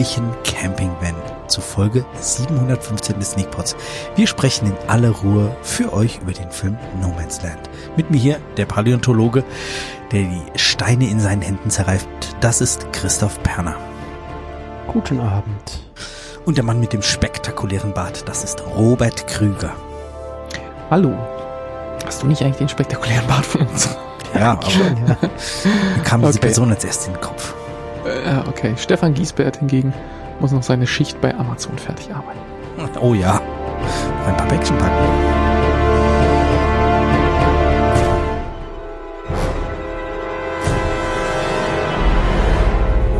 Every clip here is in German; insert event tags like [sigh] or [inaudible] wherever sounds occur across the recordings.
gemütlichen Campingvan zu Folge 715 des Sneakpots. Wir sprechen in aller Ruhe für euch über den Film No Man's Land. Mit mir hier der Paläontologe, der die Steine in seinen Händen zerreift. Das ist Christoph Perner. Guten Abend. Und der Mann mit dem spektakulären Bart, das ist Robert Krüger. Hallo. Hast du nicht eigentlich den spektakulären Bart von uns? Ja, [laughs] aber ja. mir kam diese okay. Person als erst in den Kopf. Äh, okay. Stefan Giesbert hingegen muss noch seine Schicht bei Amazon fertig arbeiten. [laughs] Oh ja. ein paar Päckchen packen.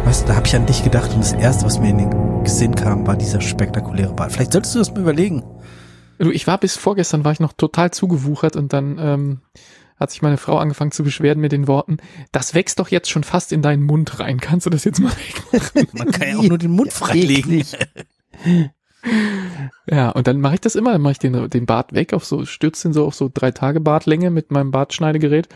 Weißt du, da habe ich an dich gedacht und das erste, was mir in den Sinn kam, war dieser spektakuläre Ball. Vielleicht solltest du das mal überlegen. Du, ich war bis vorgestern war ich noch total zugewuchert und dann ähm, hat sich meine Frau angefangen zu beschweren mit den Worten, das wächst doch jetzt schon fast in deinen Mund rein. Kannst du das jetzt mal wegmachen? Man kann ja auch nur den Mund freilegen. [laughs] ja, und dann mache ich das immer, dann mache ich den, den Bart weg, auf so, stürze den so auf so drei Tage Bartlänge mit meinem Bartschneidegerät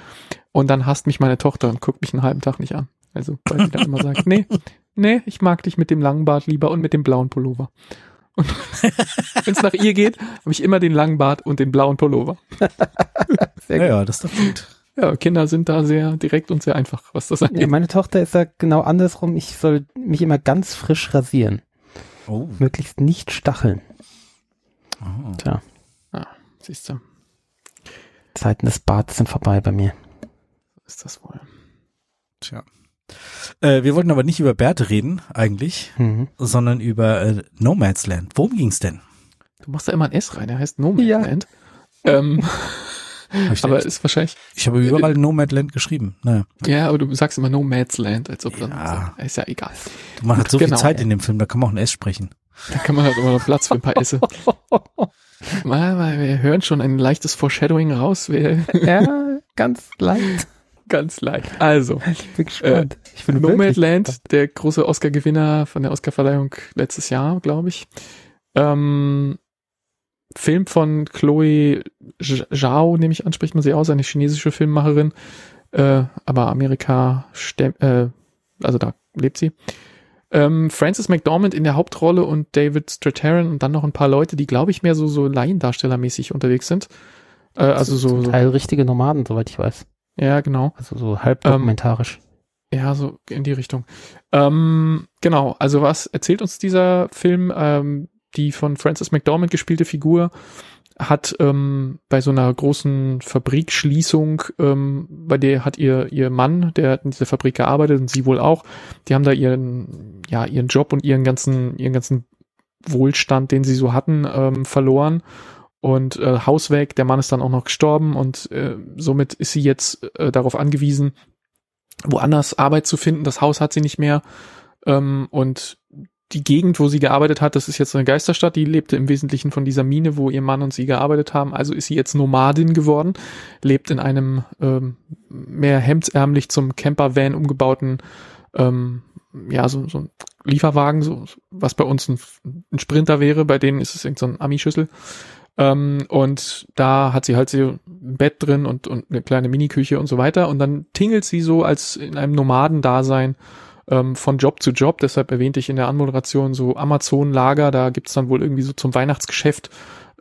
und dann hasst mich meine Tochter und guckt mich einen halben Tag nicht an. Also, weil sie dann immer sagt, [laughs] nee, nee, ich mag dich mit dem langen Bart lieber und mit dem blauen Pullover. Und [laughs] wenn es nach ihr geht, habe ich immer den langen Bart und den blauen Pullover. [laughs] sehr ja, ja, das ist doch gut. Ja, Kinder sind da sehr direkt und sehr einfach, was das angeht. Ja, meine Tochter ist da genau andersrum. Ich soll mich immer ganz frisch rasieren. Oh. Möglichst nicht stacheln. Oh. Tja. Ja, siehst du. Zeiten des Barts sind vorbei bei mir. ist das wohl. Tja. Äh, wir wollten aber nicht über Bärte reden, eigentlich, mhm. sondern über äh, Nomadsland. Worum ging's denn? Du machst da immer ein S rein, der heißt Nomadland. Ja. Ähm, [laughs] aber ist wahrscheinlich. Ich habe überall Nomadland geschrieben. Naja. Ja, aber du sagst immer Nomadsland, als ob dann. Ja. Ist ja egal. Man hat so genau. viel Zeit in dem Film, da kann man auch ein S sprechen. Da kann man halt immer noch Platz für ein paar Esse. [laughs] mal, mal, wir hören schon ein leichtes Foreshadowing raus. ja, ganz leicht. Ganz leicht. Also, [laughs] ich bin gespannt. Äh, ich bin Nomadland, der große Oscar-Gewinner von der Oscar-Verleihung letztes Jahr, glaube ich. Ähm, Film von Chloe Zhao, nehme ich an, spricht man sie aus, eine chinesische Filmmacherin, äh, aber Amerika, äh, also da lebt sie. Ähm, Francis McDormand in der Hauptrolle und David Strathairn und dann noch ein paar Leute, die, glaube ich, mehr so, so Laiendarstellermäßig unterwegs sind. Äh, also so, so Teil richtige Nomaden, soweit ich weiß. Ja, genau. Also so halb dokumentarisch. Ähm, ja, so in die Richtung. Ähm, genau, also was erzählt uns dieser Film? Ähm, die von Francis McDormand gespielte Figur hat ähm, bei so einer großen Fabrikschließung, ähm, bei der hat ihr ihr Mann, der hat in dieser Fabrik gearbeitet und sie wohl auch, die haben da ihren ja ihren Job und ihren ganzen ihren ganzen Wohlstand, den sie so hatten, ähm, verloren und äh, Haus weg. Der Mann ist dann auch noch gestorben und äh, somit ist sie jetzt äh, darauf angewiesen, woanders Arbeit zu finden. Das Haus hat sie nicht mehr ähm, und die Gegend, wo sie gearbeitet hat, das ist jetzt eine Geisterstadt, die lebte im Wesentlichen von dieser Mine, wo ihr Mann und sie gearbeitet haben. Also ist sie jetzt Nomadin geworden, lebt in einem ähm, mehr hemdsärmlich zum Campervan umgebauten, ähm, ja, so, so ein Lieferwagen, so, was bei uns ein, ein Sprinter wäre, bei denen ist es irgendein so Ami-Schüssel. Ähm, und da hat sie halt so ein Bett drin und, und eine kleine Miniküche und so weiter. Und dann tingelt sie so als in einem Nomadendasein ähm, von Job zu Job. Deshalb erwähnte ich in der Anmoderation so Amazon-Lager. Da gibt's dann wohl irgendwie so zum Weihnachtsgeschäft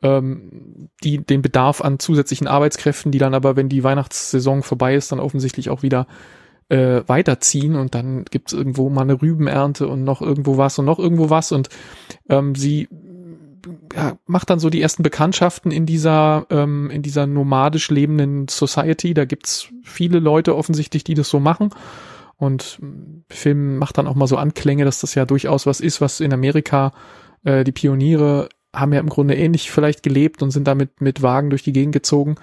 ähm, die den Bedarf an zusätzlichen Arbeitskräften, die dann aber, wenn die Weihnachtssaison vorbei ist, dann offensichtlich auch wieder äh, weiterziehen und dann gibt's irgendwo mal eine Rübenernte und noch irgendwo was und noch irgendwo was und ähm, sie ja, macht dann so die ersten Bekanntschaften in dieser ähm, in dieser nomadisch lebenden Society. Da gibt's viele Leute offensichtlich, die das so machen. Und Film macht dann auch mal so Anklänge, dass das ja durchaus was ist, was in Amerika äh, die Pioniere haben ja im Grunde ähnlich vielleicht gelebt und sind damit mit Wagen durch die Gegend gezogen.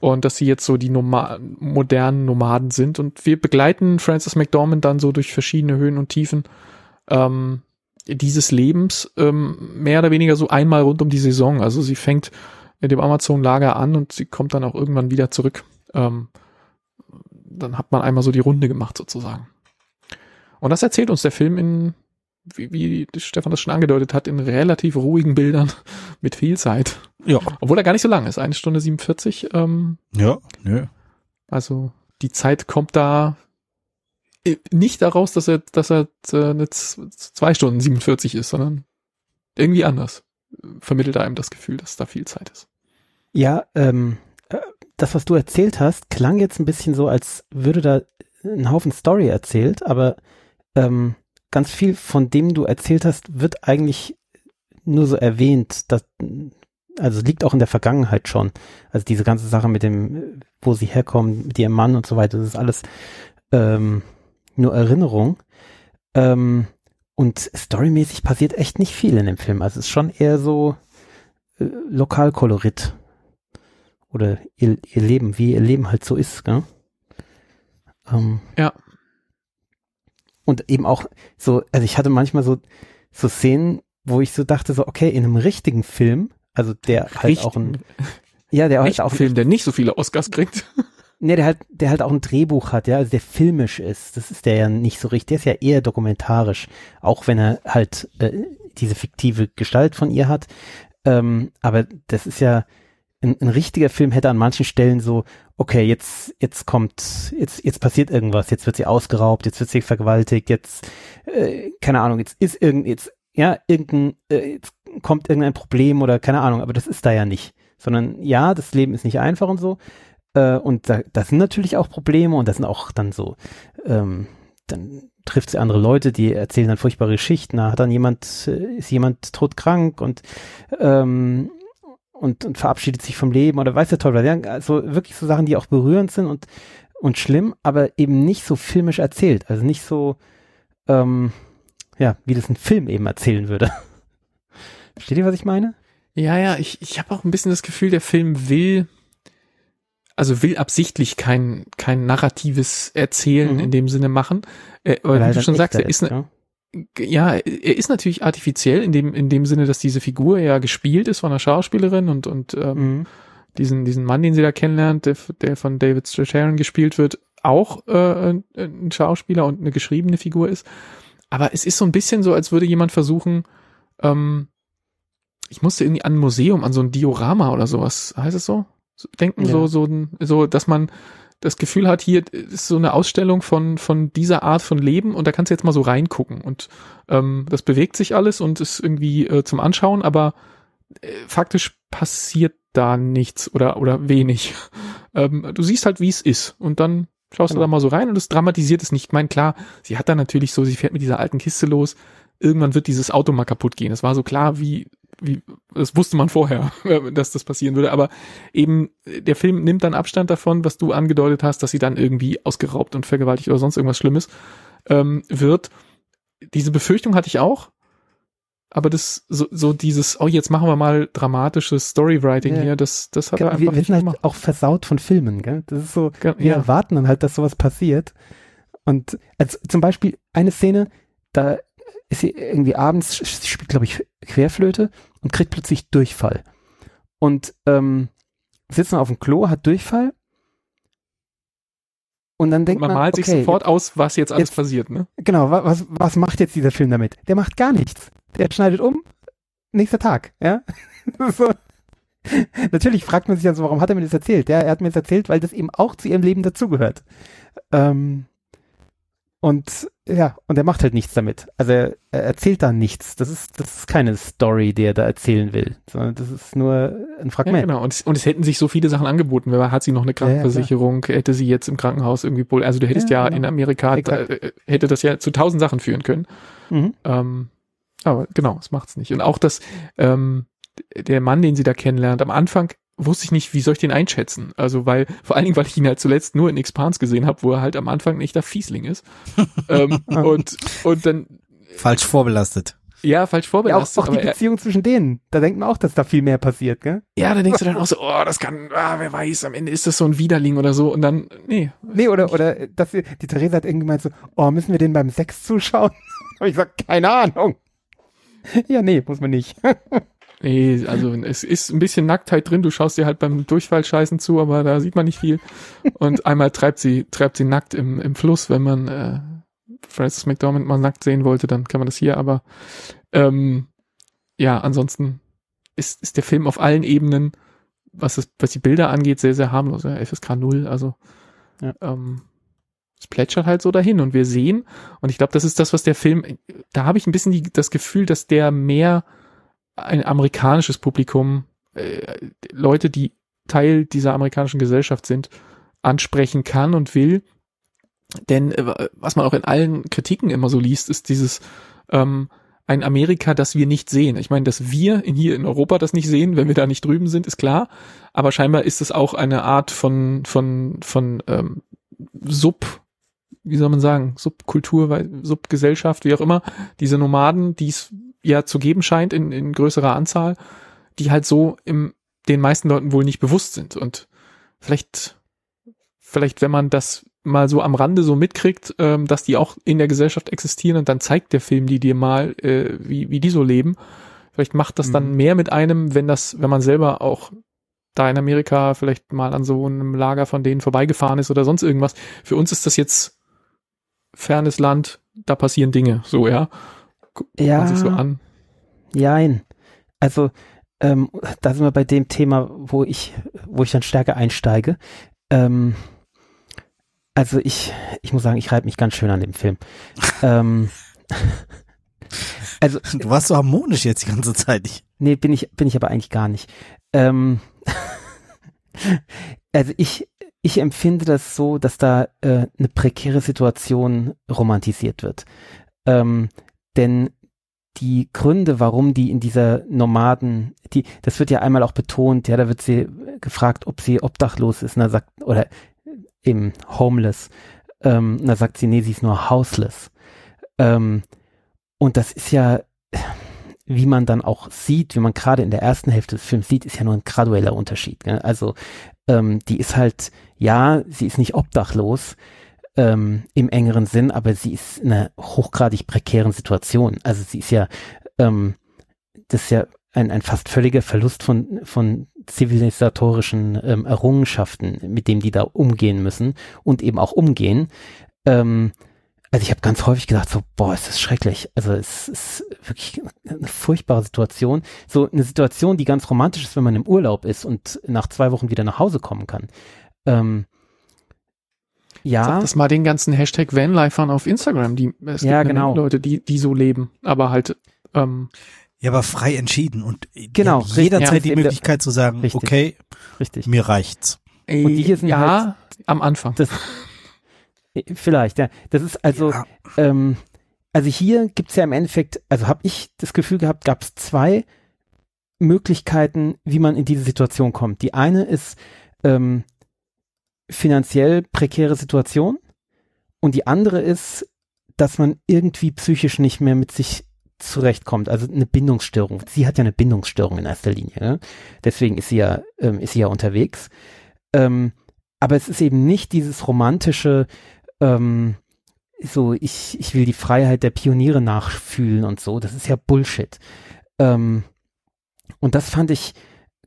Und dass sie jetzt so die Noma modernen Nomaden sind. Und wir begleiten Francis McDormand dann so durch verschiedene Höhen und Tiefen. Ähm, dieses Lebens ähm, mehr oder weniger so einmal rund um die Saison. Also sie fängt in dem Amazon-Lager an und sie kommt dann auch irgendwann wieder zurück. Ähm, dann hat man einmal so die Runde gemacht sozusagen. Und das erzählt uns der Film in, wie, wie Stefan das schon angedeutet hat, in relativ ruhigen Bildern [laughs] mit viel Zeit. Ja. Obwohl er gar nicht so lang ist, eine Stunde 47. Ähm, ja, nö. Also die Zeit kommt da nicht daraus, dass er, dass er äh, eine zwei Stunden 47 ist, sondern irgendwie anders vermittelt einem das Gefühl, dass da viel Zeit ist. Ja, ähm, äh, das, was du erzählt hast, klang jetzt ein bisschen so, als würde da ein Haufen Story erzählt, aber ähm, ganz viel von dem du erzählt hast, wird eigentlich nur so erwähnt, dass, also liegt auch in der Vergangenheit schon. Also diese ganze Sache mit dem, wo sie herkommen, mit ihrem Mann und so weiter, das ist alles ähm, nur Erinnerung. Ähm, und storymäßig passiert echt nicht viel in dem Film. Also es ist schon eher so äh, Lokalkolorit. Oder ihr, ihr Leben, wie ihr Leben halt so ist, gell? Ähm, ja. Und eben auch so, also ich hatte manchmal so, so Szenen, wo ich so dachte, so, okay, in einem richtigen Film, also der halt Richtig. auch ein, ja, der halt auch ein Film, der nicht so viele Oscars kriegt. Nee, der halt, der halt auch ein Drehbuch hat, ja, also der filmisch ist. Das ist der ja nicht so richtig. Der ist ja eher dokumentarisch, auch wenn er halt äh, diese fiktive Gestalt von ihr hat. Ähm, aber das ist ja ein, ein richtiger Film hätte an manchen Stellen so, okay, jetzt jetzt kommt, jetzt jetzt passiert irgendwas, jetzt wird sie ausgeraubt, jetzt wird sie vergewaltigt, jetzt äh, keine Ahnung, jetzt ist irgend jetzt ja irgendein äh, jetzt kommt irgendein Problem oder keine Ahnung, aber das ist da ja nicht, sondern ja, das Leben ist nicht einfach und so, äh, und da, das sind natürlich auch Probleme und das sind auch dann so, ähm, dann trifft sie andere Leute, die erzählen dann furchtbare Geschichten. Da hat dann jemand, äh, ist jemand todkrank und, ähm, und, und verabschiedet sich vom Leben oder weiß der Teufel. Also wirklich so Sachen, die auch berührend sind und, und schlimm, aber eben nicht so filmisch erzählt. Also nicht so, ähm, ja, wie das ein Film eben erzählen würde. [laughs] Versteht ihr, was ich meine? Ja, ja, ich, ich habe auch ein bisschen das Gefühl, der Film will also will absichtlich kein, kein narratives Erzählen mhm. in dem Sinne machen. Äh, aber wie du schon sagst, er ist, ne, ja. er ist natürlich artifiziell in dem, in dem Sinne, dass diese Figur ja gespielt ist von einer Schauspielerin und, und ähm, mhm. diesen, diesen Mann, den sie da kennenlernt, der, der von David Strathairn gespielt wird, auch äh, ein Schauspieler und eine geschriebene Figur ist. Aber es ist so ein bisschen so, als würde jemand versuchen, ähm, ich musste irgendwie an ein Museum, an so ein Diorama oder sowas, heißt es so? Denken, ja. so, so, so, dass man das Gefühl hat, hier ist so eine Ausstellung von, von dieser Art von Leben und da kannst du jetzt mal so reingucken und ähm, das bewegt sich alles und ist irgendwie äh, zum Anschauen, aber äh, faktisch passiert da nichts oder, oder wenig. [laughs] ähm, du siehst halt, wie es ist und dann schaust genau. du da mal so rein und es dramatisiert es nicht. Ich meine, klar, sie hat da natürlich so, sie fährt mit dieser alten Kiste los, irgendwann wird dieses Auto mal kaputt gehen. Es war so klar, wie wie, das wusste man vorher, [laughs] dass das passieren würde, aber eben der Film nimmt dann Abstand davon, was du angedeutet hast, dass sie dann irgendwie ausgeraubt und vergewaltigt oder sonst irgendwas Schlimmes ähm, wird. Diese Befürchtung hatte ich auch, aber das so, so dieses, oh jetzt machen wir mal dramatisches Storywriting ja. hier, das das hat er einfach wir, wir sind halt auch versaut von Filmen, gell? Das ist so, wir ja. erwarten dann halt, dass sowas passiert. Und also zum Beispiel eine Szene, da ist sie irgendwie abends, sie spielt, glaube ich, Querflöte und kriegt plötzlich Durchfall. Und ähm, sitzt dann auf dem Klo, hat Durchfall. Und dann denkt man, man malt okay, sich sofort aus, was jetzt alles jetzt, passiert, ne? Genau, was, was macht jetzt dieser Film damit? Der macht gar nichts. Der schneidet um, nächster Tag, ja? [laughs] so. Natürlich fragt man sich dann so, warum hat er mir das erzählt? Ja, er hat mir das erzählt, weil das eben auch zu ihrem Leben dazugehört. Ähm, und ja, und er macht halt nichts damit. Also er, er, erzählt da nichts. Das ist, das ist keine Story, die er da erzählen will, sondern das ist nur ein Fragment. Ja, genau. Und es, und es hätten sich so viele Sachen angeboten. Wer hat sie noch eine Krankenversicherung? Ja, hätte sie jetzt im Krankenhaus irgendwie wohl, also du hättest ja, ja genau. in Amerika, äh, hätte das ja zu tausend Sachen führen können. Mhm. Ähm, aber genau, es macht's nicht. Und auch das, ähm, der Mann, den sie da kennenlernt, am Anfang wusste ich nicht, wie soll ich den einschätzen. Also weil, vor allen Dingen, weil ich ihn halt zuletzt nur in Expans gesehen habe, wo er halt am Anfang ein echter Fiesling ist. [laughs] ähm, und, und dann. Falsch vorbelastet. Ja, falsch vorbelastet. Ja, auch, auch die Beziehung er, zwischen denen. Da denkt man auch, dass da viel mehr passiert, gell? Ja, da denkst du dann auch so, [laughs] oh, das kann, ah, wer weiß, am Ende ist das so ein Widerling oder so und dann, nee. Nee, oder, oder, dass die, die Theresa hat irgendwie gemeint so, oh, müssen wir den beim Sex zuschauen? [laughs] Hab ich gesagt, keine Ahnung. Ja, nee, muss man nicht. Nee, also es ist ein bisschen Nacktheit drin. Du schaust dir halt beim Durchfallscheißen zu, aber da sieht man nicht viel. Und [laughs] einmal treibt sie, treibt sie nackt im, im Fluss, wenn man äh, Francis McDormand mal nackt sehen wollte, dann kann man das hier. Aber ähm, ja, ansonsten ist, ist der Film auf allen Ebenen, was, das, was die Bilder angeht, sehr, sehr harmlos. Ja, FSK 0, also ja. ähm, es plätschert halt so dahin und wir sehen, und ich glaube, das ist das, was der Film, da habe ich ein bisschen die, das Gefühl, dass der mehr ein amerikanisches Publikum, äh, Leute, die Teil dieser amerikanischen Gesellschaft sind, ansprechen kann und will. Denn äh, was man auch in allen Kritiken immer so liest, ist dieses ähm, ein Amerika, das wir nicht sehen. Ich meine, dass wir in, hier in Europa das nicht sehen, wenn wir da nicht drüben sind, ist klar. Aber scheinbar ist es auch eine Art von von von ähm, Sub, wie soll man sagen, Subkultur, Subgesellschaft, wie auch immer. Diese Nomaden, die es ja zu geben scheint in, in größerer Anzahl, die halt so im den meisten Leuten wohl nicht bewusst sind. Und vielleicht, vielleicht, wenn man das mal so am Rande so mitkriegt, ähm, dass die auch in der Gesellschaft existieren und dann zeigt der Film die dir mal, äh, wie, wie die so leben. Vielleicht macht das mhm. dann mehr mit einem, wenn das, wenn man selber auch da in Amerika vielleicht mal an so einem Lager von denen vorbeigefahren ist oder sonst irgendwas. Für uns ist das jetzt fernes Land, da passieren Dinge, so, ja. Guckt ja. man sich so an. Jein. Also, ähm, da sind wir bei dem Thema, wo ich, wo ich dann stärker einsteige. Ähm, also ich, ich muss sagen, ich reibe mich ganz schön an dem Film. ähm, [laughs] also du warst so harmonisch jetzt die ganze Zeit. Ich. Nee, bin ich, bin ich aber eigentlich gar nicht. Ähm, [laughs] also ich, ich empfinde das so, dass da äh, eine prekäre Situation romantisiert wird. Ähm, denn die Gründe, warum die in dieser Nomaden, die, das wird ja einmal auch betont, ja, da wird sie gefragt, ob sie obdachlos ist, da sagt, oder eben homeless, ähm, und da sagt sie, nee, sie ist nur houseless. Ähm, und das ist ja, wie man dann auch sieht, wie man gerade in der ersten Hälfte des Films sieht, ist ja nur ein gradueller Unterschied. Gell? Also ähm, die ist halt, ja, sie ist nicht obdachlos, ähm, im engeren Sinn, aber sie ist in einer hochgradig prekären Situation. Also sie ist ja, ähm, das ist ja ein, ein fast völliger Verlust von, von zivilisatorischen ähm, Errungenschaften, mit dem die da umgehen müssen und eben auch umgehen. Ähm, also ich habe ganz häufig gedacht, so, boah, ist das schrecklich. Also es ist wirklich eine furchtbare Situation. So eine Situation, die ganz romantisch ist, wenn man im Urlaub ist und nach zwei Wochen wieder nach Hause kommen kann. Ähm, ja. Sag das mal den ganzen Hashtag Vanlifern auf Instagram. Die, es ja, gibt genau. Leute, die, die so leben, aber halt, ähm, ja, aber frei entschieden und genau, jederzeit ja, die Möglichkeit zu sagen, richtig, okay, richtig. mir reicht's. Und die hier sind ja halt, am Anfang. Das, [laughs] vielleicht, ja. Das ist also, ja. ähm, also hier gibt's ja im Endeffekt, also habe ich das Gefühl gehabt, gab es zwei Möglichkeiten, wie man in diese Situation kommt. Die eine ist, ähm, finanziell prekäre Situation und die andere ist, dass man irgendwie psychisch nicht mehr mit sich zurechtkommt, also eine Bindungsstörung. Sie hat ja eine Bindungsstörung in erster Linie, ne? deswegen ist sie ja ähm, ist sie ja unterwegs. Ähm, aber es ist eben nicht dieses romantische, ähm, so ich ich will die Freiheit der Pioniere nachfühlen und so. Das ist ja Bullshit. Ähm, und das fand ich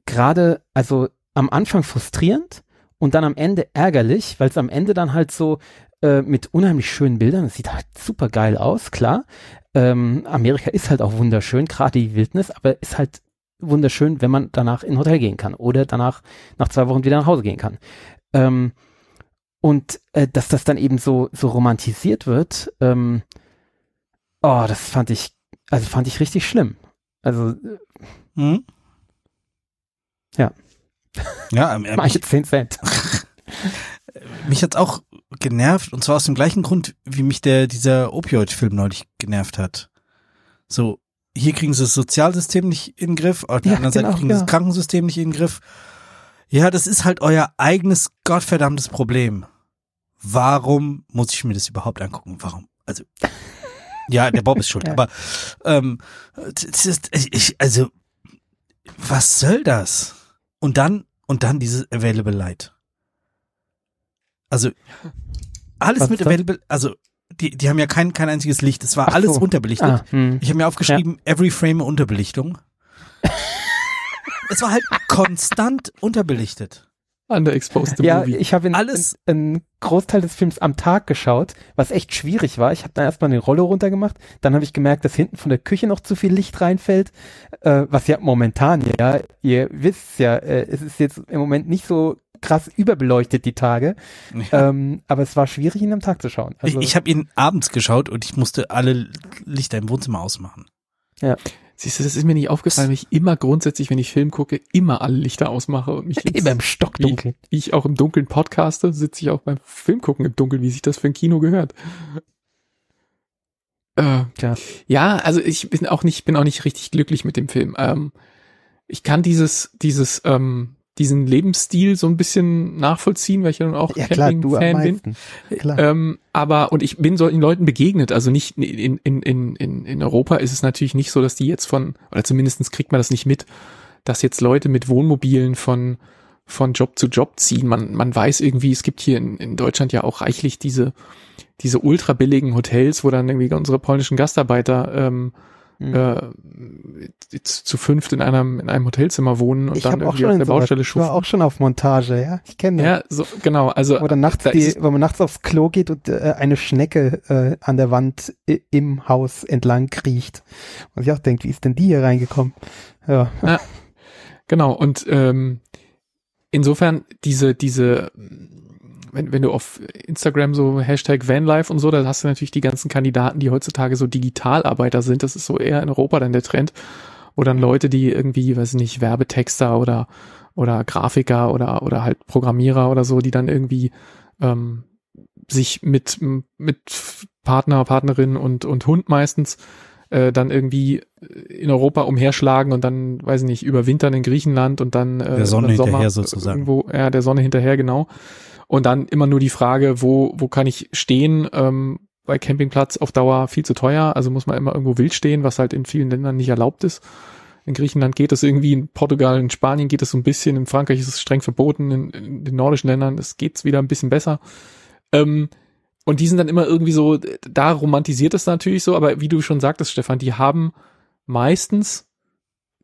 gerade, also am Anfang frustrierend und dann am Ende ärgerlich, weil es am Ende dann halt so äh, mit unheimlich schönen Bildern, es sieht halt super geil aus, klar. Ähm, Amerika ist halt auch wunderschön, gerade die Wildnis, aber ist halt wunderschön, wenn man danach in ein Hotel gehen kann oder danach nach zwei Wochen wieder nach Hause gehen kann. Ähm, und äh, dass das dann eben so so romantisiert wird, ähm, oh, das fand ich, also fand ich richtig schlimm. Also hm? ja. Ja, [laughs] ähm, Mach ich 10 Cent. [laughs] mich hat's auch genervt und zwar aus dem gleichen Grund, wie mich der dieser Opioid-Film neulich genervt hat. So, hier kriegen sie das Sozialsystem nicht in den Griff, auf der ja, anderen genau, Seite kriegen sie ja. das Krankensystem nicht in den Griff. Ja, das ist halt euer eigenes gottverdammtes Problem. Warum muss ich mir das überhaupt angucken? Warum? Also, [laughs] ja, der Bob ist schuld, ja. aber ähm, das ist, ich, also, was soll das? Und dann, und dann dieses Available Light. Also, alles Was mit Available, also, die, die haben ja kein, kein einziges Licht. Es war Ach alles so. unterbelichtet. Ah, hm. ich habe mir aufgeschrieben, ja. every frame Unterbelichtung. [laughs] es war halt konstant unterbelichtet. Underexposed ja, Movie. ich habe alles einen Großteil des Films am Tag geschaut, was echt schwierig war. Ich habe dann erstmal eine Rolle runtergemacht, dann habe ich gemerkt, dass hinten von der Küche noch zu viel Licht reinfällt, äh, was ja momentan, ja, ihr wisst ja, äh, es ist jetzt im Moment nicht so krass überbeleuchtet die Tage. [laughs] Ja. Ähm, aber es war schwierig, ihn am Tag zu schauen. Also, ich ich habe ihn abends geschaut und ich musste alle Lichter im Wohnzimmer ausmachen. Ja. Siehst du, das ist mir nicht aufgefallen, weil ich immer grundsätzlich, wenn ich Film gucke, immer alle Lichter ausmache und mich [laughs] immer im Stockdunkel. Wie, wie ich auch im Dunkeln podcaste, sitze ich auch beim Film gucken im Dunkeln, wie sich das für ein Kino gehört. Äh, ja. ja, also ich bin auch nicht, bin auch nicht richtig glücklich mit dem Film. Ähm, ich kann dieses, dieses, ähm, diesen Lebensstil so ein bisschen nachvollziehen, weil ich ja nun auch ja, Camping-Fan bin. Klar. Ähm, aber und ich bin solchen Leuten begegnet. Also nicht in, in, in, in, in Europa ist es natürlich nicht so, dass die jetzt von, oder zumindestens kriegt man das nicht mit, dass jetzt Leute mit Wohnmobilen von von Job zu Job ziehen. Man, man weiß irgendwie, es gibt hier in, in Deutschland ja auch reichlich diese, diese ultra billigen Hotels, wo dann irgendwie unsere polnischen Gastarbeiter ähm, mhm. äh, zu fünft in einem in einem Hotelzimmer wohnen und ich dann irgendwie auf der Baustelle schuften. Ich war auch schon auf Montage, ja, ich kenne Ja, so genau, also wo, nachts die, wo man nachts aufs Klo geht und äh, eine Schnecke äh, an der Wand im Haus entlang kriecht und sich auch denkt, wie ist denn die hier reingekommen? Ja. ja genau und ähm, insofern diese diese wenn, wenn du auf Instagram so Hashtag Vanlife und so, da hast du natürlich die ganzen Kandidaten, die heutzutage so Digitalarbeiter sind. Das ist so eher in Europa dann der Trend. Oder dann Leute, die irgendwie, weiß nicht, Werbetexter oder, oder Grafiker oder, oder halt Programmierer oder so, die dann irgendwie ähm, sich mit, mit Partner, Partnerin und, und Hund meistens äh, dann irgendwie in Europa umherschlagen und dann, weiß ich nicht, überwintern in Griechenland und dann äh, der Sonne hinterher sozusagen. Irgendwo, ja, der Sonne hinterher, genau. Und dann immer nur die Frage, wo, wo kann ich stehen? Ähm, bei Campingplatz auf Dauer viel zu teuer, also muss man immer irgendwo wild stehen, was halt in vielen Ländern nicht erlaubt ist. In Griechenland geht es irgendwie, in Portugal, in Spanien geht es so ein bisschen, in Frankreich ist es streng verboten, in, in den nordischen Ländern es geht's wieder ein bisschen besser. Ähm, und die sind dann immer irgendwie so, da romantisiert es natürlich so, aber wie du schon sagtest, Stefan, die haben meistens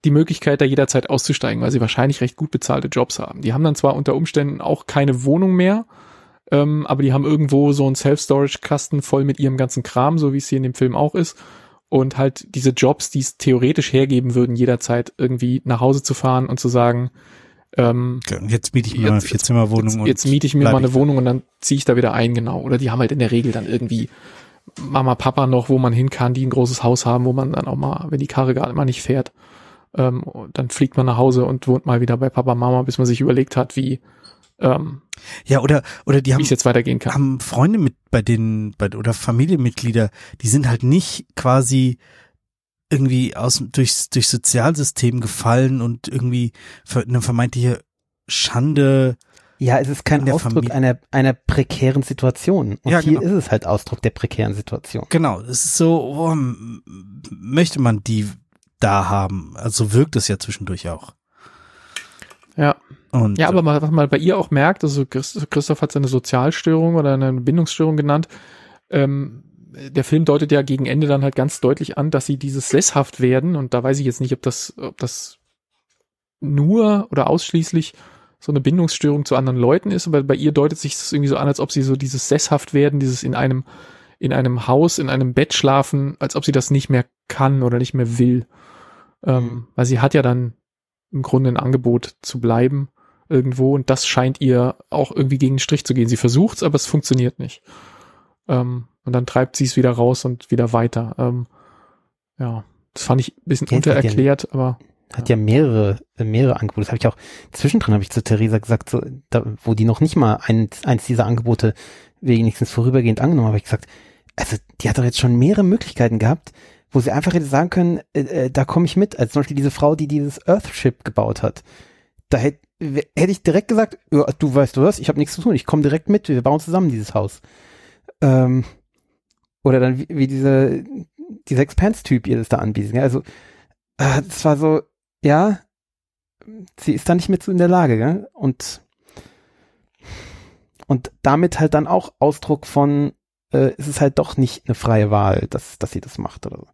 die Möglichkeit, da jederzeit auszusteigen, weil sie wahrscheinlich recht gut bezahlte Jobs haben. Die haben dann zwar unter Umständen auch keine Wohnung mehr, ähm, aber die haben irgendwo so einen Self-Storage-Kasten voll mit ihrem ganzen Kram, so wie es hier in dem Film auch ist. Und halt diese Jobs, die es theoretisch hergeben würden, jederzeit irgendwie nach Hause zu fahren und zu sagen, ähm, jetzt miete ich mir jetzt, mal eine Vierzimmerwohnung. Jetzt, jetzt miete ich mir mal eine Wohnung und dann ziehe ich da wieder ein, genau. Oder die haben halt in der Regel dann irgendwie Mama, Papa noch, wo man hin kann, die ein großes Haus haben, wo man dann auch mal, wenn die Karre gerade mal nicht fährt, ähm, dann fliegt man nach Hause und wohnt mal wieder bei Papa, Mama, bis man sich überlegt hat, wie ähm, ja oder oder die haben es jetzt weitergehen kann. Haben Freunde mit bei denen bei, oder Familienmitglieder, die sind halt nicht quasi irgendwie aus durchs durchs Sozialsystem gefallen und irgendwie eine vermeintliche Schande ja, es ist kein Ausdruck Familie. einer, einer prekären Situation. Und ja, hier genau. ist es halt Ausdruck der prekären Situation. Genau, es ist so, oh, möchte man die da haben. Also wirkt es ja zwischendurch auch. Ja. Und, ja, aber mal, was man bei ihr auch merkt, also Christoph hat seine Sozialstörung oder eine Bindungsstörung genannt. Ähm, der Film deutet ja gegen Ende dann halt ganz deutlich an, dass sie dieses sesshaft werden und da weiß ich jetzt nicht, ob das, ob das nur oder ausschließlich so eine Bindungsstörung zu anderen Leuten ist, aber bei ihr deutet sich das irgendwie so an, als ob sie so dieses sesshaft werden, dieses in einem in einem Haus, in einem Bett schlafen, als ob sie das nicht mehr kann oder nicht mehr will. Ähm, mhm. weil sie hat ja dann im Grunde ein Angebot zu bleiben irgendwo und das scheint ihr auch irgendwie gegen den Strich zu gehen. Sie versucht's, aber es funktioniert nicht. Ähm, und dann treibt sie es wieder raus und wieder weiter. Ähm, ja, das fand ich ein bisschen Jetzt untererklärt, ja, aber hat ja mehrere mehrere Angebote. Das habe ich auch zwischendrin habe ich zu Theresa gesagt, so, da, wo die noch nicht mal eins, eins dieser Angebote wenigstens vorübergehend angenommen habe ich gesagt, also die hat doch jetzt schon mehrere Möglichkeiten gehabt, wo sie einfach hätte sagen können, äh, äh, da komme ich mit, als zum Beispiel diese Frau, die dieses Earthship gebaut hat. Da hätte hätte ich direkt gesagt, ja, du weißt du was, ich habe nichts zu tun, ich komme direkt mit, wir bauen zusammen dieses Haus. Ähm, oder dann wie, wie diese, dieser Expanse-Typ ihr das da anbietet. Also, äh, das war so, ja, sie ist da nicht mehr zu in der Lage, gell? Und, und damit halt dann auch Ausdruck von, äh, ist es halt doch nicht eine freie Wahl, dass, dass sie das macht oder so.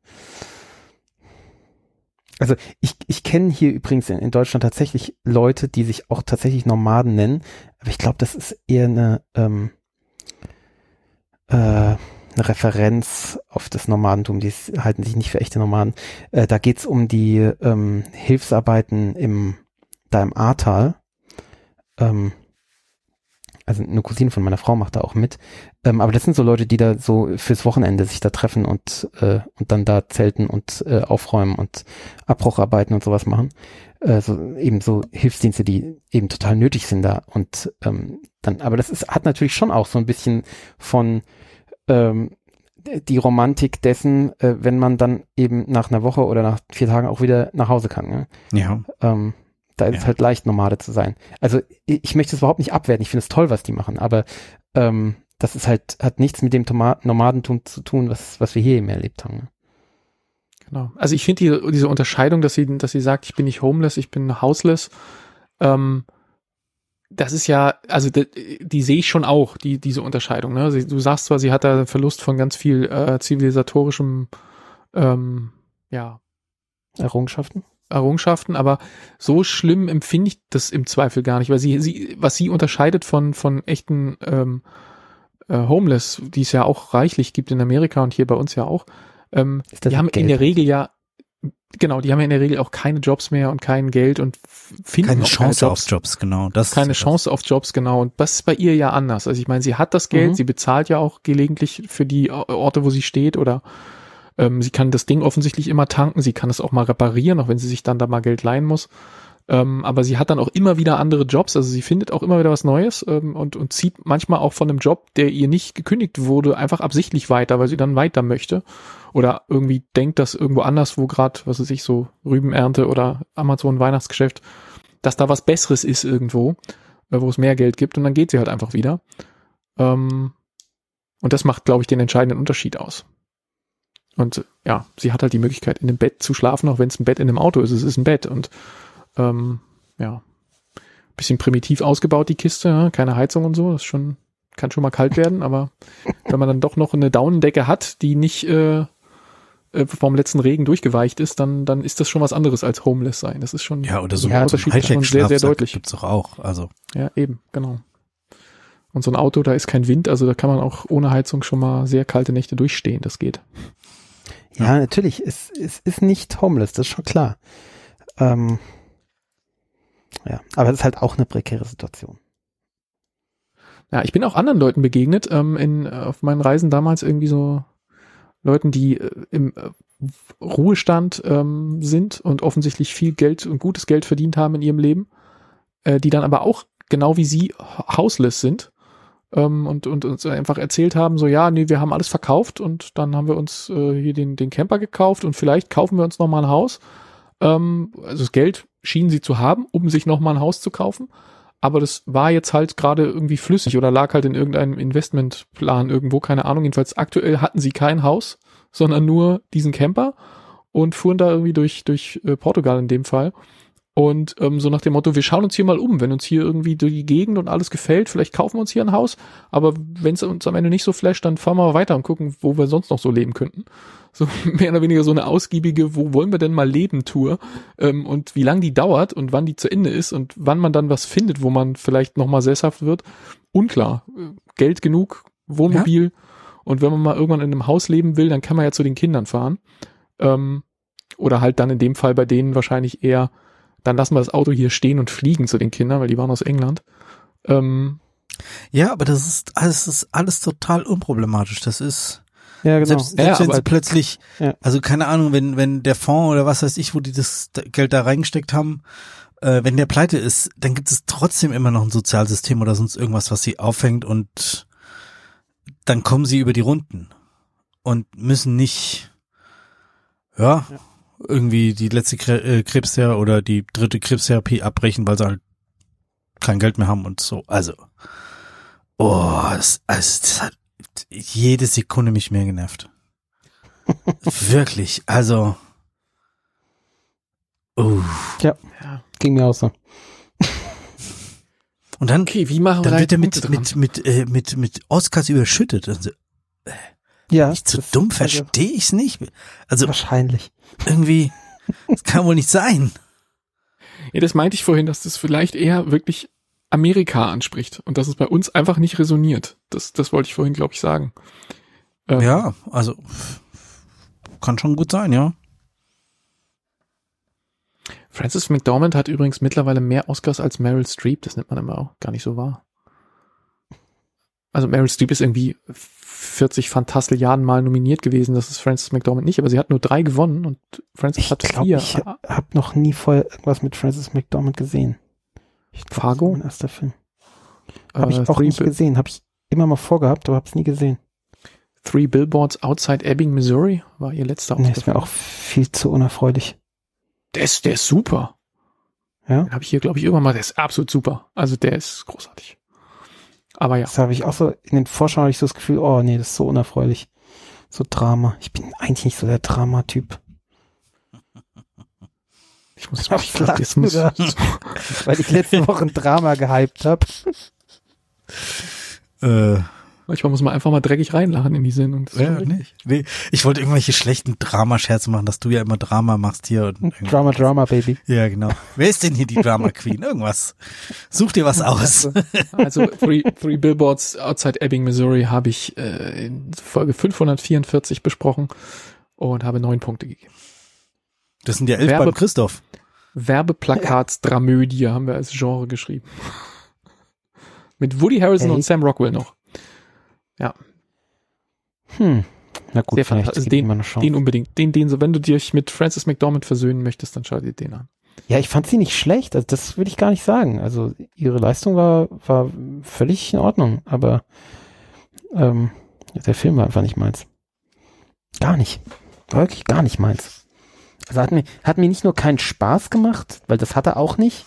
Also ich, ich kenne hier übrigens in, in, Deutschland tatsächlich Leute, die sich auch tatsächlich Nomaden nennen, aber ich glaube, das ist eher eine, ähm, äh, eine Referenz auf das Nomadentum, die halten sich nicht für echte Nomaden. Äh, da geht's um die ähm, Hilfsarbeiten im, da im Ahrtal. Ähm, also eine Cousine von meiner Frau macht da auch mit. Ähm, aber das sind so Leute, die da so fürs Wochenende sich da treffen und, äh, und dann da zelten und äh, aufräumen und Abbrucharbeiten und sowas machen. Äh, so, eben so Hilfsdienste, die eben total nötig sind da. Und ähm, dann, aber das ist, hat natürlich schon auch so ein bisschen von ähm, die Romantik dessen, äh, wenn man dann eben nach einer Woche oder nach vier Tagen auch wieder nach Hause kann. Ne? Ja. Ähm, da ist Ja. es halt leicht, Nomade zu sein. Also ich, ich möchte es überhaupt nicht abwerten. Ich finde es toll, was die machen, aber ähm, das ist halt, hat nichts mit dem Toma Nomadentum zu tun, was, was wir hier eben erlebt haben. ne? Genau. Also ich finde die, diese Unterscheidung, dass sie, dass sie sagt, ich bin nicht homeless, ich bin houseless, ähm, das ist ja, also die, die sehe ich schon auch, die, diese Unterscheidung. Ne? Sie, du sagst zwar, sie hat da einen Verlust von ganz viel äh, zivilisatorischem, ähm, ja, Errungenschaften? Errungenschaften, aber so schlimm empfinde ich das im Zweifel gar nicht, weil sie, sie, was sie unterscheidet von, von echten ähm, äh, Homeless, die es ja auch reichlich gibt in Amerika und hier bei uns ja auch, ähm, die haben Geld? in der Regel ja, genau, die haben ja in der Regel auch keine Jobs mehr und kein Geld und finden Keine Chance keine auf Jobs. Jobs, genau. Das Keine Chance auf Jobs, genau. Und das ist bei ihr ja anders. Also ich meine, sie hat das Geld, Mhm. sie bezahlt ja auch gelegentlich für die Orte, wo sie steht oder ähm, sie kann das Ding offensichtlich immer tanken, sie kann es auch mal reparieren, auch wenn sie sich dann da mal Geld leihen muss. Ähm, aber sie hat dann auch immer wieder andere Jobs, also sie findet auch immer wieder was Neues ähm, und, und zieht manchmal auch von einem Job, der ihr nicht gekündigt wurde, einfach absichtlich weiter, weil sie dann weiter möchte. Oder irgendwie denkt, dass irgendwo anders, wo gerade, was weiß ich, so Rübenernte oder Amazon Weihnachtsgeschäft, dass da was Besseres ist irgendwo, äh, wo es mehr Geld gibt und dann geht sie halt einfach wieder. Ähm, und das macht, glaube ich, den entscheidenden Unterschied aus. Und ja, sie hat halt die Möglichkeit, in dem Bett zu schlafen, auch wenn es ein Bett in einem Auto ist. Es ist ein Bett und ähm, ja, bisschen primitiv ausgebaut, die Kiste, ja? keine Heizung und so. Das ist schon, kann schon mal kalt werden, [laughs] aber wenn man dann doch noch eine Daunendecke hat, die nicht äh, äh, vom letzten Regen durchgeweicht ist, dann, dann ist das schon was anderes als homeless sein. Das ist schon Ja, oder so ein Unterschied schon sehr, sehr deutlich. Gibt's doch auch. Also, Ja, eben, genau. Und so ein Auto, da ist kein Wind, also da kann man auch ohne Heizung schon mal sehr kalte Nächte durchstehen. Das geht. Ja, natürlich. Es, es ist nicht homeless, das ist schon klar. Ähm, ja, aber es ist halt auch eine prekäre Situation. Ja, ich bin auch anderen Leuten begegnet, ähm, in, auf meinen Reisen damals irgendwie so Leuten, die äh, im äh, Ruhestand ähm, sind und offensichtlich viel Geld und gutes Geld verdient haben in ihrem Leben, äh, die dann aber auch genau wie sie houseless sind ähm, und, und uns einfach erzählt haben, so ja, nee, wir haben alles verkauft und dann haben wir uns äh, hier den, den Camper gekauft und vielleicht kaufen wir uns nochmal ein Haus. Ähm, also das Geld schienen sie zu haben, um sich nochmal ein Haus zu kaufen aber das war jetzt halt gerade irgendwie flüssig oder lag halt in irgendeinem Investmentplan irgendwo, keine Ahnung. Jedenfalls aktuell hatten sie kein Haus, sondern nur diesen Camper und fuhren da irgendwie durch, durch äh, Portugal in dem Fall. Und ähm, so nach dem Motto, wir schauen uns hier mal um, wenn uns hier irgendwie die Gegend und alles gefällt, vielleicht kaufen wir uns hier ein Haus, aber wenn es uns am Ende nicht so flasht, dann fahren wir mal weiter und gucken, wo wir sonst noch so leben könnten. [laughs] So mehr oder weniger so eine ausgiebige, wo wollen wir denn mal leben Tour ähm, und wie lang die dauert und wann die zu Ende ist und wann man dann was findet, wo man vielleicht nochmal sesshaft wird, unklar. Geld genug, Wohnmobil und wenn man mal irgendwann in einem Haus leben will, dann kann man ja zu den Kindern fahren. Ähm, oder halt dann in dem Fall bei denen wahrscheinlich eher, dann lassen wir das Auto hier stehen und fliegen zu den Kindern, weil die waren aus England. Ähm, ja, aber das ist alles, das ist alles total unproblematisch. Das ist, Ja, genau. selbst, Ja, selbst wenn aber- sie plötzlich, Ja. also keine Ahnung, wenn, wenn der Fonds oder was weiß ich, wo die das Geld da reingesteckt haben, äh, wenn der pleite ist, dann gibt es trotzdem immer noch ein Sozialsystem oder sonst irgendwas, was sie aufhängt und dann kommen sie über die Runden und müssen nicht, ja, Ja. Irgendwie die letzte äh, Krebstherapie oder die dritte Krebstherapie abbrechen, weil sie halt kein Geld mehr haben und so. Also, oh, das, also das hat jede Sekunde mich mehr genervt. [laughs] Wirklich, also. Uh. ja. Ging mir auch so. Und dann, Okay, wie machen wir dann da wird er mit, mit, mit, äh, mit, mit Oscars überschüttet. Also, Ja. ich zu dumm, also, verstehe ich's nicht. Also Wahrscheinlich. Irgendwie, das kann wohl nicht sein. Ja, das meinte ich vorhin, dass das vielleicht eher wirklich Amerika anspricht und dass es bei uns einfach nicht resoniert. Das, das wollte ich vorhin, glaube ich, sagen. Ähm, Ja, also kann schon gut sein, ja. Frances McDormand hat übrigens mittlerweile mehr Oscars als Meryl Streep. Das nimmt man immer auch gar nicht so wahr. also Meryl Streep ist irgendwie 40 Fantastilliarden Mal nominiert gewesen, das ist Frances McDormand nicht, aber sie hat nur drei gewonnen und Frances Ich hat glaube, vier. ich habe noch nie vorher irgendwas mit Frances McDormand gesehen. Ich glaub, Fargo? Mein erster Film. Habe Äh, ich auch nicht gesehen. Habe ich immer mal vorgehabt, aber habe es nie gesehen. Three Billboards Outside Ebbing, Missouri war ihr letzter Nee, Auftritt. ist mir auch viel zu unerfreulich. Der ist, der ist super. Ja? Den habe ich hier, glaube ich, irgendwann mal. Der ist absolut super. Also der ist großartig. Aber ja, Das habe ich auch so in den Vorschauen habe ich so das Gefühl, oh nee, das ist so unerfreulich. So Drama. Ich bin eigentlich nicht so der Dramatyp. ich muss, ich glaub, jetzt muss? [laughs] Weil ich letzte Woche ein Drama gehypt habe. Äh, manchmal muss man einfach mal dreckig reinlachen in die Sendung. Ja, schon nee. Ich wollte irgendwelche schlechten Dramascherze machen, dass du ja immer Drama machst hier. Und irgendwie- Drama, Drama, Baby. Ja, genau. Wer ist denn hier die Drama Queen? Irgendwas. Such dir was aus. Also [laughs] Three, Three Billboards Outside Ebbing, Missouri habe ich äh, in Folge 544 besprochen und habe neun Punkte gegeben. Das sind ja elf Werbe- beim Christoph. Werbeplakatsdramödie haben wir als Genre geschrieben. Mit Woody Harrison Ey. und Sam Rockwell noch. Hm. Na gut, Sehr vielleicht gibt Den- eine Chance. Den unbedingt. Den, den, so, wenn du dich mit Francis McDormand versöhnen möchtest, dann schau dir den an. Ja, ich fand sie nicht schlecht, also das will ich gar nicht sagen. Also ihre Leistung war, war völlig in Ordnung, aber ähm, der Film war einfach nicht meins. Gar nicht. War wirklich gar nicht meins. Also hat mir, hat mir nicht nur keinen Spaß gemacht, weil das hat er auch nicht,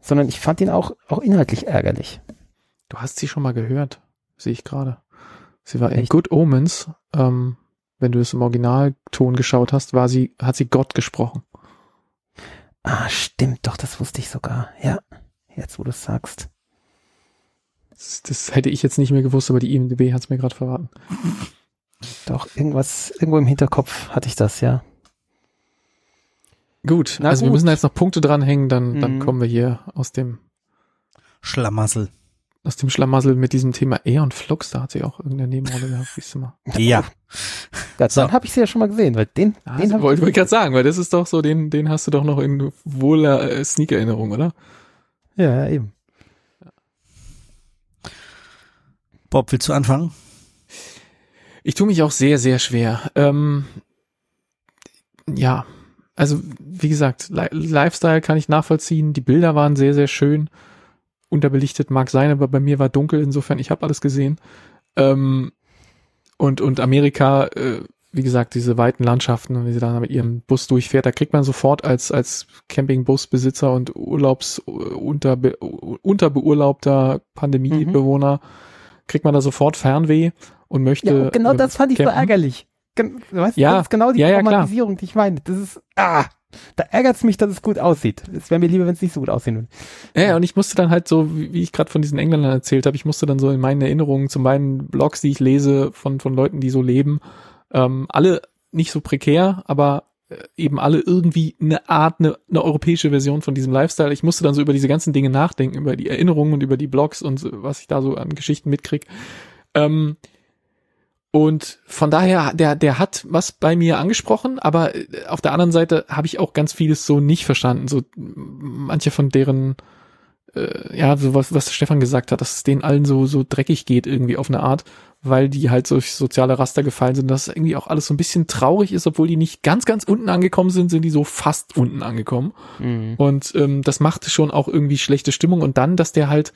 sondern ich fand ihn auch, auch inhaltlich ärgerlich. Du hast sie schon mal gehört, sehe ich gerade. Sie war in Echt? Good Omens, ähm, wenn du es im Originalton geschaut hast, war sie, hat sie Gott gesprochen. Ah, stimmt, doch, das wusste ich sogar. Ja, jetzt wo du es sagst. Das, das hätte ich jetzt nicht mehr gewusst, aber die IMDb hat es mir gerade verraten. [laughs] Doch, irgendwas, irgendwo im Hinterkopf hatte ich das, ja. Gut, Na also wir gut. müssen da jetzt noch Punkte dranhängen, dann, dann Mhm. kommen wir hier aus dem, Schlamassel. Aus dem Schlamassel mit diesem Thema Aeon Flux, da hat sie auch irgendeine Nebenrolle gehabt, siehst du mal. Ja. Ja, So. Dann habe ich sie ja schon mal gesehen, weil den, Ah, den das hab wollte ich gerade sagen, weil das ist doch so, den, den hast du doch noch in wohler äh, Sneak-Erinnerung, oder? Ja, ja, eben. Bob, willst du anfangen? Ich tue mich auch sehr, sehr schwer. Ähm, ja, also wie gesagt, Li Lifestyle kann ich nachvollziehen. Die Bilder waren sehr, sehr schön. Unterbelichtet mag sein, aber bei mir war dunkel. Insofern, ich habe alles gesehen. Ähm, und, und Amerika, äh, wie gesagt, diese weiten Landschaften, wie sie da mit ihrem Bus durchfährt, da kriegt man sofort als, als Campingbusbesitzer und Urlaubs unterbe, unterbeurlaubter Pandemiebewohner, kriegt man da sofort Fernweh und möchte. Ja, und genau äh, das fand ich so campen. ärgerlich. Gen weißt, Ja, das ist genau die ja, ja, klar. Traumatisierung, die ich meine. Das ist, ah, da ärgert es mich, dass es gut aussieht. Es wäre mir lieber, wenn es nicht so gut aussehen würde. Ja, und ich musste dann halt so, wie ich gerade von diesen Engländern erzählt habe, ich musste dann so in meinen Erinnerungen zu meinen Blogs, die ich lese von, von Leuten, die so leben, ähm, alle nicht so prekär, aber äh, eben alle irgendwie eine Art, eine, eine europäische Version von diesem Lifestyle. Ich musste dann so über diese ganzen Dinge nachdenken, über die Erinnerungen und über die Blogs und was ich da so an Geschichten mitkrieg. Ähm, und von daher, der, der hat was bei mir angesprochen, aber äh, auf der anderen Seite habe ich auch ganz vieles so nicht verstanden. So manche von deren, äh, ja, so was, was Stefan gesagt hat, dass es denen allen so, so dreckig geht irgendwie auf eine Art, weil die halt durch soziale Raster gefallen sind, dass irgendwie auch alles so ein bisschen traurig ist, obwohl die nicht ganz, ganz unten angekommen sind, sind die so fast unten angekommen. Und ähm, das machte schon auch irgendwie schlechte Stimmung. Und dann, dass der halt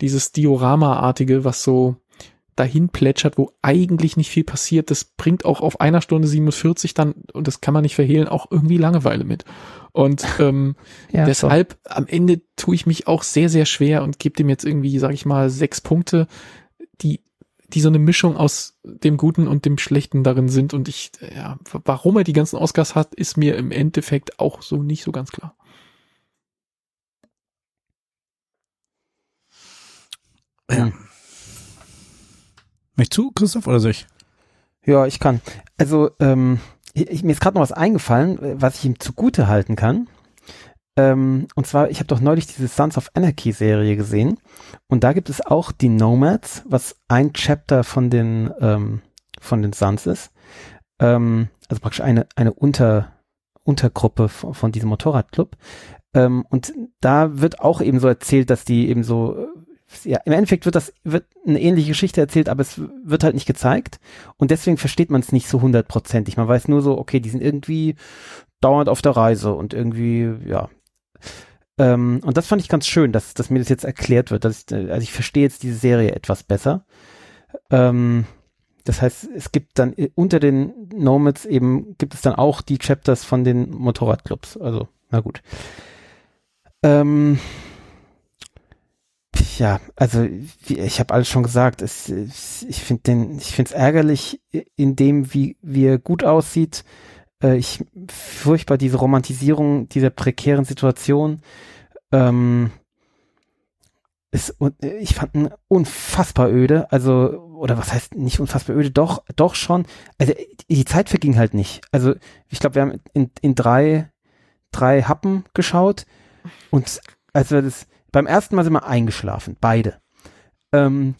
dieses Diorama-artige, was so dahin plätschert, wo eigentlich nicht viel passiert, das bringt auch auf einer Stunde 47 dann, und das kann man nicht verhehlen, auch irgendwie Langeweile mit. Und [laughs] ähm, Ja, deshalb am Ende tue ich mich auch sehr, sehr schwer und gebe dem jetzt irgendwie, sag ich mal, sechs Punkte, die die so eine Mischung aus dem Guten und dem Schlechten darin sind. Und ich, ja, warum er die ganzen Oscars hat, ist mir im Endeffekt auch so nicht so ganz klar. Ja. Möchtest du, Christoph, oder soll ich? Ja, ich kann. Also, ähm, ich, mir ist gerade noch was eingefallen, äh, was ich ihm zugute halten kann. Ähm, und zwar, ich habe doch neulich diese Sons of Anarchy Serie gesehen. Und da gibt es auch die Nomads, was ein Chapter von den, ähm, von den Sons ist. Ähm, also praktisch eine, eine Unter, Untergruppe von, von diesem Motorradclub. Ähm, und da wird auch eben so erzählt, dass die eben so, ja, im Endeffekt wird das, wird eine ähnliche Geschichte erzählt, aber es wird halt nicht gezeigt. Und deswegen versteht man es nicht so hundertprozentig. Man weiß nur so, okay, die sind irgendwie dauernd auf der Reise und irgendwie, ja. Ähm, und das fand ich ganz schön, dass, dass mir das jetzt erklärt wird. Dass ich, also ich verstehe jetzt diese Serie etwas besser. Ähm, das heißt, es gibt dann äh, unter den Nomads eben, gibt es dann auch die Chapters von den Motorradclubs. Also, na gut. Ähm, ja, also wie, ich habe alles schon gesagt. Es, ich finde den, ich finde es ärgerlich in dem, wie wie er gut aussieht. Äh, ich furchtbar diese Romantisierung dieser prekären Situation. Ähm, ist, ich fand ihn unfassbar öde. Also oder was heißt nicht unfassbar öde? Doch, doch schon. Also die Zeit verging halt nicht. Also ich glaube, wir haben in, in drei drei Happen geschaut und als wir das beim ersten Mal sind wir eingeschlafen, beide. Ähm,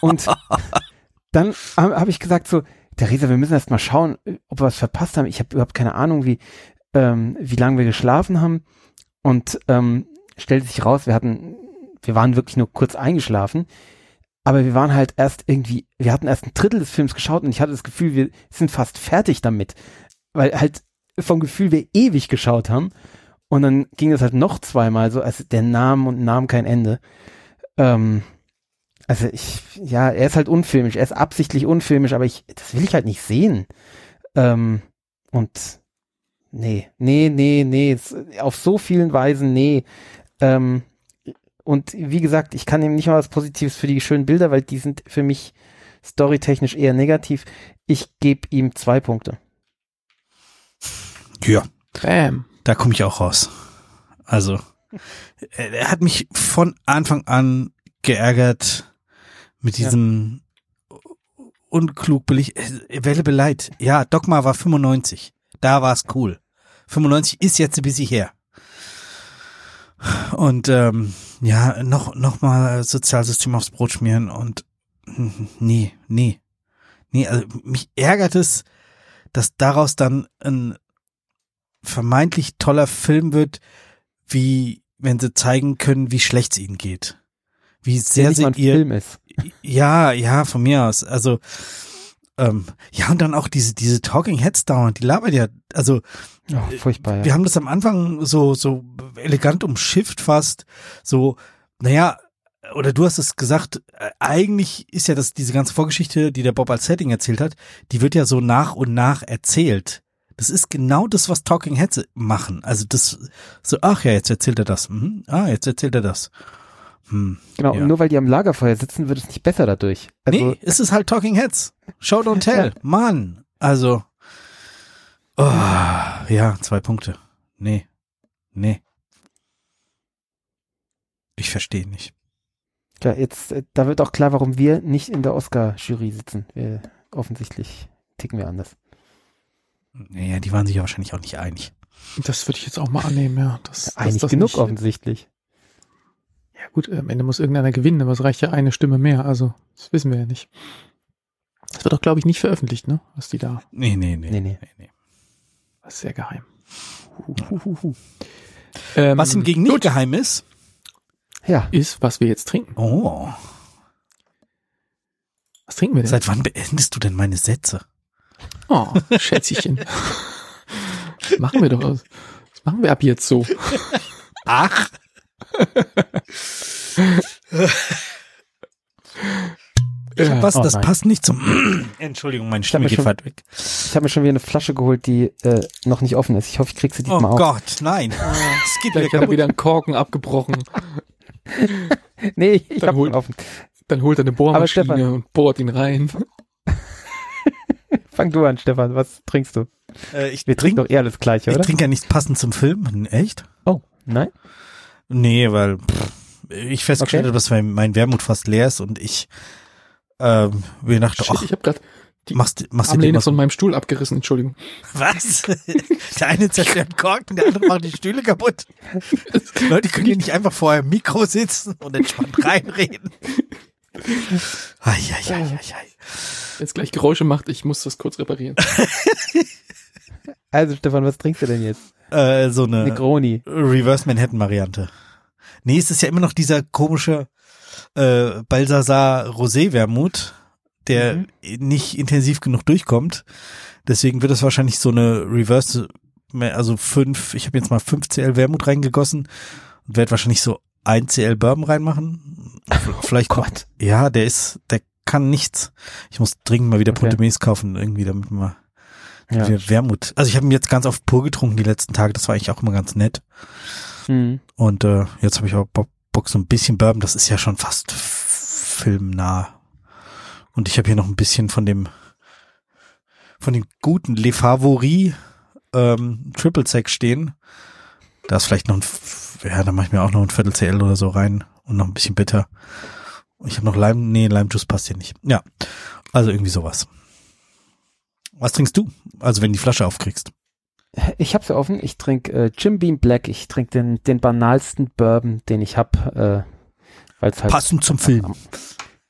und dann habe hab ich gesagt so, Theresa, wir müssen erst mal schauen, ob wir was verpasst haben. Ich habe überhaupt keine Ahnung, wie, ähm, wie lange wir geschlafen haben. Und ähm, stellte sich raus, wir hatten, wir waren wirklich nur kurz eingeschlafen. Aber wir waren halt erst irgendwie, wir hatten erst ein Drittel des Films geschaut und ich hatte das Gefühl, wir sind fast fertig damit. Weil halt vom Gefühl wir ewig geschaut haben. Und dann ging es halt noch zweimal so, also der Name und Namen kein Ende. Ähm, also ich, ja, er ist halt unfilmisch, er ist absichtlich unfilmisch, aber ich, das will ich halt nicht sehen. Ähm, und nee, nee, nee, nee, auf so vielen Weisen nee. Ähm, und wie gesagt, ich kann ihm nicht mal was Positives für die schönen Bilder, weil die sind für mich storytechnisch eher negativ. Ich gebe ihm zwei Punkte. Ja. Bam. Da komme ich auch raus. Also, er hat mich von Anfang an geärgert mit diesem ja. unklug billig. Welle beleid. Ja, Dogma war 95. Da war's cool. 95 ist jetzt ein bisschen her. Und ähm, ja, noch noch mal Sozialsystem aufs Brot schmieren und nee, nee. Nee, also mich ärgert es, dass daraus dann ein vermeintlich toller Film wird, wie wenn sie zeigen können, wie schlecht es ihnen geht. Wie sehr sie ihr. Ja, ja, von mir aus. Also ähm, ja, und dann auch diese, diese Talking Heads dauernd, die labert ja, also oh, furchtbar, ja. wir haben das am Anfang so, so elegant umschifft fast, so, naja, oder du hast es gesagt, äh, eigentlich ist ja das, diese ganze Vorgeschichte, die der Bob als Setting erzählt hat, die wird ja so nach und nach erzählt. Das ist genau das, was Talking Heads machen. Also das, so, ach ja, jetzt erzählt er das. Mhm. Ah, jetzt erzählt er das. Hm, genau, ja. nur weil die am Lagerfeuer sitzen, wird es nicht besser dadurch. Also, nee, es ist halt Talking Heads. Show don't [laughs] tell. Mann. Also, oh, ja, zwei Punkte. Nee. Nee. Ich verstehe nicht. Ja, jetzt, äh, da wird auch klar, warum wir nicht in der Oscar-Jury sitzen. Wir, offensichtlich ticken wir anders. Naja, die waren sich ja wahrscheinlich auch nicht einig. Das würde ich jetzt auch mal annehmen, ja. Das, einig das genug nicht, offensichtlich. Ja gut, am Ende muss irgendeiner gewinnen, aber es reicht ja eine Stimme mehr, also das wissen wir ja nicht. Das wird doch, glaube ich, nicht veröffentlicht, ne? Was die da. Nee, nee, nee. nee, nee. nee, Das ist sehr geheim. Ähm, was hingegen nicht gut. geheim ist, ja. ist, was wir jetzt trinken. Oh. Was trinken wir denn? Seit wann beendest du denn meine Sätze? Oh, Schätzchen. [laughs] machen wir doch aus. Was machen wir ab jetzt so? Ach. Ja. Was, oh, das nein. passt nicht zum. Entschuldigung, meine Stimme geht weit weg. Ich habe mir schon wieder eine Flasche geholt, die äh, noch nicht offen ist. Ich hoffe, ich krieg sie diesmal oh auf. Oh Gott, nein. [laughs] Es geht Vielleicht hat wieder ein Korken abgebrochen. nee, ich dann hab holt, offen. Dann holt er eine Bohrmaschine und bohrt ihn rein. [laughs] Fang du an, Stefan. Was trinkst du? Äh, ich Wir trinken doch eher das Gleiche, oder? Ich trinke ja nichts passend zum Film. Echt? Oh, nein? Nee, weil pff, ich festgestellt okay. habe, dass mein, mein Wermut fast leer ist und ich ähm, wir dachten, Shit, ach, ich habe gerade die machst, machst Armlehne von meinem Stuhl abgerissen, Entschuldigung. Was? [laughs] der eine zerstört Korken, der andere macht die Stühle kaputt. [laughs] Leute können hier nicht einfach vor einem Mikro sitzen und entspannt reinreden. Ai, ai, ai, ai. Wenn es gleich Geräusche macht, ich muss das kurz reparieren. [laughs] also Stefan, was trinkst du denn jetzt? Äh, so eine Negroni. Reverse Manhattan Variante. Nee, es ist ja immer noch dieser komische äh, Balsasar Rosé Wermut, der Mhm. nicht intensiv genug durchkommt. Deswegen wird es wahrscheinlich so eine Reverse, also fünf, ich habe jetzt mal 5 CL Wermut reingegossen und werde wahrscheinlich so ein CL Bourbon reinmachen. Vielleicht Oh kommt, Gott. ja, der ist, der kann nichts. Ich muss dringend mal wieder Okay. Kaufen, irgendwie, damit man Ja. wieder Wermut. Also ich habe ihn jetzt ganz oft pur getrunken die letzten Tage, das war eigentlich auch immer ganz nett. Mhm. Und äh, jetzt habe ich auch Bock, Bock so ein bisschen Bourbon, das ist ja schon fast filmnah. Und ich habe hier noch ein bisschen von dem von dem guten Le Favori ähm, Triple Sec stehen. Da ist vielleicht noch ein, ja, da mache ich mir auch noch ein Viertel CL oder so rein und noch ein bisschen bitter. Und Ich habe noch Lime, nee, Lime Juice passt hier nicht. Ja, also irgendwie sowas. Was trinkst du? Also wenn du die Flasche aufkriegst. Ich hab's ja offen. Ich trinke äh, Jim Beam Black. Ich trinke den, den banalsten Bourbon, den ich hab, äh, weil es halt, Passend zum Film.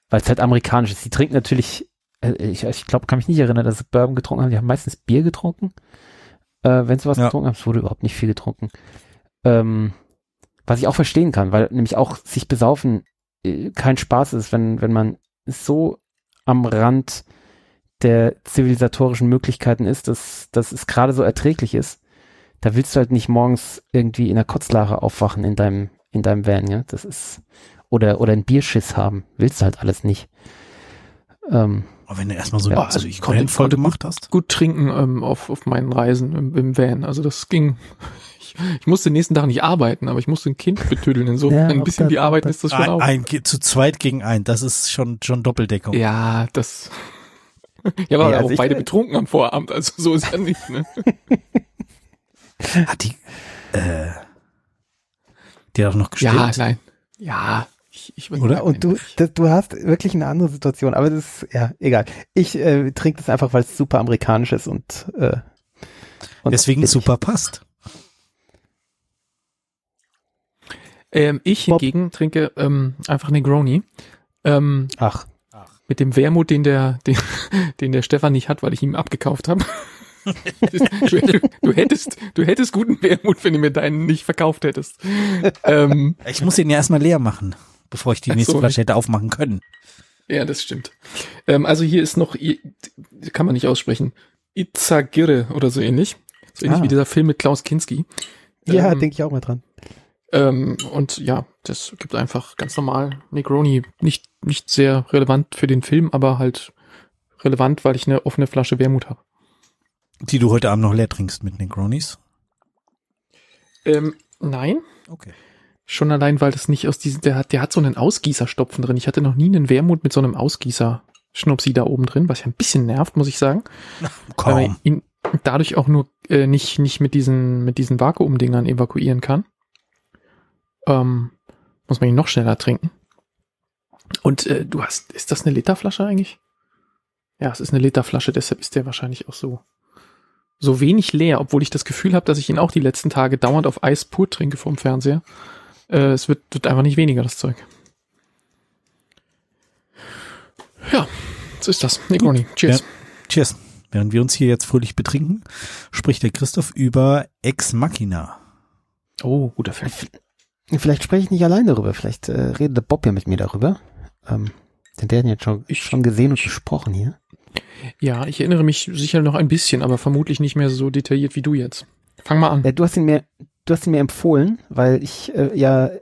weil es halt amerikanisch ist. Die trinken natürlich, äh, ich, ich glaube, kann mich nicht erinnern, dass sie Bourbon getrunken haben. Die haben meistens Bier getrunken. Äh, wenn sie was Ja. getrunken haben, es wurde überhaupt nicht viel getrunken. Ähm, was ich auch verstehen kann, weil nämlich auch sich besaufen äh, kein Spaß ist, wenn, wenn man so am Rand der zivilisatorischen Möglichkeiten ist, dass, dass es gerade so erträglich ist, da willst du halt nicht morgens irgendwie in der Kotzlache aufwachen in deinem, in deinem Van, ja. Das ist, oder, oder einen Bierschiss haben. Willst du halt alles nicht. Ähm, Aber wenn du erstmal so Ja, eine also ich konnte- voll gemacht hast. Gut trinken ähm, auf, auf meinen Reisen im, im Van. Also das ging. Ich, ich musste den nächsten Tag nicht arbeiten, aber ich musste ein Kind betüdeln. Insofern Ja, ein bisschen das- wie arbeiten das. ist das schon Ein, auch. ein, zu zweit gegen ein, das ist schon, schon Doppeldeckung. Ja, das. [laughs] Ja, aber Nee, also auch beide betrunken am Vorabend, also so ist ja nicht, ne? [laughs] Hat die, äh, die hat auch noch gestimmt. Ja, nein. Ja, ich, ich Oder? Und du, das, du hast wirklich eine andere Situation, aber das ist, ja, egal. Ich äh, trinke das einfach, weil es super amerikanisch ist und, äh, und Deswegen super passt. Ähm, ich Bob. hingegen trinke ähm, einfach Negroni. Ähm, Ach, mit dem Wermut, den der, [laughs] den, den der Stefan nicht hat, weil ich ihm abgekauft habe. [laughs] du, du, du hättest, du hättest guten Wermut, wenn du mir deinen nicht verkauft hättest. ähm, Ich muss den ja erstmal leer machen, bevor ich die nächste so. Flasche hätte aufmachen können. ja, das stimmt. Ähm, also hier ist noch, kann man nicht aussprechen, Itzagirre oder so ähnlich. So ähnlich Ah. wie dieser Film mit Klaus Kinski. ja, Ähm, denke ich auch mal dran. Ähm, und ja, das gibt einfach ganz normal Negroni. Nicht, nicht sehr relevant für den Film, aber halt relevant, weil ich eine offene Flasche Wermut habe. Die du heute Abend noch leer trinkst mit Negronis. Ähm, nein. Okay. Schon allein, weil das nicht aus diesem, der hat, der hat so einen Ausgießerstopfen drin. Ich hatte noch nie einen Wermut mit so einem Ausgießer-Schnupsi da oben drin, was ja ein bisschen nervt, muss ich sagen. [laughs] Weil Kaum. man ihn dadurch auch nur äh, nicht, nicht mit diesen, mit diesen Vakuumdingern evakuieren kann. Ähm, muss man ihn noch schneller trinken. Und äh, du hast, ist das eine Literflasche eigentlich? Ja, es ist eine Literflasche, deshalb ist der wahrscheinlich auch so, so wenig leer, obwohl ich das Gefühl habe, dass ich ihn auch die letzten Tage dauernd auf Eis pur trinke vom Fernseher. Äh, es wird, wird einfach nicht weniger, das Zeug. Ja, so ist das. Negroni. Cheers. Ja. Cheers. Während wir uns hier jetzt fröhlich betrinken, spricht der Christoph über Ex Machina. Oh, guter Film. Vielleicht spreche ich nicht allein darüber, vielleicht äh, redet der Bob ja mit mir darüber. Ähm, denn der hat ihn jetzt schon, Ich- schon gesehen und gesprochen hier. Ja, ich erinnere mich sicher noch ein bisschen, aber vermutlich nicht mehr so detailliert wie du jetzt. Fang mal an. Äh, du hast ihn mir, du hast ihn mir empfohlen, weil ich äh, ja äh,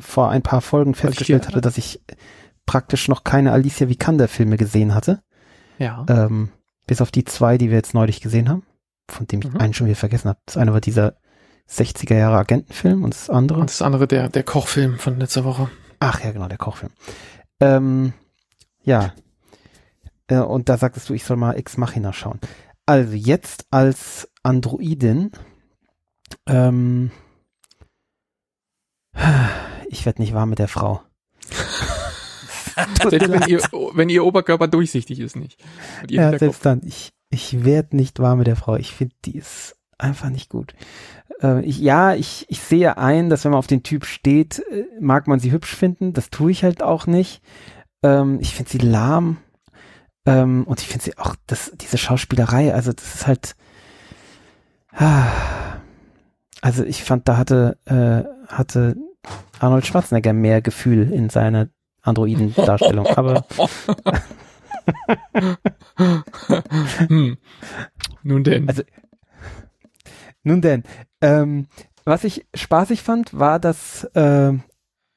vor ein paar Folgen festgestellt hatte, dass ich praktisch noch keine Alicia Vikander Filme gesehen hatte. Ja. Ähm, bis auf die zwei, die wir jetzt neulich gesehen haben, von dem ich Mhm. einen schon wieder vergessen habe. Das eine war dieser 60er Jahre Agentenfilm und das andere. Und das andere, der, der Kochfilm von letzter Woche. Ach ja, genau, der Kochfilm. Ähm, ja. Äh, und da sagtest du, ich soll mal Ex Machina schauen. Also jetzt als Androidin. Ähm, ich werde nicht warm mit der Frau. Selbst wenn ihr, wenn ihr Oberkörper durchsichtig ist, nicht. Ja, selbst dann. Ich, ich werde nicht warm mit der Frau. Ich finde, die ist einfach nicht gut. Äh, ich, ja, ich, ich sehe ein, dass wenn man auf den Typ steht, äh, mag man sie hübsch finden. Das tue ich halt auch nicht. Ähm, ich finde sie lahm. Ähm, und ich finde sie auch, das, diese Schauspielerei, also das ist halt. Ah, also ich fand, da hatte, äh, hatte Arnold Schwarzenegger mehr Gefühl in seiner Androiden-Darstellung, aber [laughs] [laughs] hm. Nun denn. Also, nun denn, ähm, was ich spaßig fand, war, dass, äh,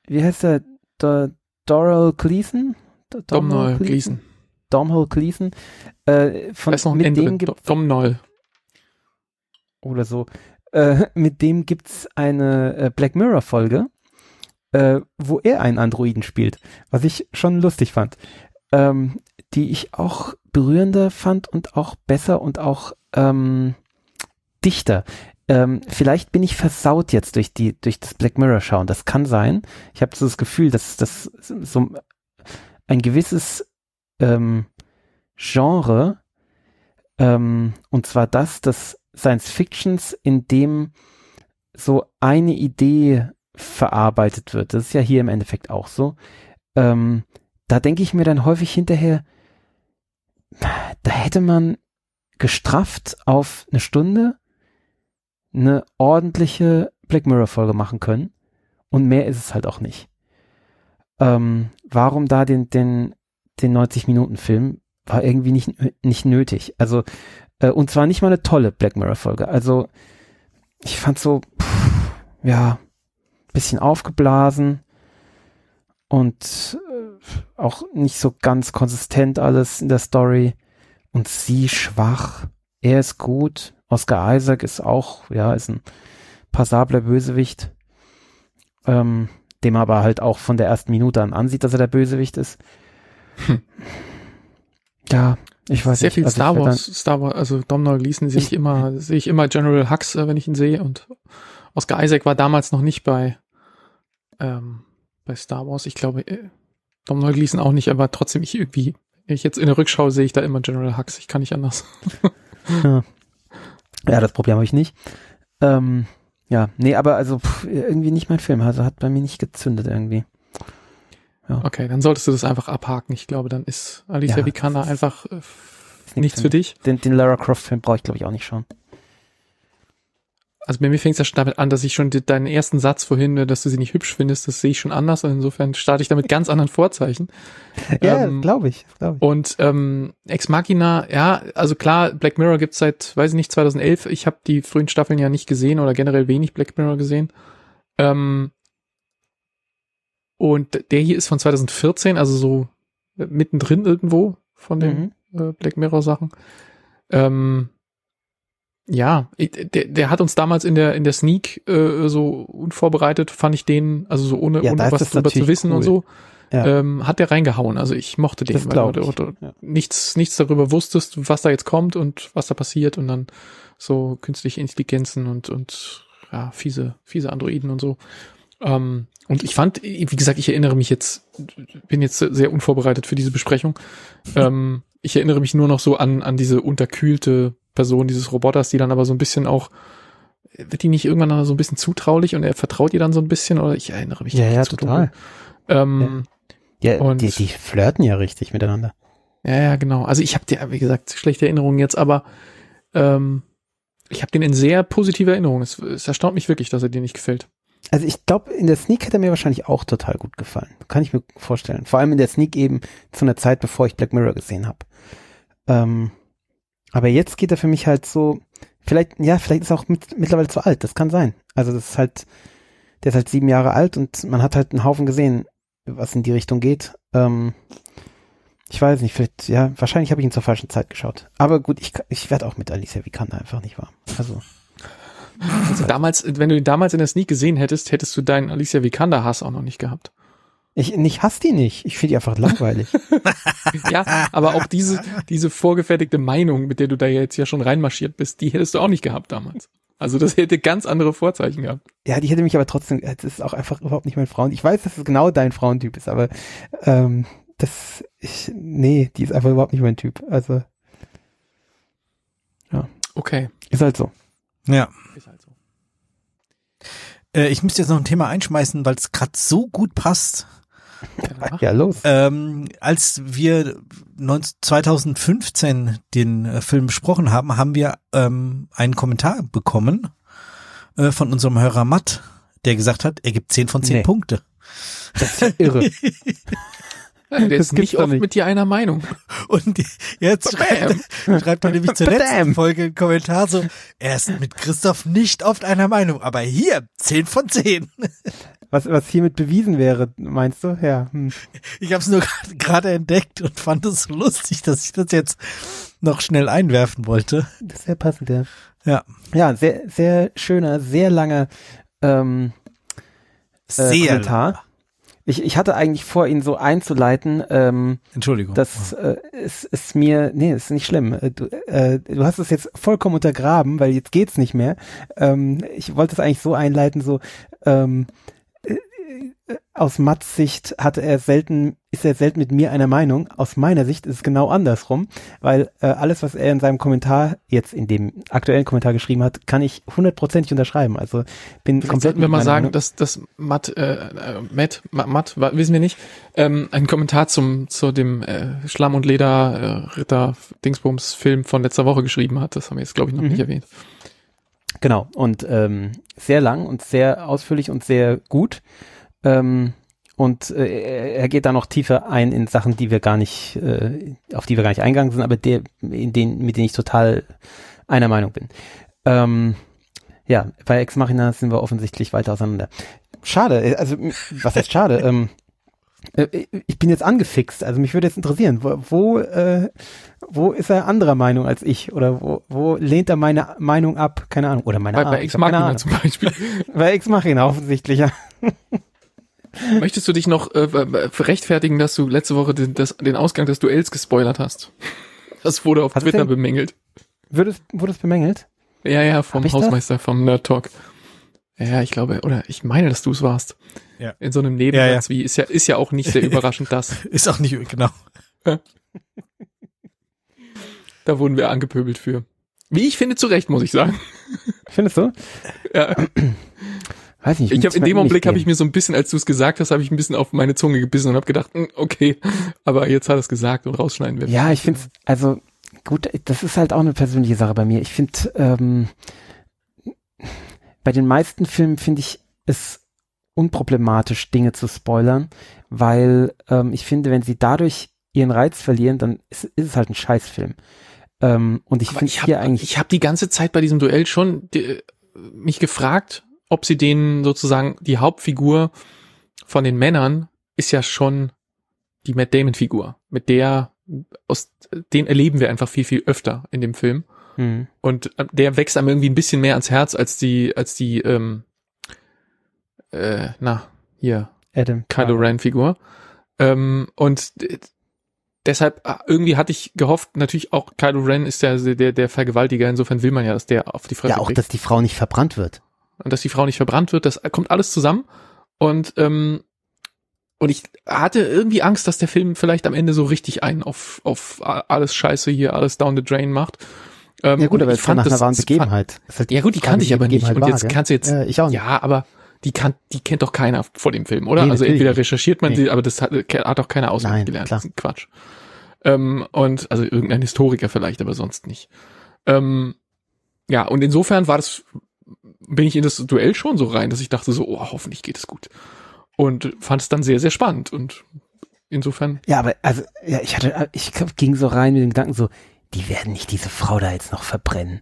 wie heißt der, der Doral Gleason? Domhnall Gleason. Domhnall Gleason. Äh, von, Da ist noch ein mit Ende. dem gibt, Domhnall. oder so. Äh, [laughs] mit dem gibt's eine äh, Black Mirror Folge, äh, wo er einen Androiden spielt, was ich schon lustig fand, ähm, die ich auch berührender fand und auch besser und auch ähm, dichter. Ähm, vielleicht bin ich versaut jetzt durch die durch das Black Mirror schauen. Das kann sein. Ich habe so das Gefühl, dass das so ein gewisses ähm, Genre ähm, und zwar das, dass Science Fictions, in dem so eine Idee verarbeitet wird. Das ist ja hier im Endeffekt auch so. Ähm, da denke ich mir dann häufig hinterher, da hätte man gestrafft auf eine Stunde eine ordentliche Black Mirror Folge machen können und mehr ist es halt auch nicht. Ähm, warum da den den den 90 Minuten Film war irgendwie nicht nicht nötig. Also äh, und zwar nicht mal eine tolle Black Mirror Folge. Also ich fand so pff, ja bisschen aufgeblasen und äh, auch nicht so ganz konsistent alles in der Story und sie schwach. Er ist gut. Oscar Isaac ist auch, ja, ist ein passabler Bösewicht, ähm, dem aber halt auch von der ersten Minute an ansieht, dass er der Bösewicht ist. Hm. Ja, ich weiß Sehr nicht. viel also Star Wars, Star Wars, also Domhnall Gleeson sehe ich immer, sehe ich immer General Hux, äh, wenn ich ihn sehe und Oscar Isaac war damals noch nicht bei, ähm, bei Star Wars. Ich glaube, äh, Domhnall Gleeson auch nicht, aber trotzdem ich irgendwie, ich jetzt in der Rückschau sehe ich da immer General Hux. Ich kann nicht anders. Ja. Ja, das Problem habe ich nicht. Ähm, ja, nee, aber also pff, irgendwie nicht mein Film. Also hat bei mir nicht gezündet irgendwie. Okay, dann solltest du das einfach abhaken. Ich glaube, dann ist Alicia Ja, Vikander einfach äh, nichts für dich. Den, den Lara Croft Film brauche ich glaube ich auch nicht schauen. Also bei mir fängt es ja schon damit an, dass ich schon deinen ersten Satz vorhin, äh, dass du sie nicht hübsch findest, das sehe ich schon anders. Und insofern starte ich damit ganz anderen Vorzeichen. [laughs] Ja, Ähm, glaube ich, glaube ich. Und ähm, Ex Machina, ja, also klar, Black Mirror gibt's seit, weiß ich nicht, 2011. Ich habe die frühen Staffeln ja nicht gesehen oder generell wenig Black Mirror gesehen. Ähm, und der hier ist von 2014, also so mittendrin irgendwo von den Mhm. äh, Black Mirror Sachen. Ähm, ja, der, der hat uns damals in der in der Sneak äh, so unvorbereitet, fand ich den, also so ohne, Ja, ohne was drüber zu wissen und cool. so, Ja. ähm, hat der reingehauen. Also ich mochte den, Das weil du, ich. du Ja. nichts nichts darüber wusstest, was da jetzt kommt und was da passiert und dann so künstliche Intelligenzen und und ja fiese fiese Androiden und so. Ähm, und ich fand, wie gesagt, ich erinnere mich jetzt, bin jetzt sehr unvorbereitet für diese Besprechung. Ähm, ich erinnere mich nur noch so an, an diese unterkühlte Person dieses Roboters, die dann aber so ein bisschen auch, wird die nicht irgendwann so ein bisschen zutraulich und er vertraut ihr dann so ein bisschen oder ich erinnere mich Ja, ja, total. Ähm, Ja, und- die, die flirten ja richtig miteinander. ja. ja, genau. Also ich habe dir, wie gesagt, schlechte Erinnerungen jetzt, aber ähm, ich habe den in sehr positiver Erinnerung. Es, es erstaunt mich wirklich, dass er dir nicht gefällt. Also ich glaube, in der Sneak hätte er mir wahrscheinlich auch total gut gefallen. Kann ich mir vorstellen. Vor allem in der Sneak eben zu einer Zeit, bevor ich Black Mirror gesehen habe. Ähm, aber jetzt geht er für mich halt so, vielleicht, ja, vielleicht ist er auch mit, mittlerweile zu alt. Das kann sein. Also das ist halt, der ist halt sieben Jahre alt und man hat halt einen Haufen gesehen, was in die Richtung geht. Ähm, ich weiß nicht, vielleicht, ja, wahrscheinlich habe ich ihn zur falschen Zeit geschaut. Aber gut, ich, ich werde auch mit Alicia Vikander einfach nicht warm. Also, [laughs] Also damals, wenn du ihn damals in der Sneak gesehen hättest, hättest du deinen Alicia Vikander Hass auch noch nicht gehabt. Ich, ich hasse die nicht. Ich finde die einfach langweilig. [laughs] Ja, aber auch diese, diese vorgefertigte Meinung, mit der du da jetzt ja schon reinmarschiert bist, die hättest du auch nicht gehabt damals. Also das hätte ganz andere Vorzeichen gehabt. Ja, die hätte mich aber trotzdem, das ist auch einfach überhaupt nicht mein Frauen. Ich weiß, dass es genau dein Frauentyp ist, aber ähm, das, ich, nee, die ist einfach überhaupt nicht mein Typ. Also Okay, ist halt so. Ja. ist halt so. Äh, ich müsste jetzt noch ein Thema einschmeißen, weil es gerade so gut passt. Ja. Ja, los. Ähm, als wir 19, 2015 den äh, Film besprochen haben, haben wir ähm, einen Kommentar bekommen äh, von unserem Hörer Matt, der gesagt hat, er gibt 10 von 10 Nee. Punkte. Das ist irre. [laughs] Der ist nicht oft nicht. mit dir einer Meinung. Und jetzt schreibt, schreibt er nämlich zur letzten Folge einen Kommentar so, er ist mit Christoph nicht oft einer Meinung, aber hier, 10 von 10. Was, was hiermit bewiesen wäre, meinst du? Ja. Hm. Ich habe es nur [laughs] gerade entdeckt und fand es so lustig, dass ich das jetzt noch schnell einwerfen wollte. Das ist sehr passend, ja. Ja. Ja, sehr, sehr schöner, sehr langer ähm, äh, sehr Kommentar. Ich, ich hatte eigentlich vor, ihn so einzuleiten. Ähm, Entschuldigung. Das äh, ist, ist mir, nee, ist nicht schlimm. Äh, du, äh, du hast es jetzt vollkommen untergraben, weil jetzt geht's nicht mehr. Ähm, ich wollte es eigentlich so einleiten, so ähm, aus Matts Sicht hatte er selten, ist er selten mit mir einer Meinung. Aus meiner Sicht ist es genau andersrum, weil äh, alles, was er in seinem Kommentar, jetzt in dem aktuellen Kommentar geschrieben hat, kann ich hundertprozentig unterschreiben. Also bin Vielleicht komplett. Sollten wir mal sagen, Meinung. dass, dass Matt, äh, äh Matt, Matt, Matt wissen wir nicht, ähm, ein Kommentar zum zu dem äh, Schlamm und Leder äh, Ritter Dingsbums Film von letzter Woche geschrieben hat. Das haben wir jetzt glaube ich noch mhm. nicht erwähnt. Genau und ähm, sehr lang und sehr ausführlich und sehr gut. Ähm, und äh, er geht da noch tiefer ein in Sachen, die wir gar nicht, äh, auf die wir gar nicht eingegangen sind, aber der, in denen, mit denen ich total einer Meinung bin. Ähm, ja, bei Ex Machina sind wir offensichtlich weiter auseinander. Schade, äh, also was heißt schade? [laughs] ähm, äh, ich bin jetzt angefixt, also mich würde jetzt interessieren, wo, wo, äh, wo ist er anderer Meinung als ich? Oder wo, wo lehnt er meine Meinung ab? Keine Ahnung. Oder meine Bei, bei Ex Machina zum Beispiel. [laughs] bei Ex Machina offensichtlich, ja. [laughs] Möchtest du dich noch äh, rechtfertigen, dass du letzte Woche den, das, den Ausgang des Duells gespoilert hast? Das wurde auf Hat Twitter denn, bemängelt. Wurde es, wurde es bemängelt? Ja, ja, vom Hausmeister, das? vom Nerd Talk. Ja, ich glaube, oder ich meine, dass du es warst. Ja. In so einem Nebensatz ja, ja. wie, ist ja, ist ja auch nicht sehr überraschend das. [laughs] ist auch nicht, genau. da wurden wir angepöbelt für. Wie ich finde, zu Recht, muss ich sagen. Findest du? Ja. [clears throat] Weiß nicht. Ich, habe in dem Augenblick habe ich mir so ein bisschen, als du es gesagt hast, habe ich ein bisschen auf meine Zunge gebissen und habe gedacht, hm, okay, aber jetzt hat er es gesagt und rausschneiden wir. Ja, ich finde also gut, das ist halt auch eine persönliche Sache bei mir. Ich finde, ähm, bei den meisten Filmen finde ich es unproblematisch, Dinge zu spoilern, weil ähm, ich finde, wenn sie dadurch ihren Reiz verlieren, dann ist, ist es halt ein Scheißfilm. Ähm, und ich finde hier eigentlich. Ich habe die ganze Zeit bei diesem Duell schon die, mich gefragt, ob sie den sozusagen, die Hauptfigur von den Männern ist ja schon die Matt Damon Figur, mit der aus den erleben wir einfach viel viel öfter in dem Film. Mhm. und äh, der wächst einem irgendwie ein bisschen mehr ans Herz als die als die ähm, äh, na hier Adam Kylo Ren Figur ähm, und deshalb äh, irgendwie hatte ich gehofft natürlich auch Kylo Ren ist der der der Vergewaltiger. Insofern will man ja dass der auf die Fresse ja auch kriegt. dass die Frau nicht verbrannt wird und dass die Frau nicht verbrannt wird, das kommt alles zusammen. Und ähm, und ich hatte irgendwie Angst, dass der Film vielleicht am Ende so richtig einen auf auf alles Scheiße hier, alles down the drain macht. Ähm, ja gut, aber ich fand das eine Begebenheit. Halt ja gut, die kannte ich aber nicht. Und jetzt war, kannst du jetzt, ja, ich auch nicht. ja, aber die kann, die kennt doch keiner vor dem Film, oder? Nee, also entweder recherchiert man nee. sie, aber das hat, hat auch keiner auswendig gelernt. Klar. Das ist ein Quatsch. Ähm, und also irgendein Historiker vielleicht, aber sonst nicht. Ähm, ja, und insofern war das bin ich in das Duell schon so rein, dass ich dachte so, oh, hoffentlich geht es gut. Und fand es dann sehr, sehr spannend und insofern. Ja, aber also, ja, ich hatte, ich ging so rein mit dem Gedanken so, die werden nicht diese Frau da jetzt noch verbrennen.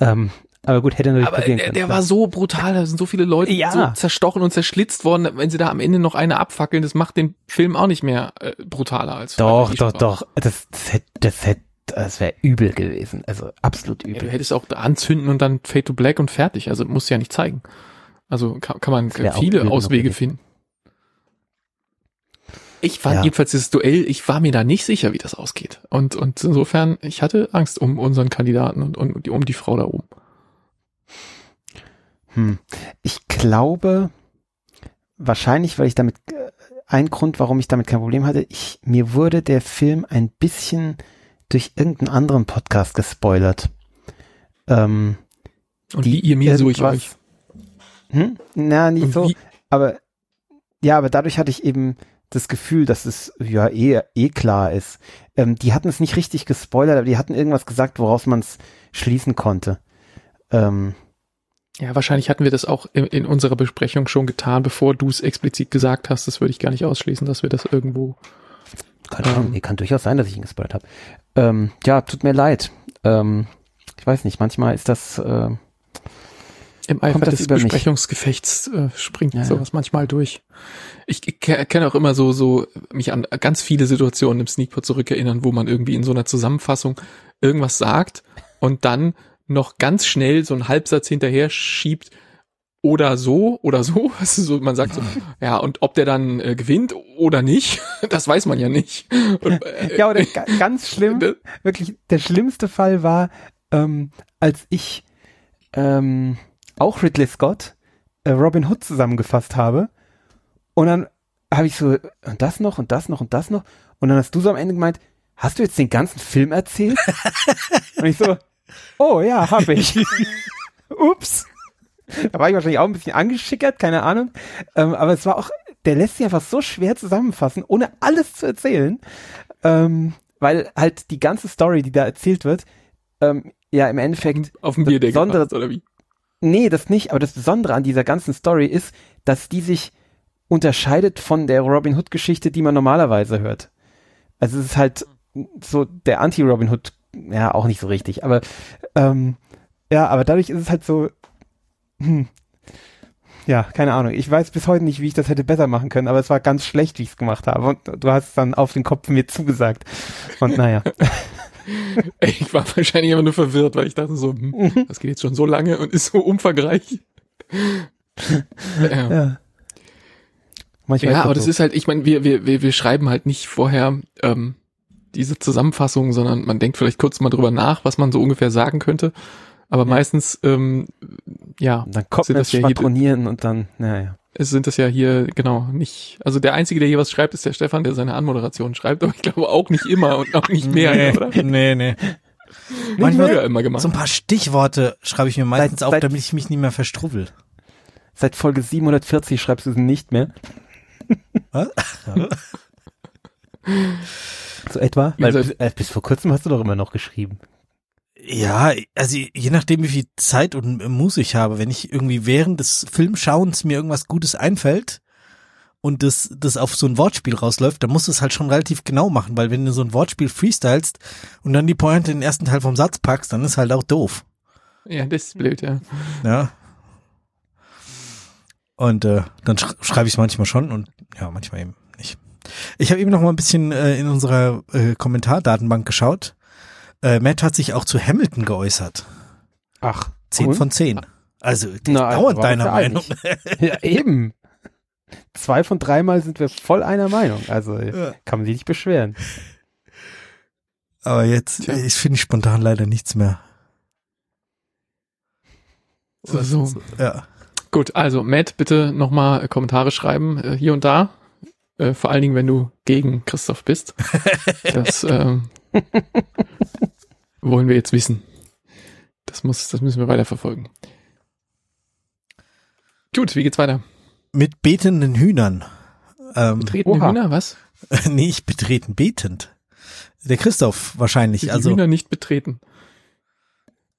Ähm, aber gut, hätte natürlich aber passieren der, der war so brutal, da sind so viele Leute ja. so zerstochen und zerschlitzt worden, wenn sie da am Ende noch eine abfackeln, das macht den Film auch nicht mehr äh, brutaler als Doch, doch, doch. Das, das hätte, das hätte das wäre übel gewesen. Also absolut übel. Ja, du hättest auch anzünden und dann Fade to Black und fertig. Also muss ja nicht zeigen. Also kann, kann man viele Auswege finden. Ich fand ja. jedenfalls dieses Duell, ich war mir da nicht sicher, wie das ausgeht. Und, und insofern, ich hatte Angst um unseren Kandidaten und, und um die Frau da oben. Hm. Ich glaube, wahrscheinlich, weil ich damit, äh, ein Grund, warum ich damit kein Problem hatte, ich, mir wurde der Film ein bisschen durch irgendeinen anderen Podcast gespoilert. Ähm, und wie ihr mir so ich euch. Hm? Na, nicht so. Aber ja, aber dadurch hatte ich eben das Gefühl, dass es ja eh, eh klar ist. Ähm, die hatten es nicht richtig gespoilert, aber die hatten irgendwas gesagt, woraus man es schließen konnte. Ähm, Ja, wahrscheinlich hatten wir das auch in, in unserer Besprechung schon getan, bevor du es explizit gesagt hast. Das würde ich gar nicht ausschließen, dass wir das irgendwo. Keine Ahnung, nee, kann durchaus sein, dass ich ihn gespoilert habe. Ähm, ja, tut mir leid. Ähm, ich weiß nicht, manchmal ist das äh, Im Eifer des? Besprechungsgefechts äh, springt Ja, ja. sowas manchmal durch. Ich, ich kenne auch immer so, so mich an ganz viele Situationen im Sneakpot zurückerinnern, wo man irgendwie in so einer Zusammenfassung irgendwas sagt und dann noch ganz schnell so einen Halbsatz hinterher schiebt oder so oder so. [laughs] Also so man sagt so, [laughs] ja, und ob der dann äh, gewinnt oder nicht, [laughs] das weiß man ja nicht. Und, äh, Ja, oder ga- ganz schlimm, wirklich der schlimmste Fall war, ähm, als ich ähm, auch Ridley Scott äh, Robin Hood zusammengefasst habe und dann habe ich so und das noch und das noch und das noch und dann hast du so am Ende gemeint, hast du jetzt den ganzen Film erzählt? und ich so, oh ja, habe ich. Ups. [laughs] Da war ich wahrscheinlich auch ein bisschen angeschickert, keine Ahnung. Ähm, aber es war auch, der lässt sich einfach so schwer zusammenfassen, ohne alles zu erzählen. Ähm, weil halt die ganze Story, die da erzählt wird, ähm, ja im Endeffekt, auf dem Bierdeckel Besondere- macht's, oder wie? nee, das nicht, aber das Besondere an dieser ganzen Story ist, dass die sich unterscheidet von der Robin Hood Geschichte, die man normalerweise hört. Also es ist halt so der Anti-Robin Hood, ja, auch nicht so richtig, aber ähm, ja, aber dadurch ist es halt so, hm, ja, keine Ahnung. Ich weiß bis heute nicht, wie ich das hätte besser machen können, aber es war ganz schlecht, wie ich es gemacht habe. Und du hast es dann auf den Kopf mir zugesagt. Und naja. [laughs] Ich war wahrscheinlich immer nur verwirrt, weil ich dachte so, hm, das geht jetzt schon so lange und ist so umfangreich. ja. [laughs] Ja. Manchmal Ja, aber das das so. ist halt, ich meine, wir, wir, wir, wir schreiben halt nicht vorher ähm, diese Zusammenfassung, sondern man denkt vielleicht kurz mal drüber nach, was man so ungefähr sagen könnte. Aber meistens, ähm, ja, Und dann kommt das ja hier- schwadronieren und dann, naja. es sind das ja hier genau nicht. Also der Einzige, der hier was schreibt, ist der Stefan, der seine Anmoderation schreibt, aber ich glaube auch nicht immer und auch nicht mehr, nee, oder? nee, nee. Manchmal ja immer gemacht. so ein paar Stichworte schreibe ich mir meistens Seit- auf, seit- damit ich mich nicht mehr verstrubbel. Seit Folge 740 schreibst du es nicht mehr. Was? [laughs] So etwa? Weil bis, äh, bis vor kurzem hast du doch immer noch geschrieben. Ja, also je nachdem, wie viel Zeit und Muße ich habe, wenn ich irgendwie während des Filmschauens mir irgendwas Gutes einfällt und das, das auf so ein Wortspiel rausläuft, dann musst du es halt schon relativ genau machen, weil wenn du so ein Wortspiel freestylst und dann die Pointe in den ersten Teil vom Satz packst, dann ist halt auch doof. Ja, das ist blöd, ja. Ja. Und äh, dann sch schreibe ich es manchmal schon und ja, manchmal eben nicht. Ich habe eben noch mal ein bisschen äh, in unserer äh, Kommentardatenbank geschaut. Äh, Matt hat sich auch zu Hamilton geäußert. Ach, Zehn und? von zehn. Also Na, dauernd waren wir deiner Meinung. [laughs] Ja, eben. Zwei von dreimal sind wir voll einer Meinung. Also Ja. kann man sich nicht beschweren. Aber jetzt, Tja. ich finde spontan leider nichts mehr. So, so. Ja. Gut, also Matt, bitte nochmal Kommentare schreiben, äh, hier und da. Äh, vor allen Dingen, wenn du gegen Christoph bist. [laughs] Das ähm, [laughs] wollen wir jetzt wissen. Das muss, das müssen wir weiter verfolgen. Gut, wie geht's weiter? Mit betenden Hühnern. Ähm, Betretene Oha. Hühner, was? [laughs] nee, ich betreten, betend. Der Christoph wahrscheinlich, Die also Hühner nicht betreten.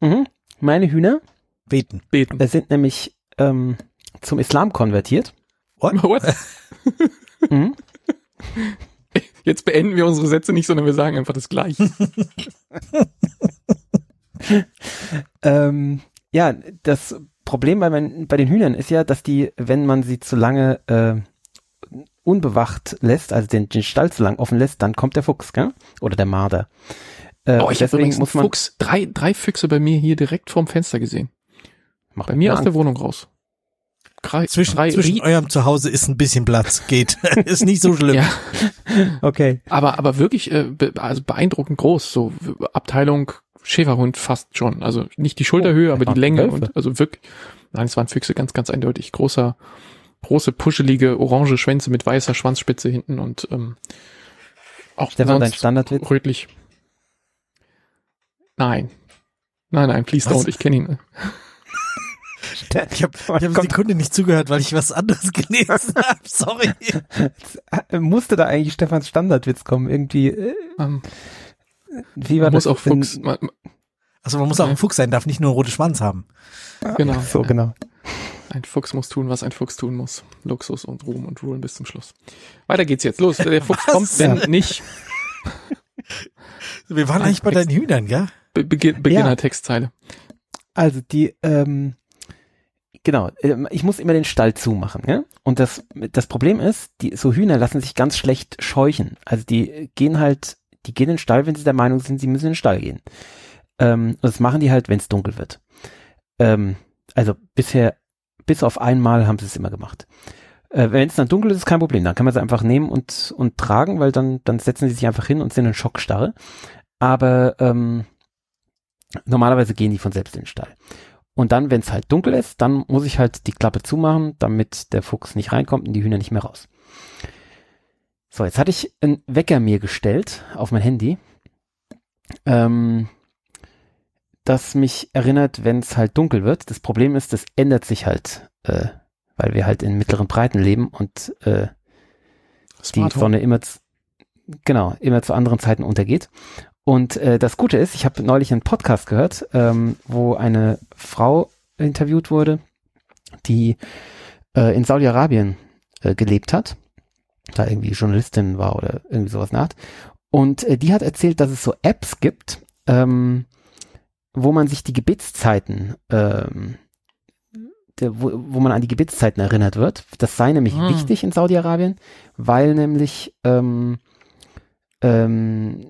Mhm. Meine Hühner beten. Beten. äh, sind nämlich ähm, zum Islam konvertiert. What? What? [laughs] Mhm. [laughs] Jetzt beenden wir unsere Sätze nicht, sondern wir sagen einfach das Gleiche. [laughs] Ähm, ja, das Problem bei, mein, bei den Hühnern ist ja, dass die, wenn man sie zu lange äh, unbewacht lässt, also den, den Stall zu lang offen lässt, dann kommt der Fuchs, gell? Oder der Marder. Äh, Oh, ich habe übrigens muss man Fuchs, drei, drei Füchse bei mir hier direkt vorm Fenster gesehen. Macht Bei mir aus Angst. der Wohnung raus. Drei, Zwischen, drei zwischen eurem Zuhause ist ein bisschen Platz. Geht. [laughs] ist nicht so schlimm. Ja, Okay. aber, aber wirklich äh, be also beeindruckend groß. So Abteilung Schäferhund fast schon. Also nicht die Schulterhöhe, Oh, aber die Länge und also wirklich. Nein, es waren Füchse ganz, ganz eindeutig. Großer, große, puschelige, orange Schwänze mit weißer Schwanzspitze hinten und ähm, auch Stefan, dein Standardwitz? rötlich. Nein. Nein, nein, please Was? don't. Ich kenne ihn. [laughs] Ich habe ich hab eine Sekunde nicht zugehört, weil ich was anderes [laughs] gelesen habe. Sorry. Äh, Musste da eigentlich Stefans Standardwitz kommen? Irgendwie, äh, Ähm, wie war man muss das? auch Fuchs. Man, Also man muss auch ein Fuchs sein, darf nicht nur einen roten Schwanz haben. Genau. So, genau. Ein Fuchs muss tun, was ein Fuchs tun muss. Luxus und Ruhm und Ruhen bis zum Schluss. Weiter geht's jetzt. Los, der Fuchs kommt, wenn Ja. [laughs] nicht. Wir waren eigentlich bei deinen Hühnern, gell? Be Beginn, Beginner-Textzeile. Also die, ähm, genau, ähm, ich muss immer den Stall zumachen, ja? Und das, das Problem ist, die, so Hühner lassen sich ganz schlecht scheuchen. Also die gehen halt, die gehen in den Stall, wenn sie der Meinung sind, sie müssen in den Stall gehen. Ähm, und das machen die halt, wenn es dunkel wird. Ähm, also bisher, bis auf einmal haben sie es immer gemacht. Äh, wenn es dann dunkel ist, ist kein Problem. Dann kann man sie einfach nehmen und, und tragen, weil dann, dann setzen sie sich einfach hin und sind in Schockstarre. Aber ähm, normalerweise gehen die von selbst in den Stall. Und dann, wenn es halt dunkel ist, dann muss ich halt die Klappe zumachen, damit der Fuchs nicht reinkommt und die Hühner nicht mehr raus. So, jetzt hatte ich einen Wecker mir gestellt auf mein Handy, ähm, das mich erinnert, wenn es halt dunkel wird. Das Problem ist, das ändert sich halt, äh, weil wir halt in mittleren Breiten leben und äh, die. Sonne immer, genau, immer zu anderen Zeiten untergeht. Und äh, das Gute ist, ich habe neulich einen Podcast gehört, ähm, wo eine Frau interviewt wurde, die äh, in Saudi-Arabien äh, gelebt hat, da irgendwie Journalistin war oder irgendwie sowas nach. Und äh, die hat erzählt, dass es so Apps gibt, ähm, wo man sich die Gebetszeiten, ähm, der, wo, wo man an die Gebetszeiten erinnert wird. Das sei nämlich Hm. wichtig in Saudi-Arabien, weil nämlich ähm, ähm,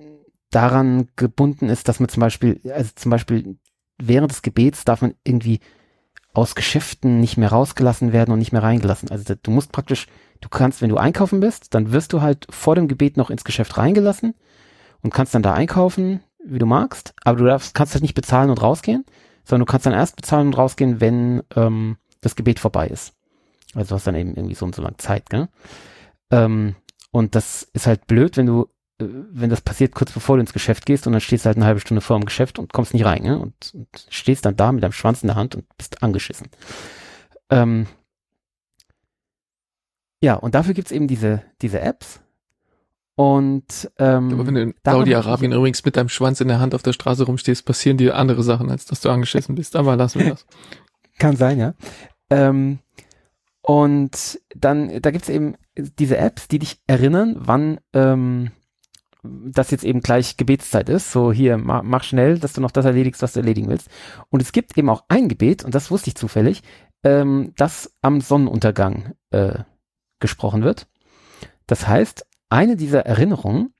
daran gebunden ist, dass man zum Beispiel, also zum Beispiel während des Gebets darf man irgendwie aus Geschäften nicht mehr rausgelassen werden und nicht mehr reingelassen. Also du musst praktisch, du kannst, wenn du einkaufen bist, dann wirst du halt vor dem Gebet noch ins Geschäft reingelassen und kannst dann da einkaufen, wie du magst, aber du darfst, kannst halt nicht bezahlen und rausgehen, sondern du kannst dann erst bezahlen und rausgehen, wenn ähm, das Gebet vorbei ist. Also du hast dann eben irgendwie so und so lange Zeit, gell? Ähm, und das ist halt blöd, wenn du, wenn das passiert kurz bevor du ins Geschäft gehst und dann stehst du halt eine halbe Stunde vor dem Geschäft und kommst nicht rein, ne? Und, und stehst dann da mit deinem Schwanz in der Hand und bist angeschissen. Ähm, ja, und dafür gibt's eben diese, diese Apps. Und ähm, Aber wenn du in Saudi-Arabien übrigens mit deinem Schwanz in der Hand auf der Straße rumstehst, passieren dir andere Sachen, als dass du angeschissen bist. Aber lassen wir das. [laughs] Kann sein, ja. Ähm, und dann, da gibt's eben diese Apps, die dich erinnern, wann ähm, das jetzt eben gleich Gebetszeit ist. So hier, ma, mach schnell, dass du noch das erledigst, was du erledigen willst. Und es gibt eben auch ein Gebet, und das wusste ich zufällig, ähm, das am Sonnenuntergang äh, gesprochen wird. Das heißt, eine dieser Erinnerungen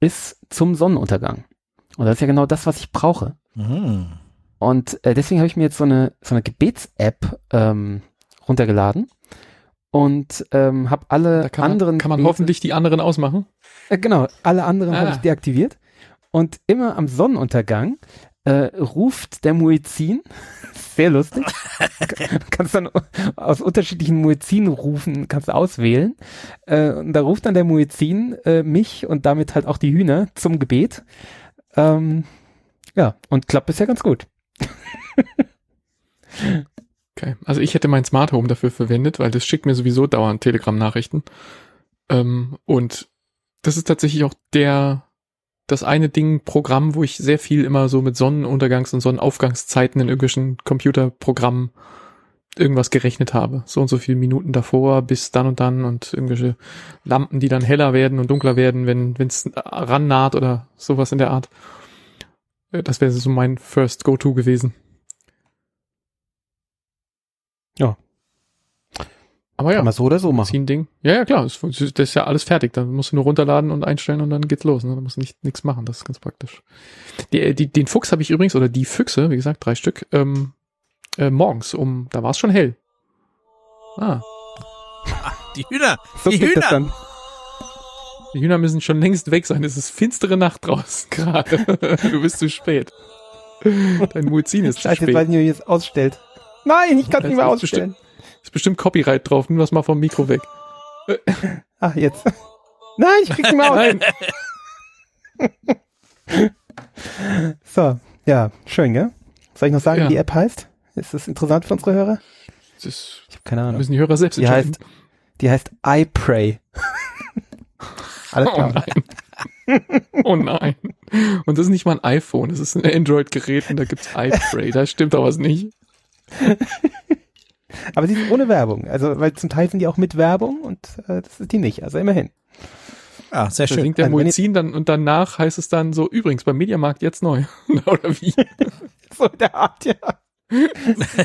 ist zum Sonnenuntergang. Und das ist ja genau das, was ich brauche. Mhm. Und äh, deswegen habe ich mir jetzt so eine, so eine Gebets-App ähm, runtergeladen und ähm, habe alle kann man, anderen kann man hoffentlich die anderen ausmachen. äh, genau, alle anderen habe Ah. ich deaktiviert. Und immer am Sonnenuntergang äh, ruft der Muezzin, [laughs] sehr lustig, [laughs] kannst dann aus unterschiedlichen Muezzinen rufen, kannst du auswählen. Äh, und da ruft dann der Muezzin äh, mich und damit halt auch die Hühner zum Gebet. Ähm, ja, und klappt bisher ganz gut. [laughs] Okay. Also ich hätte mein Smart Home dafür verwendet, weil das schickt mir sowieso dauernd Telegram-Nachrichten. Ähm, und das ist tatsächlich auch der, das eine Ding, Programm, wo ich sehr viel immer so mit Sonnenuntergangs- und Sonnenaufgangszeiten in irgendwelchen Computerprogrammen irgendwas gerechnet habe. So und so viele Minuten davor bis dann und dann und irgendwelche Lampen, die dann heller werden und dunkler werden, wenn es rannaht oder sowas in der Art. Äh, Das wäre so mein First Go-To gewesen. Ja. Aber ja. Kann man so oder so machen. Ziehen-Ding. Ja, ja, klar, das, das ist ja alles fertig. Dann musst du nur runterladen und einstellen und dann geht's los. Ne? Da musst du nicht nichts machen. Das ist ganz praktisch. Die, die, den Fuchs habe ich übrigens, oder die Füchse, wie gesagt, drei Stück, ähm, äh, morgens um, da war es schon hell. Ah, [laughs] Die Hühner. So die Hühner. dann. die Hühner müssen schon längst weg sein. Es ist finstere Nacht draußen [laughs] gerade. du bist zu spät. Dein Muezzin ist zu Scheiße, jetzt spät. weiß ich nicht, wie ihr es ausstellt. Nein, ich kann es nicht mehr ist bestimmt- ausstellen. Ist bestimmt Copyright drauf. Nimm das mal vom Mikro weg. Ach, jetzt. Nein, ich krieg's mehr aus. [laughs] So, ja, schön, gell? Soll ich noch sagen, Ja. wie die App heißt? Ist das interessant für unsere Hörer? Das Ich habe keine Ahnung. müssen die Hörer selbst Die entscheiden. heißt, die heißt I Pray. [laughs] Alles Oh klar. nein. oh nein. Und das ist nicht mal ein iPhone, das ist ein Android-Gerät und da gibt's iPray. Da stimmt doch was nicht. [laughs] Aber sie ist ohne Werbung. Also, weil zum Teil sind die auch mit Werbung und äh, das ist die nicht. Also immerhin. Ah, sehr Da schön. singt der Also Muezzin dann und danach heißt es dann so, übrigens beim Mediamarkt jetzt neu. [laughs] Oder wie? [laughs] So in der Art, ja.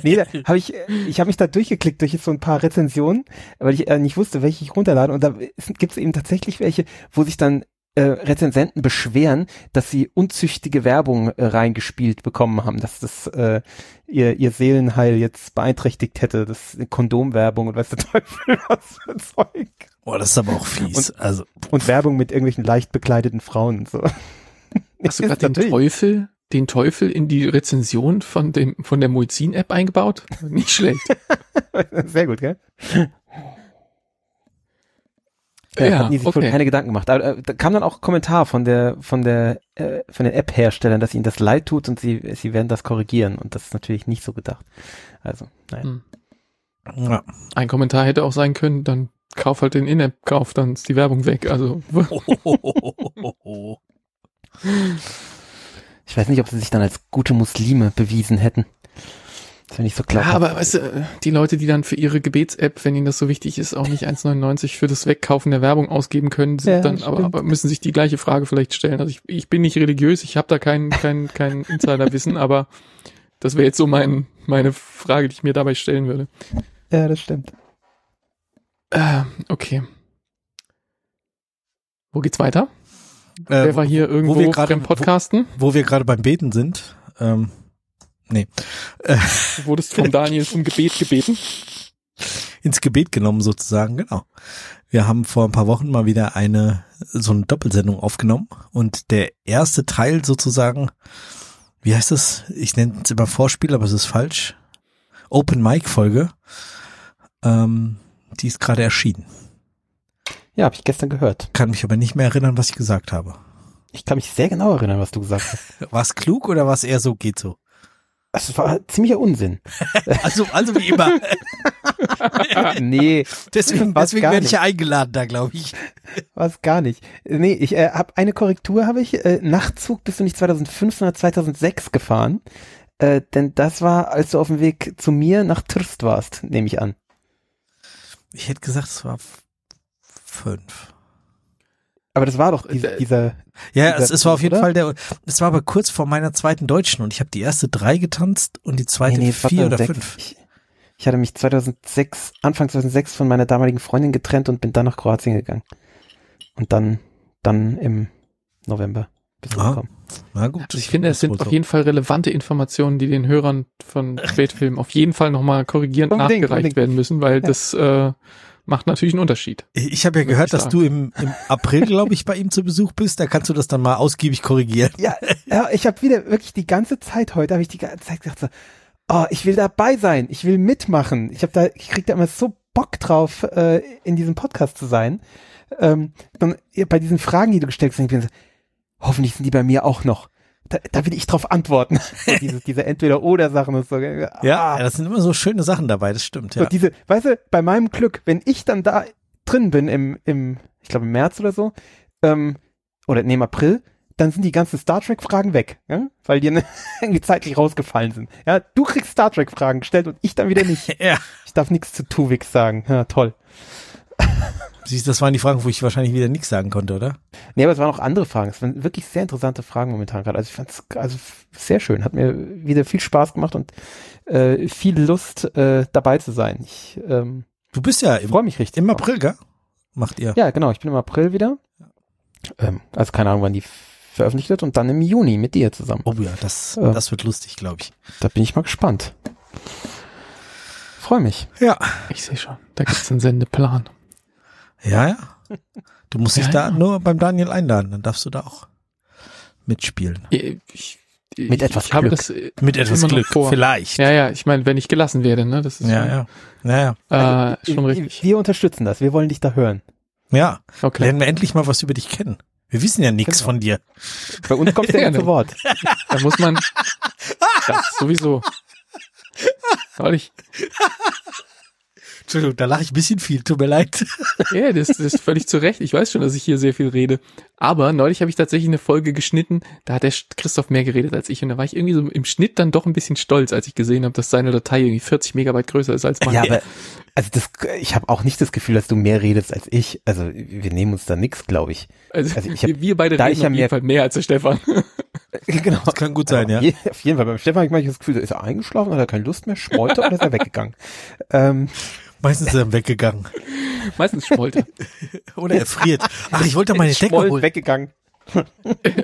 nee, da habe ich, ich habe mich da durchgeklickt durch so ein paar Rezensionen, weil ich äh, nicht wusste, welche ich runterlade. Und da gibt es eben tatsächlich welche, wo sich dann äh, Rezensenten beschweren, dass sie unzüchtige Werbung äh, reingespielt bekommen haben, dass das äh, ihr, ihr Seelenheil jetzt beeinträchtigt hätte, das Kondomwerbung und weiß der [laughs] Teufel was für Zeug. Boah, das ist aber auch fies. also, Und Werbung mit irgendwelchen leicht bekleideten Frauen und so. [laughs] Hast du gerade den. Teufel, den Teufel in die Rezension von dem, von der Muezzin-App eingebaut? Nicht schlecht. [laughs] Sehr gut, gell? Ja, Ja, hatten die sich wohl okay. keine Gedanken gemacht. Aber äh, da kam dann auch ein Kommentar von der von der äh, von den App-Herstellern, dass ihnen das leid tut und sie sie werden das korrigieren und das ist natürlich nicht so gedacht. Also, naja. Hm. ja. Ein Kommentar hätte auch sein können, dann kauf halt den In-App-Kauf, dann ist die Werbung weg. Also, [laughs] Ich weiß nicht, ob sie sich dann als gute Muslime bewiesen hätten. Das wäre nicht so klar. ja, aber weißt du, die Leute, die dann für ihre Gebets-App, wenn ihnen das so wichtig ist, auch nicht 1,99 für das Wegkaufen der Werbung ausgeben können, sind Ja, dann aber, aber müssen sich die gleiche Frage vielleicht stellen. Also ich, ich bin nicht religiös, ich habe da kein, kein, kein Insiderwissen, aber das wäre jetzt so mein, meine Frage, die ich mir dabei stellen würde. ja, das stimmt. Äh, okay. Wo geht's weiter? Äh, Wer war hier irgendwo wir gerade- beim Podcasten? wo wir gerade beim Beten sind. Ähm, nee. Du wurdest von Daniel zum Gebet gebeten. ins Gebet genommen sozusagen, genau. Wir haben vor ein paar Wochen mal wieder eine so eine Doppelsendung aufgenommen und der erste Teil sozusagen, wie heißt es? Ich nenne es immer Vorspiel, aber es ist falsch. Open Mic Folge. Ähm, die ist gerade erschienen. Ja, habe ich gestern gehört. Kann mich aber nicht mehr erinnern, was ich gesagt habe. Ich kann mich sehr genau erinnern, was du gesagt hast. [laughs] War es klug oder war es eher so geht so? Das war ziemlicher Unsinn. [laughs] Also also wie immer. [laughs] nee, Deswegen, deswegen werde ich ja eingeladen da, glaube ich. [laughs] was gar nicht. Nee, ich äh, habe eine Korrektur, habe ich. Äh, Nachtzug bist du nicht 2005, sondern 2006 gefahren. Äh, denn das war, als du auf dem Weg zu mir nach Trst warst, nehme ich an. Ich hätte gesagt, es war fünf. Aber das war doch diese, Äh, dieser, Ja, Dieser es, es war auf jeden oder? Fall der, es war aber kurz vor meiner zweiten Deutschen und ich habe die erste drei getanzt und die zweite nee, nee, vier oder 2006. fünf. Ich, ich hatte mich 2006, Anfang 2006 von meiner damaligen Freundin getrennt und bin dann nach Kroatien gegangen. Und dann, dann im November Ah. Na gut. Also ich finde, es sind auf jeden Fall relevante Informationen, die den Hörern von [laughs] Spätfilm auf jeden Fall nochmal korrigierend Unbedingt, nachgereicht unbedingt. werden müssen, weil das äh, macht natürlich einen Unterschied. Ich habe ja gehört, dass du im, im April, glaube ich, bei ihm zu Besuch bist. Da kannst du das dann mal ausgiebig korrigieren. Ja, ja ich habe wieder wirklich die ganze Zeit heute, habe ich die ganze Zeit gedacht so, oh, ich will dabei sein, ich will mitmachen. Ich habe da, ich krieg da immer so Bock drauf, äh, in diesem Podcast zu sein. Ähm, und bei diesen Fragen, die du gestellt hast, ich bin so, hoffentlich sind die bei mir auch noch. Da, da will ich drauf antworten. [laughs] diese, diese Entweder-Oder-Sachen und so. Ja, Ah. das sind immer so schöne Sachen dabei, das stimmt, ja. So diese, weißt du, bei meinem Glück, wenn ich dann da drin bin im, im ich glaube im März oder so, ähm, oder nee, im April, dann sind die ganzen Star Trek Fragen weg, ja? weil die [laughs] irgendwie zeitlich rausgefallen sind. Ja, du kriegst Star Trek Fragen gestellt und ich dann wieder nicht. [laughs] Ja. Ich darf nichts zu Tuvix sagen. Ja, toll. Siehst, das waren die Fragen, wo ich wahrscheinlich wieder nichts sagen konnte, oder? Nee, aber es waren auch andere Fragen. Es waren wirklich sehr interessante Fragen momentan gerade. Also ich fand es also sehr schön. Hat mir wieder viel Spaß gemacht und äh, viel Lust äh, dabei zu sein. Ich ähm, Du bist ja im, freue mich richtig. im. April, gell? Macht ihr. Ja, genau. Ich bin im April wieder. Ähm, also keine Ahnung, wann die veröffentlicht wird und dann im Juni mit dir zusammen. Oh ja, das, Ja. das wird lustig, glaube ich. Da bin ich mal gespannt. Freue mich. Ja. Ich sehe schon, da gibt's einen Sendeplan. Ja, ja. Du musst dich Ja, da ja. nur beim Daniel einladen, dann darfst du da auch mitspielen. Ich, ich, Mit etwas Glück. das äh, Mit etwas Glück, vor. vielleicht. Ja, ja, ich meine, wenn ich gelassen werde, ne, das ist ja, schon, ja. Ja, ja. Äh, schon Wir- richtig. Wir unterstützen das. Wir wollen dich da hören. Ja, Okay. lernen wir endlich mal was über dich kennen. Wir wissen ja nichts Genau. von dir. Bei uns kommt der [laughs] zu ne. Wort. Da muss man, [laughs] das sowieso. Weil ich, Entschuldigung, da lache ich ein bisschen viel, tut mir leid. [laughs] Ja, das, das ist völlig zu Recht. Ich weiß schon, dass ich hier sehr viel rede. Aber neulich habe ich tatsächlich eine Folge geschnitten, da hat der Christoph mehr geredet als ich. Und da war ich irgendwie so im Schnitt dann doch ein bisschen stolz, als ich gesehen habe, dass seine Datei irgendwie 40 Megabyte größer ist als meine. Ja, aber also das, ich habe auch nicht das Gefühl, dass du mehr redest als ich. Also wir nehmen uns da nix, glaube ich. Also, also ich hab- wir, beide reden ich auf jeden mehr- Fall mehr als der Stefan. [laughs] Genau. Das kann gut sein, ja. Auf jeden Fall. Beim Stefan habe ich manchmal das Gefühl, ist er eingeschlafen, hat er keine Lust mehr, schmollte oder ist er weggegangen? Ähm, Meistens ist er weggegangen. Meistens schmollt er. [laughs] Oder er friert. Ach, ich wollte meine Decke schmollend holen. weggegangen.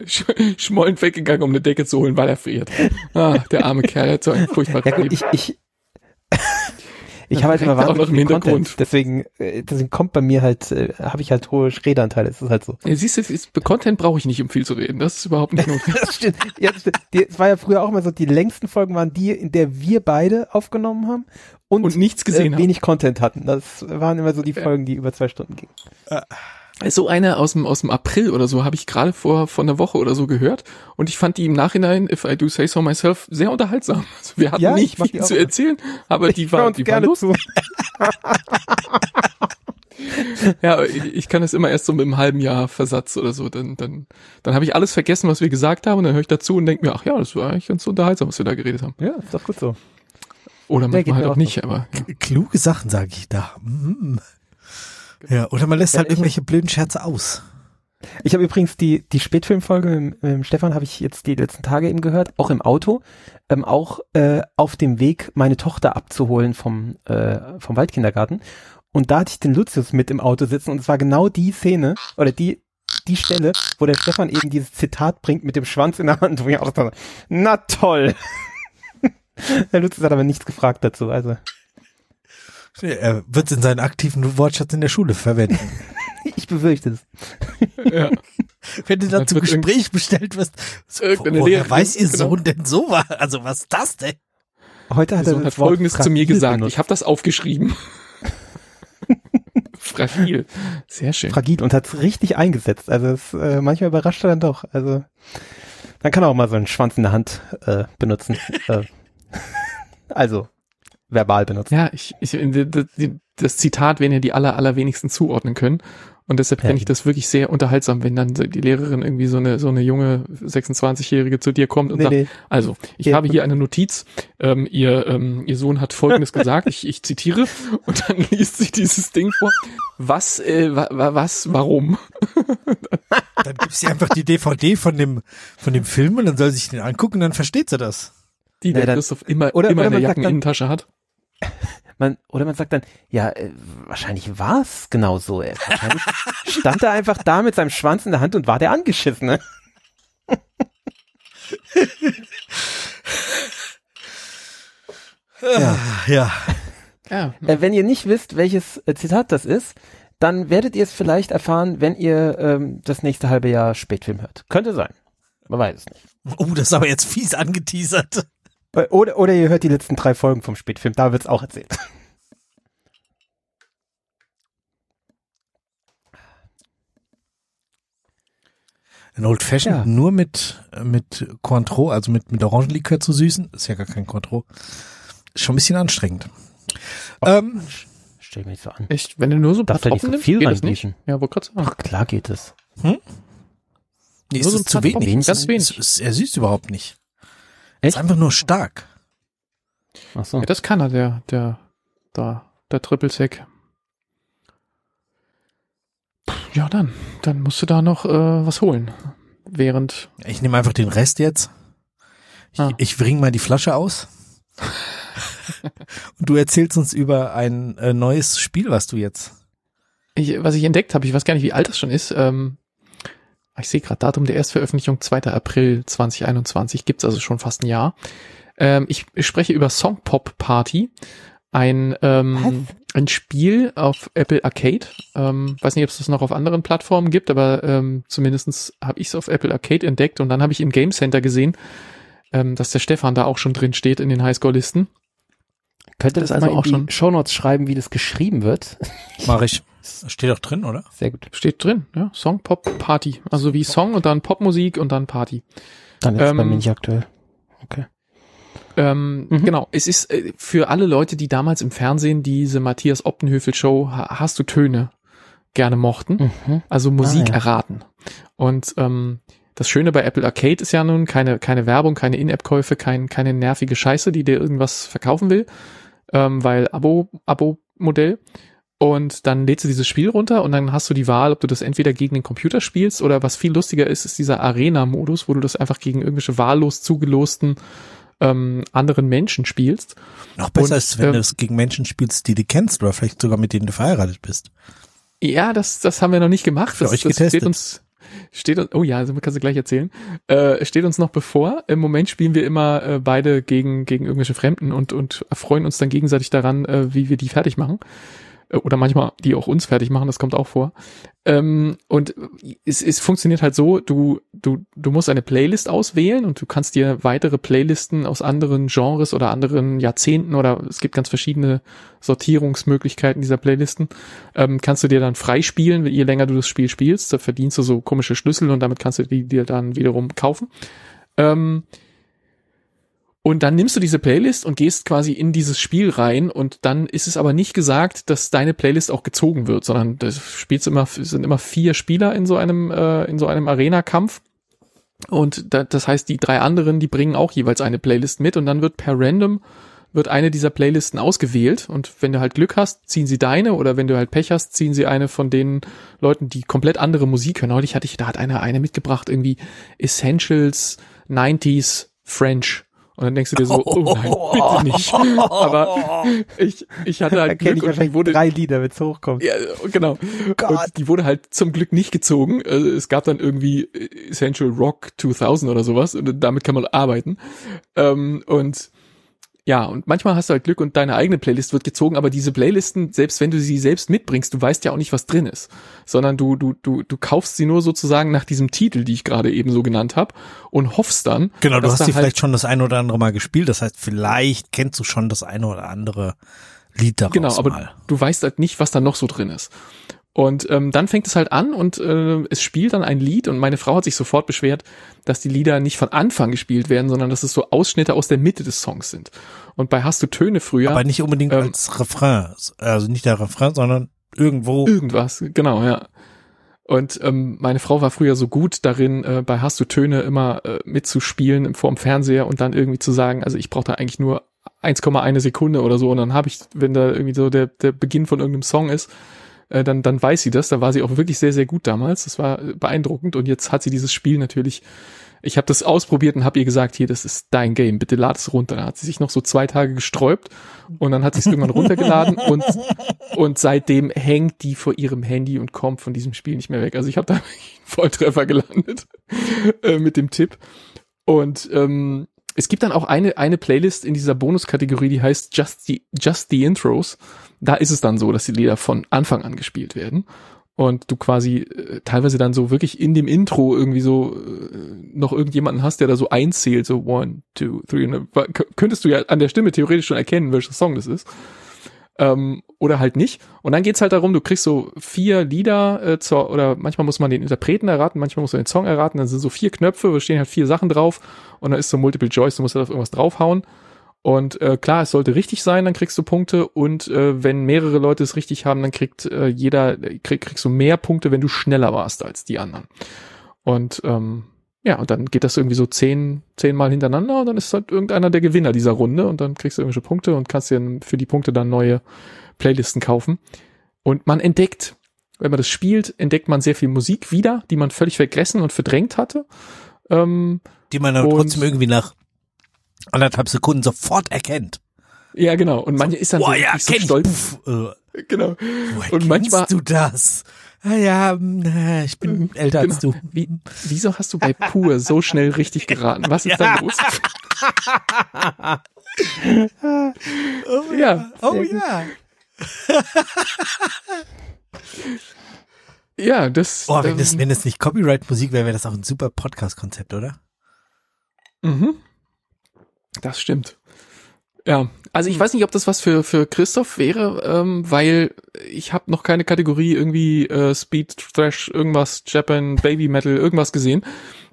Sch- [laughs] Schmollend weggegangen, um eine Decke zu holen, weil er friert. Ah, der arme Kerl hat so ein furchtbar Ja gut, ich, ich, ich habe halt [laughs] immer direkt auch noch wahnsinnig im viel Hintergrund. Content. Deswegen, äh, deswegen kommt bei mir halt, äh, habe ich halt hohe Redeanteile. Es ist halt so. Ja, siehst du, ist- Content brauche ich nicht, um viel zu reden. Das ist überhaupt nicht [laughs] notwendig. Das stimmt. Ja, das, stimmt. die, es war ja früher auch immer so, die längsten Folgen waren die, in der wir beide aufgenommen haben und, Und nichts gesehen äh, haben. wenig Content hatten. Das waren immer so die Folgen, die über zwei Stunden gingen. So eine aus dem, aus dem April oder so habe ich gerade vor, vor einer Woche oder so gehört und ich fand die im Nachhinein, if I do say so myself, sehr unterhaltsam. [laughs] Also wir hatten Ja, ich nicht viel die zu erzählen, aber die Hör war, uns die war gerne lustig. [laughs] [laughs] Ja, ich, ich kann es immer erst so mit einem halben Jahr Versatz oder so. Dann, dann, dann habe ich alles vergessen, was wir gesagt haben und dann höre ich dazu und denke mir, ach ja, das war eigentlich ganz unterhaltsam, was wir da geredet haben. Ja, ist doch gut so. Oder manchmal halt auch auch nicht, aber ja. Kluge Sachen, sage ich da. Mm. Ja, oder man lässt Ja, halt irgendwelche blöden Scherze aus. Ich habe übrigens die, die Spätfilmfolge mit, mit Stefan habe ich jetzt die letzten Tage eben gehört, auch im Auto, ähm, auch äh, auf dem Weg, meine Tochter abzuholen vom, äh, vom Waldkindergarten. Und da hatte ich den Lucius mit im Auto sitzen und es war genau die Szene oder die, die Stelle, wo der Stefan eben dieses Zitat bringt mit dem Schwanz in der Hand, wo ich auch dachte, na toll. [laughs] der Lucius hat aber nichts gefragt dazu, also Er wird es in seinen aktiven Wortschatz in der Schule verwenden. [laughs] ich befürchte es. [laughs] ja. Wenn du da Das zum Gespräch bestellt wirst, so, Irgendeine woher Lehrerin, weiß ihr genau. Sohn denn so was? Also was ist das denn? Heute hat Der er Sohn hat Folgendes zu mir gesagt. benutzt. Ich habe das aufgeschrieben. [laughs] Fragil. Sehr schön. fragil und hat es richtig eingesetzt. Also es, äh, manchmal überrascht er dann doch. Also dann kann er auch mal so einen Schwanz in der Hand äh, benutzen. äh, also verbal benutzen. Ja, ich, ich, das, Zitat werden ja die aller, allerwenigsten zuordnen können. Und deshalb Ja, fände ich das wirklich sehr unterhaltsam, wenn dann die Lehrerin irgendwie so eine, so eine junge 26-Jährige zu dir kommt und Nee, sagt, nee. also, ich Ja. habe hier eine Notiz, ähm, ihr, ähm, ihr Sohn hat Folgendes gesagt, ich, ich zitiere, [laughs] und dann liest sie dieses Ding vor. Was, äh, wa, wa, was, warum? [laughs] Dann gibst du ihr einfach die DVD von dem, von dem Film und dann soll sie sich den angucken und dann versteht sie das. Die der dann- Christoph immer, oder- immer oder in der Jackeninnentasche hat. Man, oder man sagt dann, ja, äh, wahrscheinlich war es genau so. Äh, wahrscheinlich stand er einfach da mit seinem Schwanz in der Hand und war der Angeschissene. Ja. ja. Ja, Äh, wenn ihr nicht wisst, welches Zitat das ist, dann werdet ihr es vielleicht erfahren, wenn ihr ähm, das nächste halbe Jahr Spätfilm hört. Könnte sein. Man weiß es nicht. Oh, das ist aber jetzt fies angeteasert. Äh, Oder, oder ihr hört die letzten drei Folgen vom Spätfilm, da wird's auch erzählt. Ein Old Fashioned Ja. nur mit, mit Cointreau, also mit, mit Orangenlikör zu süßen, ist ja gar kein Cointreau. Ist schon ein bisschen anstrengend. Ähm, Stell mich so an. echt, wenn du nur so ein Darf Tropfen so nimmst, viel geht das nicht? Ja, wollte gerade. Ach, klar geht es. nee, es Nur so ein ist zu wenig. Es ganz ist- wenig. Es ist, er süßt überhaupt nicht. Echt? Ist einfach nur stark. Ach so. Ja, das kann er, der, der, da, der Triple Sec. Ja, dann, dann musst du da noch äh, was holen. Während, Ich nehme einfach den Rest jetzt. Ich, Ah. ich bring mal die Flasche aus. [laughs] Und du erzählst uns über ein äh, neues Spiel, was du jetzt. ich, was ich entdeckt habe, ich weiß gar nicht, wie alt das schon ist. Ähm, ich sehe gerade Datum der Erstveröffentlichung, 2. April 2021, gibt's also schon fast ein Jahr. Ähm, ich, ich spreche über Song Pop Party, ein ähm, ein Spiel auf Apple Arcade. Ähm, weiß nicht, ob es das noch auf anderen Plattformen gibt, aber ähm, zumindestens habe ich es auf Apple Arcade entdeckt und dann habe ich im Game Center gesehen, ähm, dass der Stefan da auch schon drin steht in den Highscore-Listen. Könnte das das also auch schon- Shownotes schreiben, wie das geschrieben wird? Mach ich. Steht doch drin, oder? Sehr gut. Steht drin, ja. Song Pop Party. Also wie Song und dann Popmusik und dann Party. Dann ist es bei Ähm, mir nicht aktuell. Okay. Ähm, Mhm. Genau, es ist äh, für alle Leute, die damals im Fernsehen diese Matthias Optenhöfel Show ha Hast du Töne gerne mochten, Mhm. also Musik Ah, ja. erraten. Und ähm, das Schöne bei Apple Arcade ist ja nun keine, keine Werbung, keine In-App-Käufe, kein, keine nervige Scheiße, die dir irgendwas verkaufen will, ähm, weil Abo, Abo-Modell. Und dann lädst du dieses Spiel runter und dann hast du die Wahl, ob du das entweder gegen den Computer spielst oder was viel lustiger ist, ist dieser Arena-Modus, wo du das einfach gegen irgendwelche wahllos zugelosten ähm, anderen Menschen spielst. Noch besser Und, ist, wenn ähm, du es gegen Menschen spielst, die du kennst oder vielleicht sogar mit denen du verheiratet bist. Ja, das, das haben wir noch nicht gemacht. Für das, euch das getestet. steht uns, steht uns, oh ja, also kannst du gleich erzählen. Äh, steht uns noch bevor. Im Moment spielen wir immer äh, beide gegen, gegen irgendwelche Fremden und, und erfreuen uns dann gegenseitig daran, äh, wie wir die fertig machen. Oder manchmal die auch uns fertig machen, das kommt auch vor. Ähm, und es, es funktioniert halt so, du, du, du musst eine Playlist auswählen und du kannst dir weitere Playlisten aus anderen Genres oder anderen Jahrzehnten oder es gibt ganz verschiedene Sortierungsmöglichkeiten dieser Playlisten, ähm, kannst du dir dann freispielen, je länger du das Spiel spielst. Da verdienst du so komische Schlüssel und damit kannst du die dir dann wiederum kaufen. Ähm, und dann nimmst du diese Playlist und gehst quasi in dieses Spiel rein und dann ist es aber nicht gesagt, dass deine Playlist auch gezogen wird, sondern das spielst immer, sind immer vier Spieler in so einem, äh, in so einem Arena-Kampf. Und da, das heißt, die drei anderen, die bringen auch jeweils eine Playlist mit und dann wird per random wird eine dieser Playlisten ausgewählt und wenn du halt Glück hast, ziehen sie deine oder wenn du halt Pech hast, ziehen sie eine von den Leuten, die komplett andere Musik hören. Neulich hatte ich, da hat einer eine mitgebracht, irgendwie Essentials 90s French. Und dann denkst du dir so, oh nein, [laughs] bitte nicht. Aber ich, ich hatte halt kenne ich Glück und die wahrscheinlich wurde, drei Lieder, wenn es hochkommt. ja, genau. Gott. Und die wurde halt zum Glück nicht gezogen. Also es gab dann irgendwie Essential Rock 2000 oder sowas und damit kann man arbeiten. Ähm, und ja, und manchmal hast du halt Glück und deine eigene Playlist wird gezogen, aber diese Playlisten, selbst wenn du sie selbst mitbringst, du weißt ja auch nicht, was drin ist, sondern du du du du kaufst sie nur sozusagen nach diesem Titel, die ich gerade eben so genannt habe und hoffst dann, Genau, du hast die halt- vielleicht schon das eine oder andere Mal gespielt. Das heißt, vielleicht kennst du schon das eine oder andere Lied daraus Genau, aber mal. du weißt halt nicht, was da noch so drin ist. Und ähm, dann fängt es halt an und äh, es spielt dann ein Lied und meine Frau hat sich sofort beschwert, dass die Lieder nicht von Anfang gespielt werden, sondern dass es so Ausschnitte aus der Mitte des Songs sind. Und bei Hast du Töne früher Aber nicht unbedingt ähm, als Refrain. Also nicht der Refrain, sondern irgendwo. irgendwas, genau, ja. Und ähm, meine Frau war früher so gut darin, äh, bei Hast du Töne immer äh, mitzuspielen im- vorm Fernseher und dann irgendwie zu sagen, also ich brauche da eigentlich nur 1,1 Sekunde oder so und dann habe ich, wenn da irgendwie so der, der Beginn von irgendeinem Song ist, äh, dann, dann weiß sie das. Da war sie auch wirklich sehr, sehr gut damals. Das war äh, beeindruckend und jetzt hat sie dieses Spiel natürlich ich habe das ausprobiert und habe ihr gesagt, hier, das ist dein Game, bitte lad es runter. Dann hat sie sich noch so zwei Tage gesträubt und dann hat sie es irgendwann runtergeladen [laughs] und, und seitdem hängt die vor ihrem Handy und kommt von diesem Spiel nicht mehr weg. Also ich habe da [laughs] einen Volltreffer gelandet äh, mit dem Tipp. Und ähm, es gibt dann auch eine, eine Playlist in dieser Bonuskategorie, die heißt Just the, Just the Intros. Da ist es dann so, dass die Lieder von Anfang an gespielt werden und du quasi äh, teilweise dann so wirklich in dem Intro irgendwie so äh, noch irgendjemanden hast, der da so einzählt, so one, two, three. Und könntest du ja an der Stimme theoretisch schon erkennen, welcher Song das ist. Ähm, oder halt nicht. Und dann geht's halt darum, du kriegst so vier Lieder äh, zur, oder manchmal muss man den Interpreten erraten, manchmal muss man den Song erraten, dann sind so vier Knöpfe, da stehen halt vier Sachen drauf und dann ist so Multiple Choice, du musst halt auf irgendwas draufhauen. Und äh, klar, es sollte richtig sein, dann kriegst du Punkte. Und äh, wenn mehrere Leute es richtig haben, dann kriegt äh, jeder, krieg, kriegst du mehr Punkte, wenn du schneller warst als die anderen. Und ähm, ja, und dann geht das irgendwie so zehn, zehn Mal hintereinander und dann ist halt irgendeiner der Gewinner dieser Runde und dann kriegst du irgendwelche Punkte und kannst dir für die Punkte dann neue Playlisten kaufen. Und man entdeckt, wenn man das spielt, entdeckt man sehr viel Musik wieder, die man völlig vergessen und verdrängt hatte. Ähm, Die man dann trotzdem irgendwie nach anderthalb Sekunden sofort erkennt. ja, genau. Und manche ist dann so, Boah, ja, so stolz. Puff, äh, Genau. woher Und manchmal- du das? Ah ja, ich bin älter als du. Wie, wieso hast du bei Pur so schnell richtig geraten? Was ist da los? Oh Ja, Oh ja. ja, das. Boah, wenn das, ähm, wenn das nicht Copyright-Musik wäre, wäre das auch ein super Podcast-Konzept, oder? Mhm. Das stimmt. Ja, Also ich weiß nicht, ob das was für für Christoph wäre, ähm, weil ich habe noch keine Kategorie irgendwie äh, Speed Thrash irgendwas Japan Baby Metal irgendwas gesehen.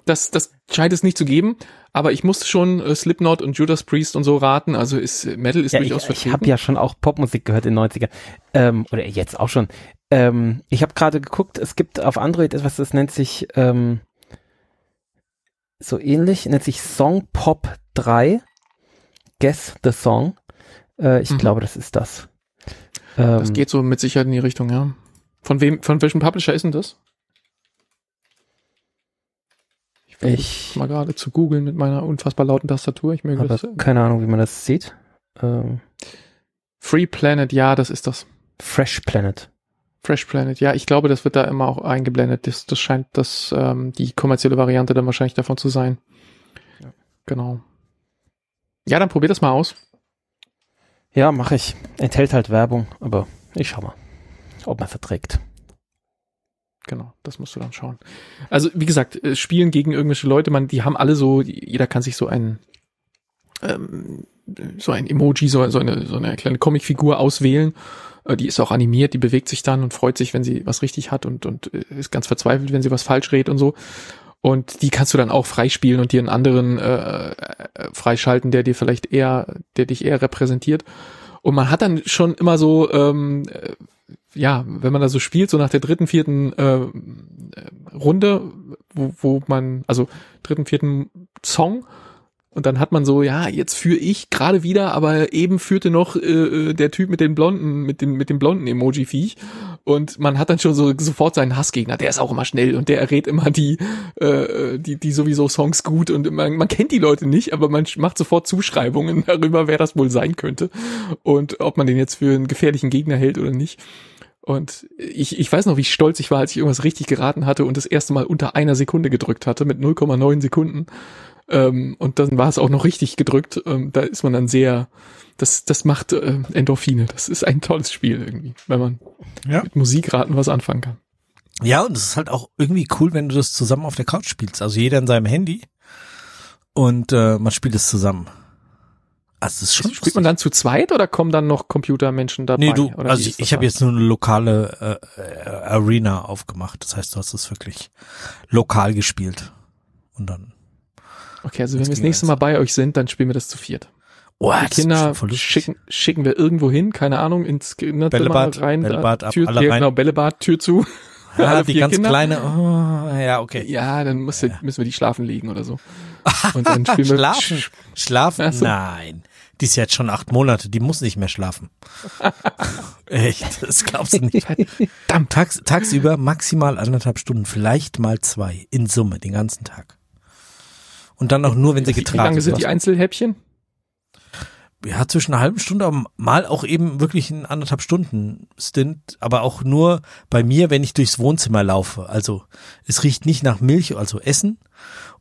Das das scheint es nicht zu geben, aber ich musste schon äh, Slipknot und Judas Priest und so raten, also ist Metal ist Ja, durchaus ich vertreten. ich habe ja schon auch Popmusik gehört in den 90er. Ähm, oder jetzt auch schon. Ähm, ich habe gerade geguckt, es gibt auf Android etwas, das nennt sich ähm, so ähnlich, nennt sich Song Pop 3. Guess the Song. Äh, ich Mhm. glaube, das ist das. das Ähm, geht so mit Sicherheit in die Richtung, ja. Von wem von welchem Publisher ist denn das? Ich mal gerade zu googeln mit meiner unfassbar lauten Tastatur. Ich möge das. äh, keine Ahnung, wie man das sieht. Ähm, Free Planet, ja, das ist das. Fresh Planet. Fresh Planet, ja, ich glaube, das wird da immer auch eingeblendet. Das, das scheint das ähm, die kommerzielle Variante dann wahrscheinlich davon zu sein. Ja. Genau. Ja, dann probier das mal aus. Ja, mache ich. Enthält halt Werbung, aber ich schau mal, ob man verträgt. Genau, das musst du dann schauen. Also, wie gesagt, äh, spielen gegen irgendwelche Leute, man, die haben alle so, jeder kann sich so ein ähm, so ein Emoji, so, so eine so eine kleine Comicfigur auswählen. Äh, Die ist auch animiert, die bewegt sich dann und freut sich, wenn sie was richtig hat und und äh, ist ganz verzweifelt, wenn sie was falsch redet und so. Und die kannst du dann auch freispielen und dir einen anderen äh, äh, freischalten, der dir vielleicht eher, der dich eher repräsentiert. Und man hat dann schon immer so, ähm, äh, ja, wenn man da so spielt, so nach der dritten, vierten äh, äh, Runde, wo, wo man, also dritten, vierten Song, und dann hat man so, ja, jetzt führe ich gerade wieder, aber eben führte noch äh, äh, der Typ mit den blonden, mit dem mit dem blonden Emoji-Viech. Und man hat dann schon so sofort seinen Hassgegner. Der ist auch immer schnell und der errät immer die, äh, die, die sowieso Songs gut und man, man kennt die Leute nicht, aber man macht sofort Zuschreibungen [laughs] darüber, wer das wohl sein könnte und ob man den jetzt für einen gefährlichen Gegner hält oder nicht. Und ich, ich weiß noch, wie stolz ich war, als ich irgendwas richtig geraten hatte und das erste Mal unter einer Sekunde gedrückt hatte mit 0,9 Sekunden. Ähm, und dann war es auch noch richtig gedrückt. Ähm, da ist man dann sehr, das, das macht äh, Endorphine. Das ist ein tolles Spiel irgendwie, wenn man Ja. mit Musikraten was anfangen kann. Ja, und es ist halt auch irgendwie cool, wenn du das zusammen auf der Couch spielst. Also jeder in seinem Handy und äh, man spielt es zusammen. Also das ist schon Spielt man dann zu zweit oder kommen dann noch Computermenschen dabei? Nee, du, oder also ich, ich habe jetzt nur eine lokale äh, äh, Arena aufgemacht. Das heißt, du hast es wirklich lokal gespielt. Und dann. Okay, also wenn wir das nächste. Mal bei euch sind, dann spielen wir das zu viert. Oh, Die Kinder schicken, schicken wir irgendwo hin, keine Ahnung, ins Kinderzimmer rein, Bällebad da, ab, Tür, alle ja, rein. genau, Bällebad, Tür zu. Ja, [laughs] alle die ganz Kinder. kleine. Oh, ja, okay. Ja, dann muss, müssen wir die schlafen legen oder so. [laughs] Und dann spielen wir Schlafen? Schlafen? Ach so. Nein. Die ist jetzt schon acht Monate. Die muss nicht mehr schlafen. [laughs] Echt? Das glaubst du nicht. Verdammt. Tags, tagsüber maximal anderthalb Stunden, vielleicht mal zwei in Summe den ganzen Tag. Und dann auch nur, wenn sie Wie getragen lange sind die. Einzelhäppchen? Ja, zwischen einer halben Stunde, aber mal auch eben wirklich ein anderthalb Stunden Stint, aber auch nur bei mir, wenn ich durchs Wohnzimmer laufe. Also es riecht nicht nach Milch, also Essen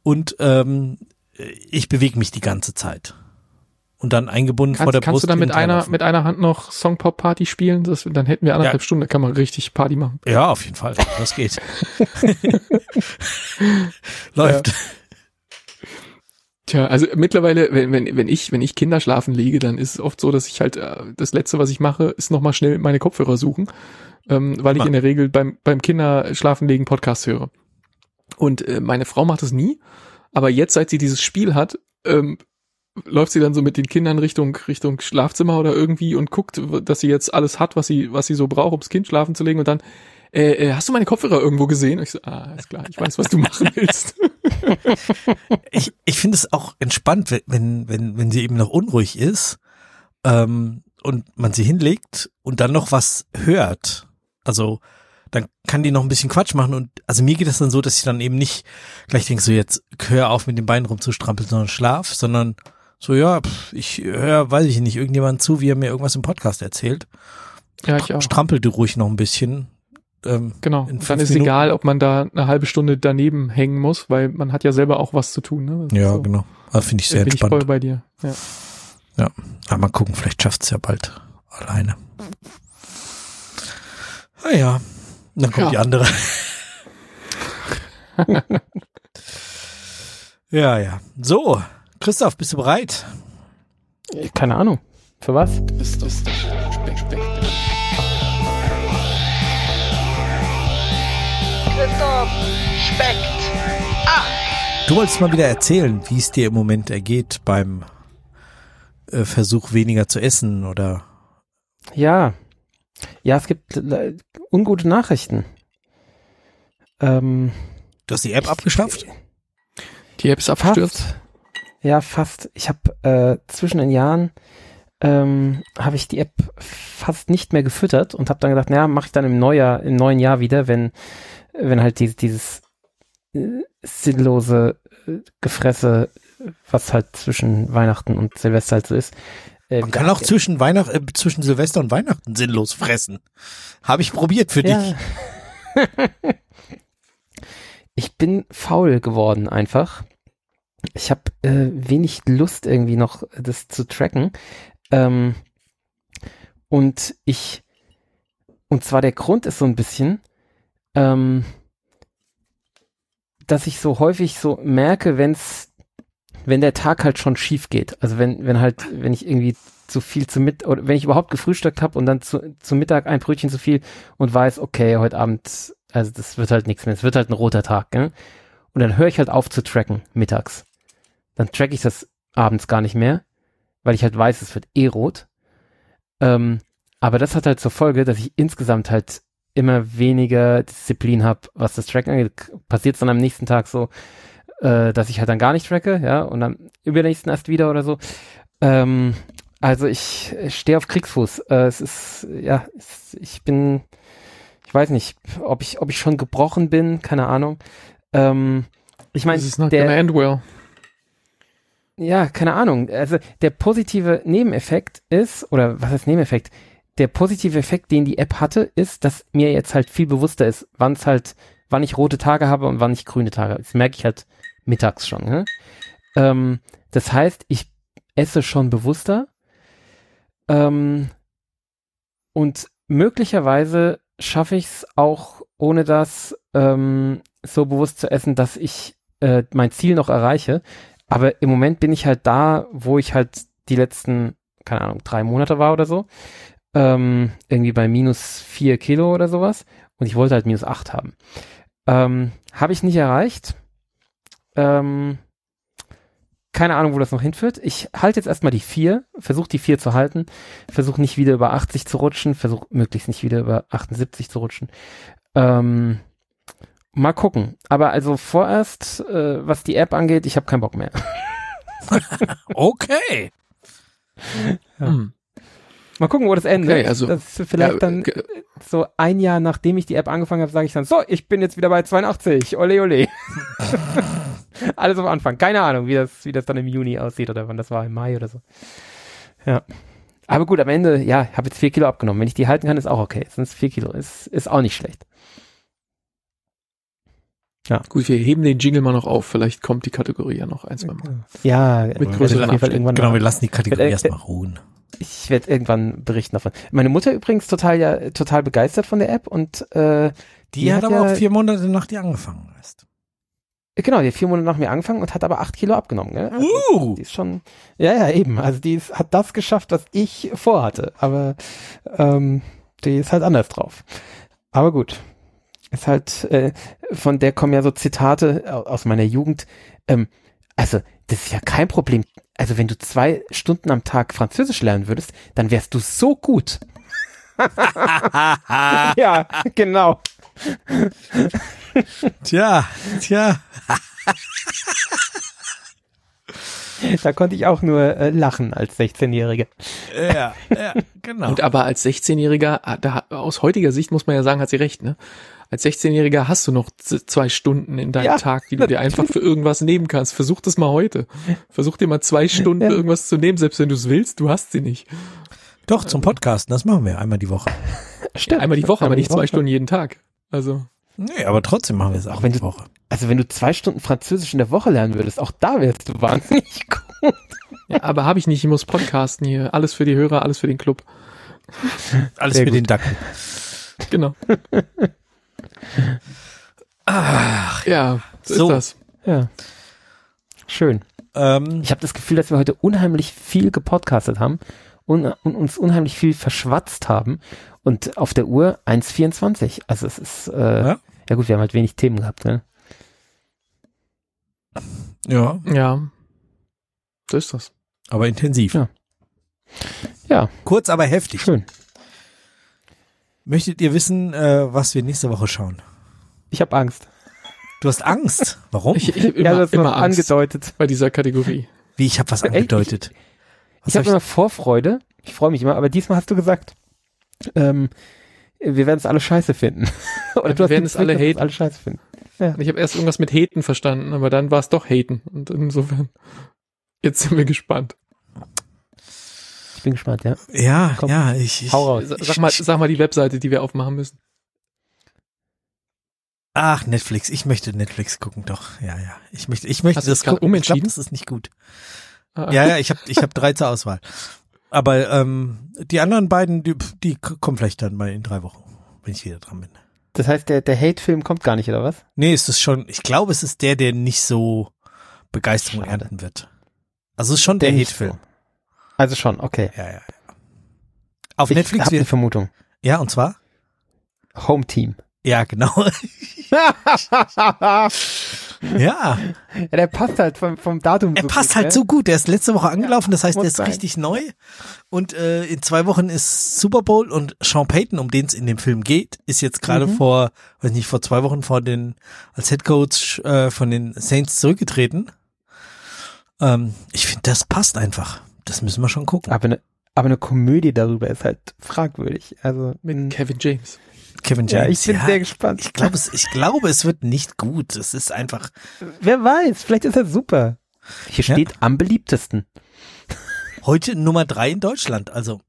und ähm, ich bewege mich die ganze Zeit. Und dann eingebunden vor Kannst, der kannst Brust. du dann mit einer, mit einer Hand noch Song Pop Party spielen? Das, dann hätten wir anderthalb Ja. Stunden, da kann man richtig Party machen. Ja, auf jeden Fall. Das geht. [laughs] [laughs] [laughs] Läuft. Tja, also mittlerweile, wenn, wenn, wenn ich, wenn ich Kinder schlafen lege, dann ist es oft so, dass ich halt, äh, das letzte, was ich mache, ist nochmal schnell meine Kopfhörer suchen, ähm, weil ich in der Regel beim, beim Kinderschlafenlegen Podcast höre. Und äh, meine Frau macht das nie, aber jetzt, seit sie dieses Spiel hat, ähm, läuft sie dann so mit den Kindern Richtung, Richtung Schlafzimmer oder irgendwie und guckt, dass sie jetzt alles hat, was sie, was sie so braucht, ums Kind schlafen zu legen und dann, äh, äh, hast du meine Kopfhörer irgendwo gesehen? Und ich so, ah, ist klar, ich weiß, was du machen willst. [laughs] [laughs] Ich, ich finde es auch entspannt, wenn- wenn, wenn, sie eben noch unruhig ist ähm, und man sie hinlegt und dann noch was hört. Also dann kann die noch ein bisschen Quatsch machen und also mir geht es dann so, dass ich dann eben nicht gleich denke, so jetzt hör auf mit den Beinen rumzustrampeln, sondern schlaf, sondern so ja, ich höre, weiß ich nicht, irgendjemand zu, wie er mir irgendwas im Podcast erzählt. ja, ich auch. Strampel du ruhig noch ein bisschen. Ähm, Genau. dann ist Minuten. egal, ob man da eine halbe Stunde daneben hängen muss, weil man hat ja selber auch was zu tun. Ne? Ja, so. genau. Also finde ich sehr bin ich voll entspannt. bei dir. Ja. Ja, aber mal gucken, vielleicht schafft's ja bald alleine. Ah ja, dann kommt Ja. die andere. [laughs] ja, ja. So, Christoph, bist du bereit? Keine Ahnung. Für was? Ist das Speck, Speck, speckt ab. Du wolltest mal wieder erzählen, wie es dir im Moment ergeht beim äh, Versuch weniger zu essen oder Ja. Ja, es gibt äh, ungute Nachrichten. Ähm, du hast die App abgeschafft? Die App ist abgestürzt. fast. Ja, fast. Ich habe äh, zwischen den Jahren ähm, habe ich die App fast nicht mehr gefüttert und habe dann gedacht, naja, mache ich dann im Neujahr, im neuen Jahr wieder, wenn wenn halt dieses, dieses sinnlose äh, Gefresse, was halt zwischen Weihnachten und Silvester halt so ist. Äh, Man kann auch zwischen Weihnacht, äh, zwischen Silvester und Weihnachten sinnlos fressen. Habe ich probiert für dich. Ja. [laughs] ich bin faul geworden einfach. Ich habe äh, wenig Lust irgendwie noch das zu tracken. Ähm, und ich und zwar der Grund ist so ein bisschen, ähm, dass ich so häufig so merke, wenn's wenn der Tag halt schon schief geht. Also wenn wenn halt wenn ich irgendwie zu viel zu mit oder wenn ich überhaupt gefrühstückt habe und dann zu, zu Mittag ein Brötchen zu viel und weiß, okay, heute Abend, also das wird halt nichts mehr, es wird halt ein roter Tag, gell? Und dann höre ich halt auf zu tracken mittags. Dann track ich das abends gar nicht mehr, weil ich halt weiß, es wird eh rot. Ähm, aber das hat halt zur Folge, dass ich insgesamt halt immer weniger Disziplin habe, was das Tracken angeht. Passiert dann am nächsten Tag so, äh, dass ich halt dann gar nicht tracke, ja, und dann übernächsten erst wieder oder so. Ähm, also ich, ich stehe auf Kriegsfuß. Äh, es ist, ja, es, ich bin, ich weiß nicht, ob ich, ob ich schon gebrochen bin, keine Ahnung. Ähm, ich meine, This is not der, gonna end well. ja, keine Ahnung. Also der positive Nebeneffekt ist, oder was heißt Nebeneffekt? Der positive Effekt, den die App hatte, ist, dass mir jetzt halt viel bewusster ist, wann es halt, wann ich rote Tage habe und wann ich grüne Tage habe. Das merke ich halt mittags schon. Ne? Ähm, das heißt, ich esse schon bewusster. Ähm, und möglicherweise schaffe ich es auch, ohne das ähm, so bewusst zu essen, dass ich äh, mein Ziel noch erreiche. Aber im Moment bin ich halt da, wo ich halt die letzten, keine Ahnung, drei Monate war oder so. Ähm, irgendwie bei minus vier Kilo oder sowas. Und ich wollte halt minus acht haben. Ähm, Habe ich nicht erreicht. Ähm, keine Ahnung, wo das noch hinführt. Ich halte jetzt erstmal die vier, versuche die vier zu halten, versuche nicht wieder über 80 zu rutschen, versuche möglichst nicht wieder über 78 zu rutschen. Ähm, mal gucken. Aber also vorerst, äh, was die App angeht, ich habe keinen Bock mehr. [laughs] Okay. Ja. Hm. Mal gucken, wo das endet. Okay, also- das ist vielleicht Ja, dann so ein Jahr nachdem ich die App angefangen habe, sage ich dann, so, ich bin jetzt wieder bei 82. Ole, ole. [laughs] Alles am Anfang. Keine Ahnung, wie das, wie das dann im Juni aussieht oder wann das war, im Mai oder so. Ja. Aber gut, am Ende, ja, habe jetzt vier Kilo abgenommen. Wenn ich die halten kann, ist auch okay. Sonst vier Kilo ist, ist auch nicht schlecht. Gut, wir heben den Jingle mal noch auf. Vielleicht kommt die Kategorie ja noch ein, zwei Mal. Ja, Mit größeren Abständen. irgendwann Genau, wir lassen die Kategorie erstmal ruhen. Ich werde irgendwann berichten davon. Meine Mutter übrigens total ja total begeistert von der App und äh, Die, Die hat, hat aber ja- auch vier Monate nach dir angefangen. Weißt. genau, die hat vier Monate nach mir angefangen und hat aber acht Kilo abgenommen. Gell? Also, Uh. Die ist schon, ja, ja, eben. Also die ist, hat das geschafft, was ich vorhatte. Aber ähm, die ist halt anders drauf. Aber gut. Ist halt, äh, von der kommen ja so Zitate au- aus meiner Jugend. Ähm, also, das ist ja kein Problem. Also, wenn du zwei Stunden am Tag Französisch lernen würdest, dann wärst du so gut. [laughs] ja, genau. Tja, tja. Da konnte ich auch nur äh, lachen als 16-Jährige. Ja, ja, genau. Und aber als 16-Jähriger, ah, da, aus heutiger Sicht muss man ja sagen, hat sie recht, ne? Als 16-Jähriger hast du noch zwei Stunden in deinem Ja, Tag, die du dir einfach für irgendwas nehmen kannst. Versuch das mal heute. Versuch dir mal zwei Stunden Ja. irgendwas zu nehmen, selbst wenn du es willst, du hast sie nicht. Doch, zum Podcasten, das machen wir einmal die Woche. Stimmt. Einmal die Woche, aber nicht zwei. Stunden jeden Tag. Also, Nee, aber trotzdem machen wir es auch wenn die du- Woche. Also wenn du zwei Stunden Französisch in der Woche lernen würdest, auch da wärst du wahnsinnig [laughs] gut. ja, aber habe ich nicht, ich muss podcasten hier. Alles für die Hörer, alles für den Club. Alles Sehr für gut. den Dackel. Genau. [laughs] Ach, Ja, so, So. ist das. Ja. Schön. ähm, Ich habe das Gefühl, dass wir heute unheimlich viel gepodcastet haben und, und uns unheimlich viel verschwatzt haben. Und auf der Uhr 1,24. Also es ist, äh, ja? ja gut, wir haben halt wenig Themen gehabt, ne? Ja. Ja. So ist das. Aber intensiv. Ja. Ja. Kurz, aber heftig. Schön. Möchtet ihr wissen, äh, was wir nächste Woche schauen? Ich habe Angst. Du hast Angst? Warum? Ich, ich immer, ja, das immer Angst angedeutet. bei dieser Kategorie. Wie, ich habe was angedeutet. Ich, ich habe immer Vorfreude. Ich freue mich immer, aber diesmal hast du gesagt, ähm, wir werden es alle scheiße finden. [laughs] Oder du wir werden es alle haten. alle scheiße finden. Ja. Ich habe erst irgendwas mit Haten verstanden, aber dann war es doch Haten. Und insofern, jetzt sind wir gespannt. Ich bin gespannt, ja. Ja, Komm, ja, ich, ich hau raus. Sag mal, sag mal die Webseite, die wir aufmachen müssen. Ach, Netflix. Ich möchte Netflix gucken, doch. Ja, ja. Ich möchte, ich möchte Hast das gucken. Umentschieden? Ich glaub, das ist nicht gut. Ah. Ja, ja, ich habe ich hab drei zur Auswahl. Aber ähm, die anderen beiden, die, die kommen vielleicht dann mal in drei Wochen, wenn ich wieder dran bin. Das heißt, der, der Hate-Film kommt gar nicht, oder was? Nee, ist es schon, ich glaube, es ist der, der nicht so Begeisterung Schade. ernten wird. Also es ist schon der, der Hate-Film. So. Also schon, okay. Ja, ja, ja. Auf ich Netflix hab eine Vermutung. Ja, und zwar? Home Team. Ja, genau. [laughs] ja. ja. Der passt halt vom, vom Datum. Er so passt gut, halt ne? so gut. Der ist letzte Woche angelaufen, das heißt, der ist sein. richtig neu. Und äh, in zwei Wochen ist Super Bowl und Sean Payton, um den es in dem Film geht, ist jetzt gerade mhm. vor, weiß nicht, vor zwei Wochen vor den als Head Coach äh, von den Saints zurückgetreten. Ähm, ich finde, das passt einfach. Das müssen wir schon gucken. Aber eine, aber eine Komödie darüber ist halt fragwürdig. Also mit Kevin James. Kevin James. Ja, ich bin ja, sehr gespannt. Ich glaube, es, ich glaube, es wird nicht gut. Es ist einfach. Wer weiß, vielleicht ist er super. Hier steht ja. am beliebtesten. Heute Nummer drei in Deutschland, also.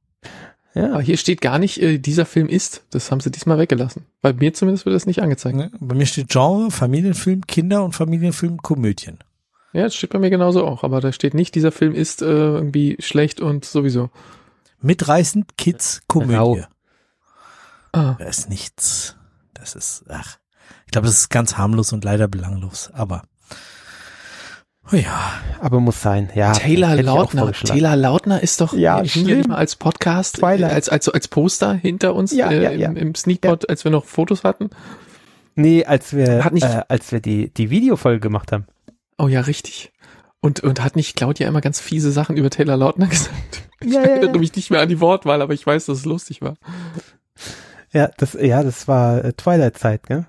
Ja. Aber hier steht gar nicht, äh, dieser Film ist. Das haben sie diesmal weggelassen. Bei mir zumindest wird das nicht angezeigt. Ne? Bei mir steht Genre, Familienfilm, Kinder und Familienfilm, Komödien. Ja, das steht bei mir genauso auch. Aber da steht nicht, dieser Film ist äh, irgendwie schlecht und sowieso. Mitreißend Kids Komödie. Rau. Ah. Da ist nichts. Das ist, ach. Ich glaube, das ist ganz harmlos und leider belanglos. Aber Oh ja. Aber muss sein, ja. Taylor Lautner. Taylor Lautner ist doch ja, schlimm. als Podcast, Twilight. als, als, als Poster hinter uns ja, äh, ja, ja. im, im Sneakpot, ja. als wir noch Fotos hatten. Nee, als wir, hat nicht, äh, als wir die, die Videofolge gemacht haben. Oh ja, richtig. Und, und hat nicht Claudia immer ganz fiese Sachen über Taylor Lautner [laughs] gesagt? Ja, ich ja, erinnere ja. mich nicht mehr an die Wortwahl, aber ich weiß, dass es lustig war. Ja, das, ja, das war äh, Twilight-Zeit, gell?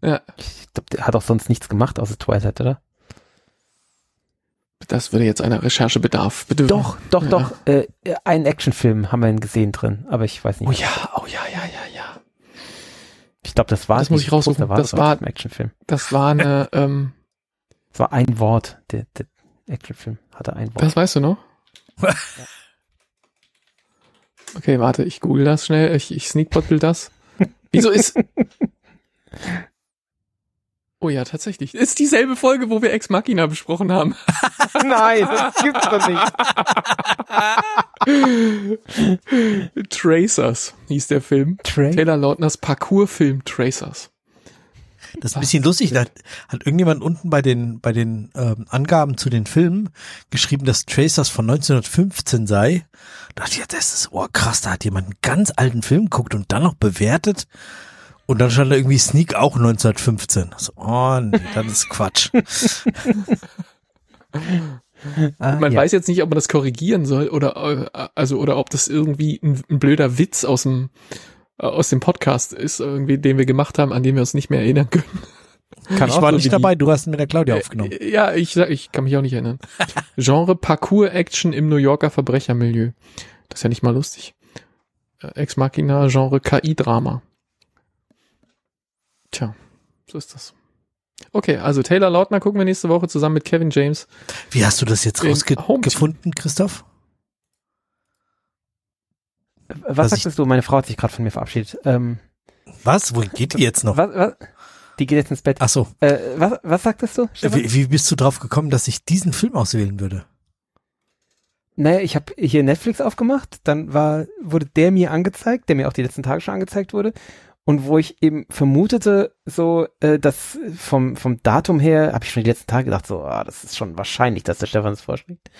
Ja. Ich glaube, der hat auch sonst nichts gemacht außer Twilight, oder? Das würde jetzt einer Recherchebedarf bedürfen. Doch, doch, ja. doch. Äh, einen Actionfilm haben wir ihn gesehen drin, aber ich weiß nicht. Oh ja, oh ja, ja, ja, ja. Ich glaube, das war. Das muss ich raussuchen. War das, das war ein Actionfilm. Das war eine. ähm, war ein Wort. Der, der Actionfilm hatte ein Wort. Das weißt du noch? ja. [laughs] Okay, warte, ich google das schnell. Ich, ich sneakbottle das. Wieso ist. [laughs] Oh ja, tatsächlich. Ist dieselbe Folge, wo wir Ex Machina besprochen haben. [laughs] Nein, das gibt's doch nicht. Tracers hieß der Film. Tra Taylor Lautners Parkour-Film Tracers. Das ist ein bisschen lustig. Da hat irgendjemand unten bei den, bei den ähm, Angaben zu den Filmen geschrieben, dass Tracers von 1915 sei. Da dachte ich, das ist, oh krass, da hat jemand einen ganz alten Film geguckt und dann noch bewertet. Und dann stand da irgendwie Sneak auch 1915. So, oh nee, das ist Quatsch. [laughs] ah, man ja. weiß jetzt nicht, ob man das korrigieren soll oder äh, also oder ob das irgendwie ein, ein blöder Witz aus dem aus dem Podcast ist, irgendwie, den wir gemacht haben, an den wir uns nicht mehr erinnern können. Kann ich war nicht dabei, du hast ihn mit der Claudia äh, aufgenommen. Ja, ich sag, ich kann mich auch nicht erinnern. [laughs] Genre Parkour-Action im New Yorker Verbrechermilieu. Das ist ja nicht mal lustig. Ex Machina, Genre KI-Drama. Tja, so ist das. Okay, also Taylor Lautner gucken wir nächste Woche zusammen mit Kevin James. Wie hast du das jetzt rausgefunden, Christoph? Was, was sagtest du? Meine Frau hat sich gerade von mir verabschiedet. Ähm, was? Wo geht die jetzt noch? Was, was? Die geht jetzt ins Bett. Ach so. Äh, was, was sagtest du? Wie, wie bist du drauf gekommen, dass ich diesen Film auswählen würde? Naja, ich habe hier Netflix aufgemacht, dann war, wurde der mir angezeigt, der mir auch die letzten Tage schon angezeigt wurde. und wo ich eben vermutete, so, äh, dass vom, vom Datum her, habe ich schon die letzten Tage gedacht, so, ah, das ist schon wahrscheinlich, dass der Stefan es vorschlägt.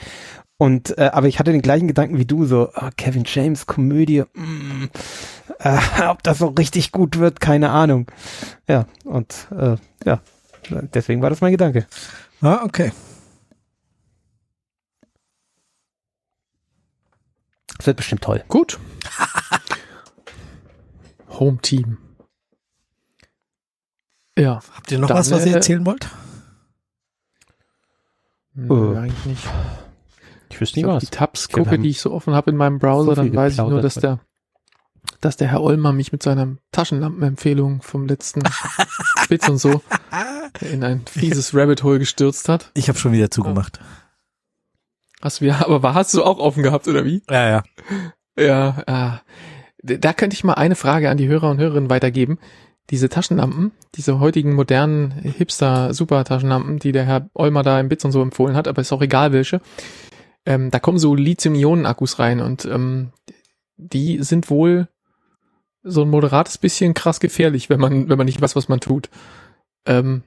Und äh, aber ich hatte den gleichen Gedanken wie du, so ah, Kevin James Komödie, mm, äh, [laughs] ob das so richtig gut wird, keine Ahnung. Ja und äh, ja, deswegen war das mein Gedanke. Ah, okay. Es wird bestimmt toll. Gut. [laughs] Home Team. Ja. Habt ihr noch Dann, was, was ihr äh, erzählen wollt? Nö, Äh, eigentlich nicht. Ich wüsste Wenn nicht was. die Tabs gucke, die ich so offen habe in meinem Browser, so dann weiß ich nur, dass der, dass der Herr Olmer mich mit seiner Taschenlampenempfehlung vom letzten [laughs] Spitz und so in ein fieses Rabbit Hole gestürzt hat. Ich habe schon wieder zugemacht. Hast du wieder, aber war, hast du auch offen gehabt, oder wie? Ja, ja. Ja, ah. da könnte ich mal eine Frage an die Hörer und Hörerinnen weitergeben. Diese Taschenlampen, diese heutigen modernen Hipster-Super-Taschenlampen, die der Herr Olmer da im Bits und so empfohlen hat, aber ist auch egal welche, ähm, da kommen so Lithium-Ionen-Akkus rein und ähm, die sind wohl so ein moderates bisschen krass gefährlich, wenn man, wenn man nicht weiß, was man tut. Ähm,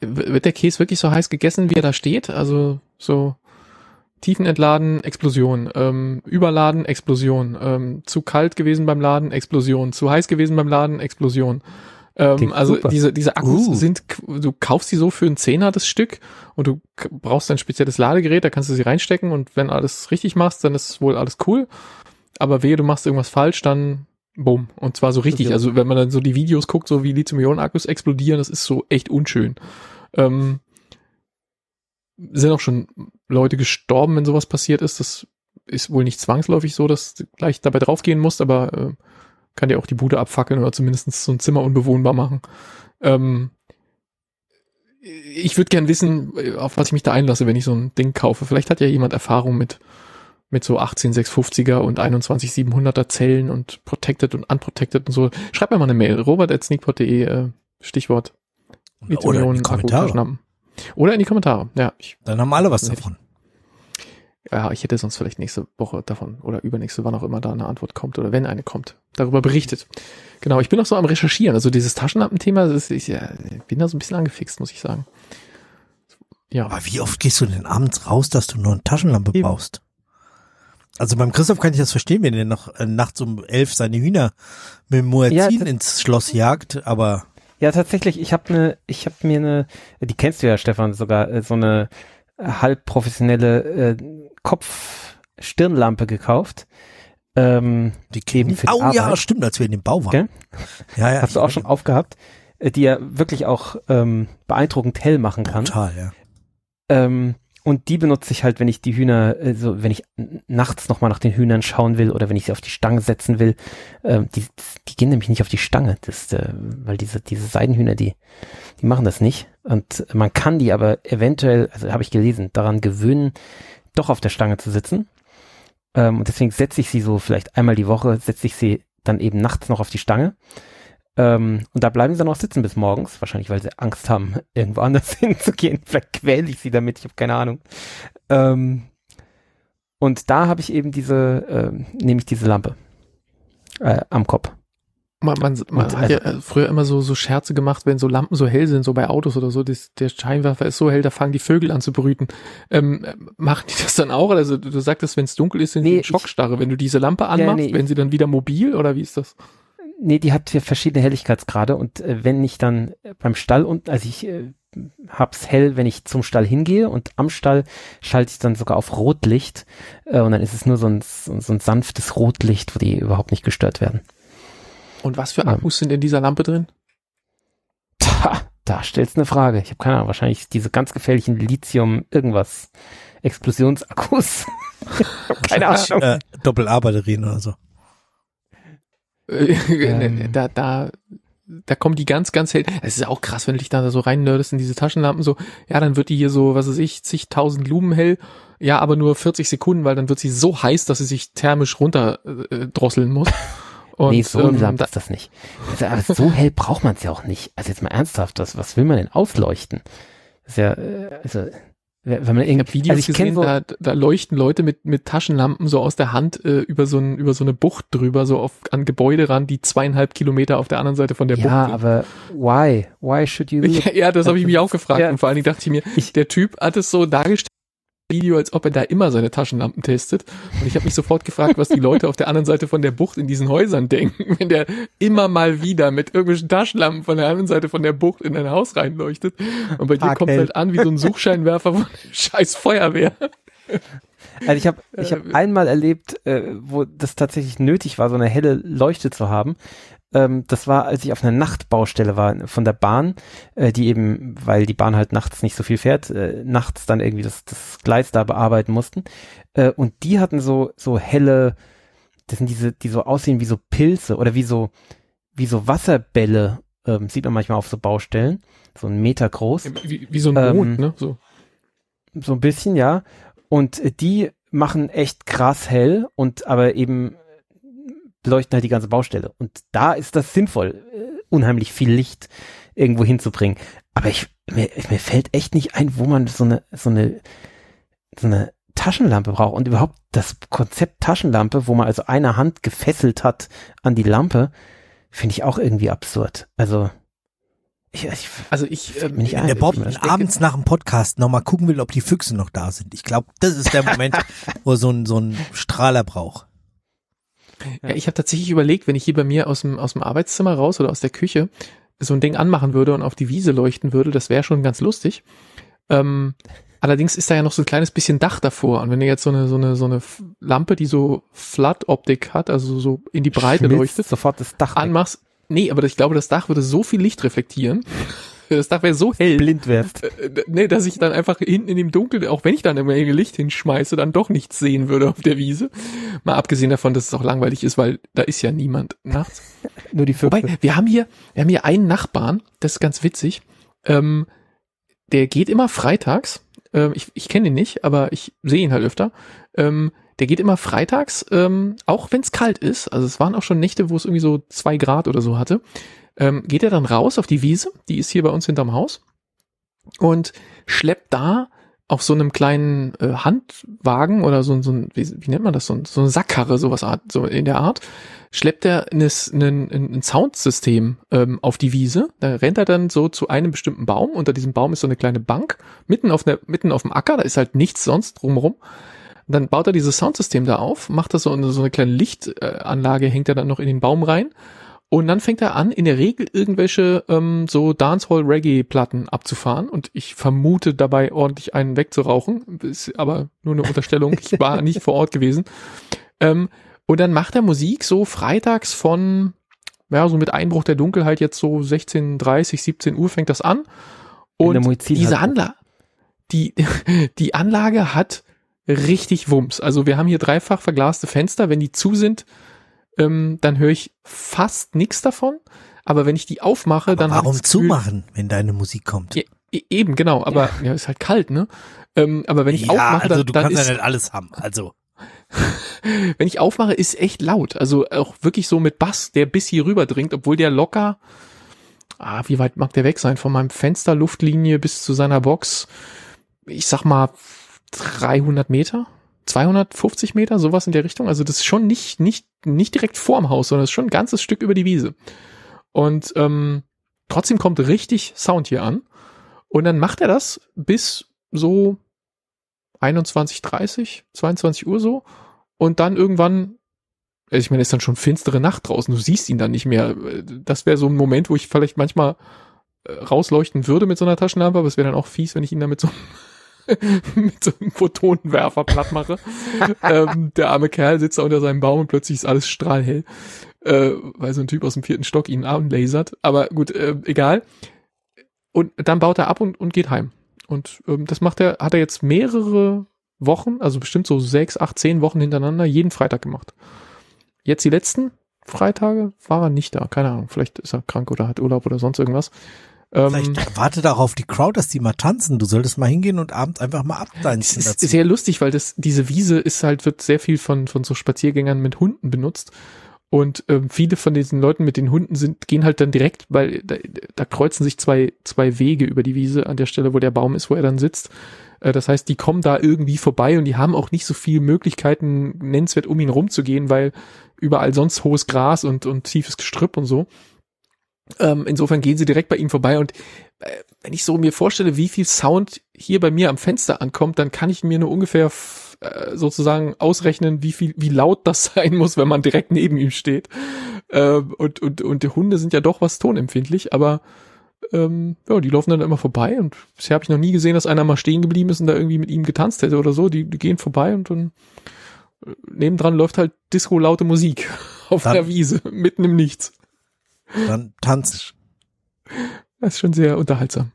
wird der Käse wirklich so heiß gegessen, wie er da steht? Also so Tiefenentladen, Explosion, ähm, Überladen, Explosion, ähm, zu kalt gewesen beim Laden, Explosion, zu heiß gewesen beim Laden, Explosion. Ähm, also super. diese, diese Akkus Uh. sind, du kaufst die so für einen Zehner das Stück und du brauchst ein spezielles Ladegerät, da kannst du sie reinstecken und wenn alles richtig machst, dann ist wohl alles cool. Aber wehe, du machst irgendwas falsch, dann bumm. Und zwar so richtig. Also wenn man dann so die Videos guckt, so wie Lithium-Ionen-Akkus explodieren, das ist so echt unschön. Ähm, sind auch schon Leute gestorben, wenn sowas passiert ist. Das ist wohl nicht zwangsläufig so, dass du gleich dabei draufgehen musst, aber äh, kann dir auch die Bude abfackeln oder zumindest so ein Zimmer unbewohnbar machen. Ähm, ich würde gern wissen, äh, auf was ich mich da einlasse, wenn ich so ein Ding kaufe. Vielleicht hat ja jemand Erfahrung mit mit so 18650er und 21700er Zellen und protected und unprotected und so. Schreib mir mal eine Mail. robert.sneakpot.de äh, Stichwort Oder in die Kommentare. Oder in die Kommentare. Ja, ich Dann haben alle was davon. Ja, ich hätte sonst vielleicht nächste Woche davon oder übernächste, wann auch immer da eine Antwort kommt oder wenn eine kommt, darüber berichtet. Genau, ich bin noch so am Recherchieren. Also dieses Taschenlampenthema, das ist, ich ja, bin da so ein bisschen angefixt, muss ich sagen. Ja, Aber wie oft gehst du denn abends raus, dass du nur eine Taschenlampe Eben. brauchst? Also beim Christoph kann ich das verstehen, wenn er noch äh, nachts um elf seine Hühner mit Muezzin Ja, ins Schloss jagt, aber Ja, tatsächlich, ich habe ne, ich habe mir eine, die kennst du ja, Stefan, sogar äh, so eine halb professionelle äh, Kopf-Stirnlampe gekauft. Ähm, die Eben für die Oh ja, Arbeit. stimmt, als wir in dem Bau waren. Gell? Ja, ja. hast du auch schon aufgehabt, äh, die ja wirklich auch ähm, beeindruckend hell machen kann. Total, ja. Ähm, und die benutze ich halt, wenn ich die Hühner, äh, so wenn ich nachts nochmal nach den Hühnern schauen will oder wenn ich sie auf die Stange setzen will. Ähm, die, die gehen nämlich nicht auf die Stange, das, äh, weil diese, diese Seidenhühner, die, die machen das nicht. Und man kann die aber eventuell, also habe ich gelesen, daran gewöhnen, doch auf der Stange zu sitzen. Ähm, und deswegen setze ich sie so vielleicht einmal die Woche, setze ich sie dann eben nachts noch auf die Stange. Ähm, und da bleiben sie dann auch sitzen bis morgens, wahrscheinlich weil sie Angst haben, [laughs] irgendwo anders [laughs] hinzugehen. Vielleicht quäle ich sie damit, ich habe keine Ahnung. Ähm, und da habe ich eben diese, ähm, nehme ich diese Lampe äh, am Kopf. Man, man, man Und hat ja äh, früher immer so, so Scherze gemacht, wenn so Lampen so hell sind, so bei Autos oder so, das, der Scheinwerfer ist so hell, da fangen die Vögel an zu brüten. Ähm, äh, machen die das dann auch? Also du, du sagtest, wenn es dunkel ist, sind Nee, die in Schockstarre. Wenn du diese Lampe anmachst, nee, werden sie dann wieder mobil oder wie ist das? Nee, die hat hier verschiedene Helligkeitsgrade und äh, wenn ich dann äh, beim Stall und also ich äh, hab's hell, wenn ich zum Stall hingehe und am Stall schalte ich dann sogar auf Rotlicht äh, und dann ist es nur so ein, so, so ein sanftes Rotlicht, wo die überhaupt nicht gestört werden. Und was für. Akkus sind in dieser Lampe drin? Tja, da stellst du eine Frage. Ich habe keine Ahnung, wahrscheinlich diese ganz gefährlichen Lithium irgendwas Explosionsakkus. [laughs] keine Ahnung. Äh, Doppel-A-Batterien oder so. Äh, [laughs] Ähm. da, da, da kommen die ganz, ganz hell. Es ist auch krass, wenn du dich da so rein nerdest in diese Taschenlampen, so, ja, dann wird die hier so, was weiß ich, zigtausend Lumen hell, ja, aber nur 40 Sekunden, weil dann wird sie so heiß, dass sie sich thermisch runter äh, drosseln muss. Und, nee, so ähm, da, ist das nicht. Also, aber so hell braucht man es ja auch nicht. Also jetzt mal ernsthaft, was, was will man denn ausleuchten? Das ist ja, äh, also, wenn man Ich irgendwie, habe Videos also ich gesehen, so, da, da leuchten Leute mit, mit Taschenlampen so aus der Hand äh, über so ein, über so eine Bucht drüber, so auf, an Gebäude ran, die zweieinhalb Kilometer auf der anderen Seite von der ja, Bucht sind. aber why? Why should you? Ja, [laughs] ja, das habe ich mich auch gefragt. Ja. Und vor allen Dingen dachte ich mir, Ich- der Typ hat es so dargestellt, Video, als ob er da immer seine Taschenlampen testet. Und ich habe mich sofort gefragt, was die Leute auf der anderen Seite von der Bucht in diesen Häusern denken, [laughs] wenn der immer mal wieder mit irgendwelchen Taschenlampen von der anderen Seite von der Bucht in ein Haus reinleuchtet. Und bei dir kommt halt an wie so ein Suchscheinwerfer von scheiß Feuerwehr. Also ich habe ich hab Äh, einmal erlebt, äh, wo das tatsächlich nötig war, so eine helle Leuchte zu haben. Ähm, das war, als ich auf einer Nachtbaustelle war von der Bahn, äh, die eben, weil die Bahn halt nachts nicht so viel fährt, äh, nachts dann irgendwie das, das Gleis da bearbeiten mussten. Äh, und die hatten so so helle, das sind diese, die so aussehen wie so Pilze oder wie so wie so Wasserbälle. Ähm, sieht man manchmal auf so Baustellen, so einen Meter groß. Wie, wie so ein Ähm, Mond, ne? So. So ein bisschen, ja. Und äh, die machen echt krass hell und aber eben beleuchten halt die ganze Baustelle. Und da ist das sinnvoll, äh, unheimlich viel Licht irgendwo hinzubringen. Aber ich, mir, mir fällt echt nicht ein, wo man so eine, so eine, so eine Taschenlampe braucht. Und überhaupt das Konzept Taschenlampe, wo man also eine Hand gefesselt hat an die Lampe, finde ich auch irgendwie absurd. Also, ich, ich Also ich, ähm, nicht Wenn ein. der Bob Ich denke- abends nach dem Podcast nochmal gucken will, ob die Füchse noch da sind. Ich glaube, das ist der [laughs] Moment, wo er so ein, so ein Strahler braucht. Ja, ich habe tatsächlich überlegt, wenn ich hier bei mir aus dem, aus dem Arbeitszimmer raus oder aus der Küche so ein Ding anmachen würde und auf die Wiese leuchten würde, das wäre schon ganz lustig. Ähm, allerdings ist da ja noch so ein kleines bisschen Dach davor. Und wenn du jetzt so eine, so eine, so eine Lampe, die so Flood-Optik hat, also so in die Breite schmilzt leuchtet, sofort das Dach weg. anmachst, nee, aber ich glaube, das Dach würde so viel Licht reflektieren. Das Dach wäre so hell, blind wirst. äh, nee, dass ich dann einfach hinten in dem Dunkeln, auch wenn ich dann immer Licht hinschmeiße, dann doch nichts sehen würde auf der Wiese. Mal abgesehen davon, dass es auch langweilig ist, weil da ist ja niemand nachts. [laughs] Nur die Füchse. Wobei, wir haben hier, wir haben hier einen Nachbarn, das ist ganz witzig. Ähm, der geht immer freitags. Ähm, ich ich kenne ihn nicht, aber ich sehe ihn halt öfter. Ähm, der geht immer freitags, ähm, auch wenn es kalt ist. Also es waren auch schon Nächte, wo es irgendwie so zwei Grad oder so hatte. Ähm, geht er dann raus auf die Wiese, die ist hier bei uns hinterm Haus, und schleppt da auf so einem kleinen äh, Handwagen oder so, so ein, wie, wie nennt man das, so, ein, so eine Sackkarre, sowas Art, so in der Art, schleppt er ein, ein, ein Soundsystem ähm, auf die Wiese. Da rennt er dann so zu einem bestimmten Baum. Unter diesem Baum ist so eine kleine Bank, mitten auf, der, mitten auf dem Acker, da ist halt nichts sonst drumherum. Dann baut er dieses Soundsystem da auf, macht das so so eine kleine Lichtanlage, hängt er dann noch in den Baum rein. Und dann fängt er an, in der Regel irgendwelche ähm, so Dancehall-Reggae-Platten abzufahren. Und ich vermute dabei ordentlich einen wegzurauchen. Ist aber nur eine Unterstellung. Ich war [laughs] nicht vor Ort gewesen. Ähm, und dann macht er Musik so freitags von, ja, so mit Einbruch der Dunkelheit jetzt so 16.30, 17 Uhr fängt das an. Und diese halt. Anlage, die, [laughs] die Anlage hat richtig Wumms. Also wir haben hier dreifach verglaste Fenster. Wenn die zu sind, ähm, dann höre ich fast nichts davon. Aber wenn ich die aufmache, dann hab Warum zumachen, wenn deine Musik kommt? Ja, e- eben, genau. Aber ja. ist halt kalt, ne? Ähm, aber wenn ich Ja, aufmache, also dann, du dann kannst ist, ja nicht alles haben. Also, [laughs] wenn ich aufmache, ist echt laut. Also auch wirklich so mit Bass, der bis hier rüber dringt, obwohl der locker, ah, wie weit mag der weg sein? Von meinem Fenster, Luftlinie bis zu seiner Box, ich sag mal 300 Meter, 250 Meter, sowas in der Richtung. Also das ist schon nicht, nicht, nicht direkt vorm Haus, sondern das ist schon ein ganzes Stück über die Wiese. Und ähm, trotzdem kommt richtig Sound hier an. Und dann macht er das bis so 21, 30, 22 Uhr so. Und dann irgendwann, also ich meine, ist dann schon finstere Nacht draußen, du siehst ihn dann nicht mehr. Das wäre so ein Moment, wo ich vielleicht manchmal äh, rausleuchten würde mit so einer Taschenlampe, aber es wäre dann auch fies, wenn ich ihn damit so [laughs] mit so einem Photonenwerfer platt mache. ähm, der arme Kerl sitzt da unter seinem Baum und plötzlich ist alles strahlhell, äh, weil so ein Typ aus dem vierten Stock ihn anlasert. Aber gut, äh, egal. Und dann baut er ab und, und geht heim. Und ähm, das macht er, hat er jetzt mehrere Wochen, also bestimmt so sechs, acht, zehn Wochen hintereinander, jeden Freitag gemacht. Jetzt die letzten Freitage war er nicht da. Keine Ahnung, vielleicht ist er krank oder hat Urlaub oder sonst irgendwas. Ähm, vielleicht wartet auch auf die Crowd, dass die mal tanzen. Du solltest mal hingehen und abends einfach mal abtanzen ist dazu. sehr lustig, weil das, diese Wiese ist halt, wird sehr viel von, von so Spaziergängern mit Hunden benutzt. Und ähm, viele von diesen Leuten mit den Hunden sind, gehen halt dann direkt, weil da, da kreuzen sich zwei, zwei Wege über die Wiese an der Stelle, wo der Baum ist, wo er dann sitzt. Äh, das heißt, die kommen da irgendwie vorbei und die haben auch nicht so viele Möglichkeiten, nennenswert um ihn rumzugehen, weil überall sonst hohes Gras und, und tiefes Gestrüpp und so. Ähm, insofern gehen sie direkt bei ihm vorbei und äh, wenn ich so mir vorstelle, wie viel Sound hier bei mir am Fenster ankommt, dann kann ich mir nur ungefähr äh, sozusagen ausrechnen, wie viel, wie laut [laughs] das sein muss, wenn man direkt neben ihm steht. Äh, und, und, und die Hunde sind ja doch was tonempfindlich, aber ähm, ja, die laufen dann immer vorbei und bisher habe ich noch nie gesehen, dass einer mal stehen geblieben ist und da irgendwie mit ihm getanzt hätte oder so. Die, die gehen vorbei und dann äh, nebendran läuft halt Disco-laute Musik [laughs] auf Dann- der Wiese, mitten im Nichts. Dann tanzt. Das ist schon sehr unterhaltsam.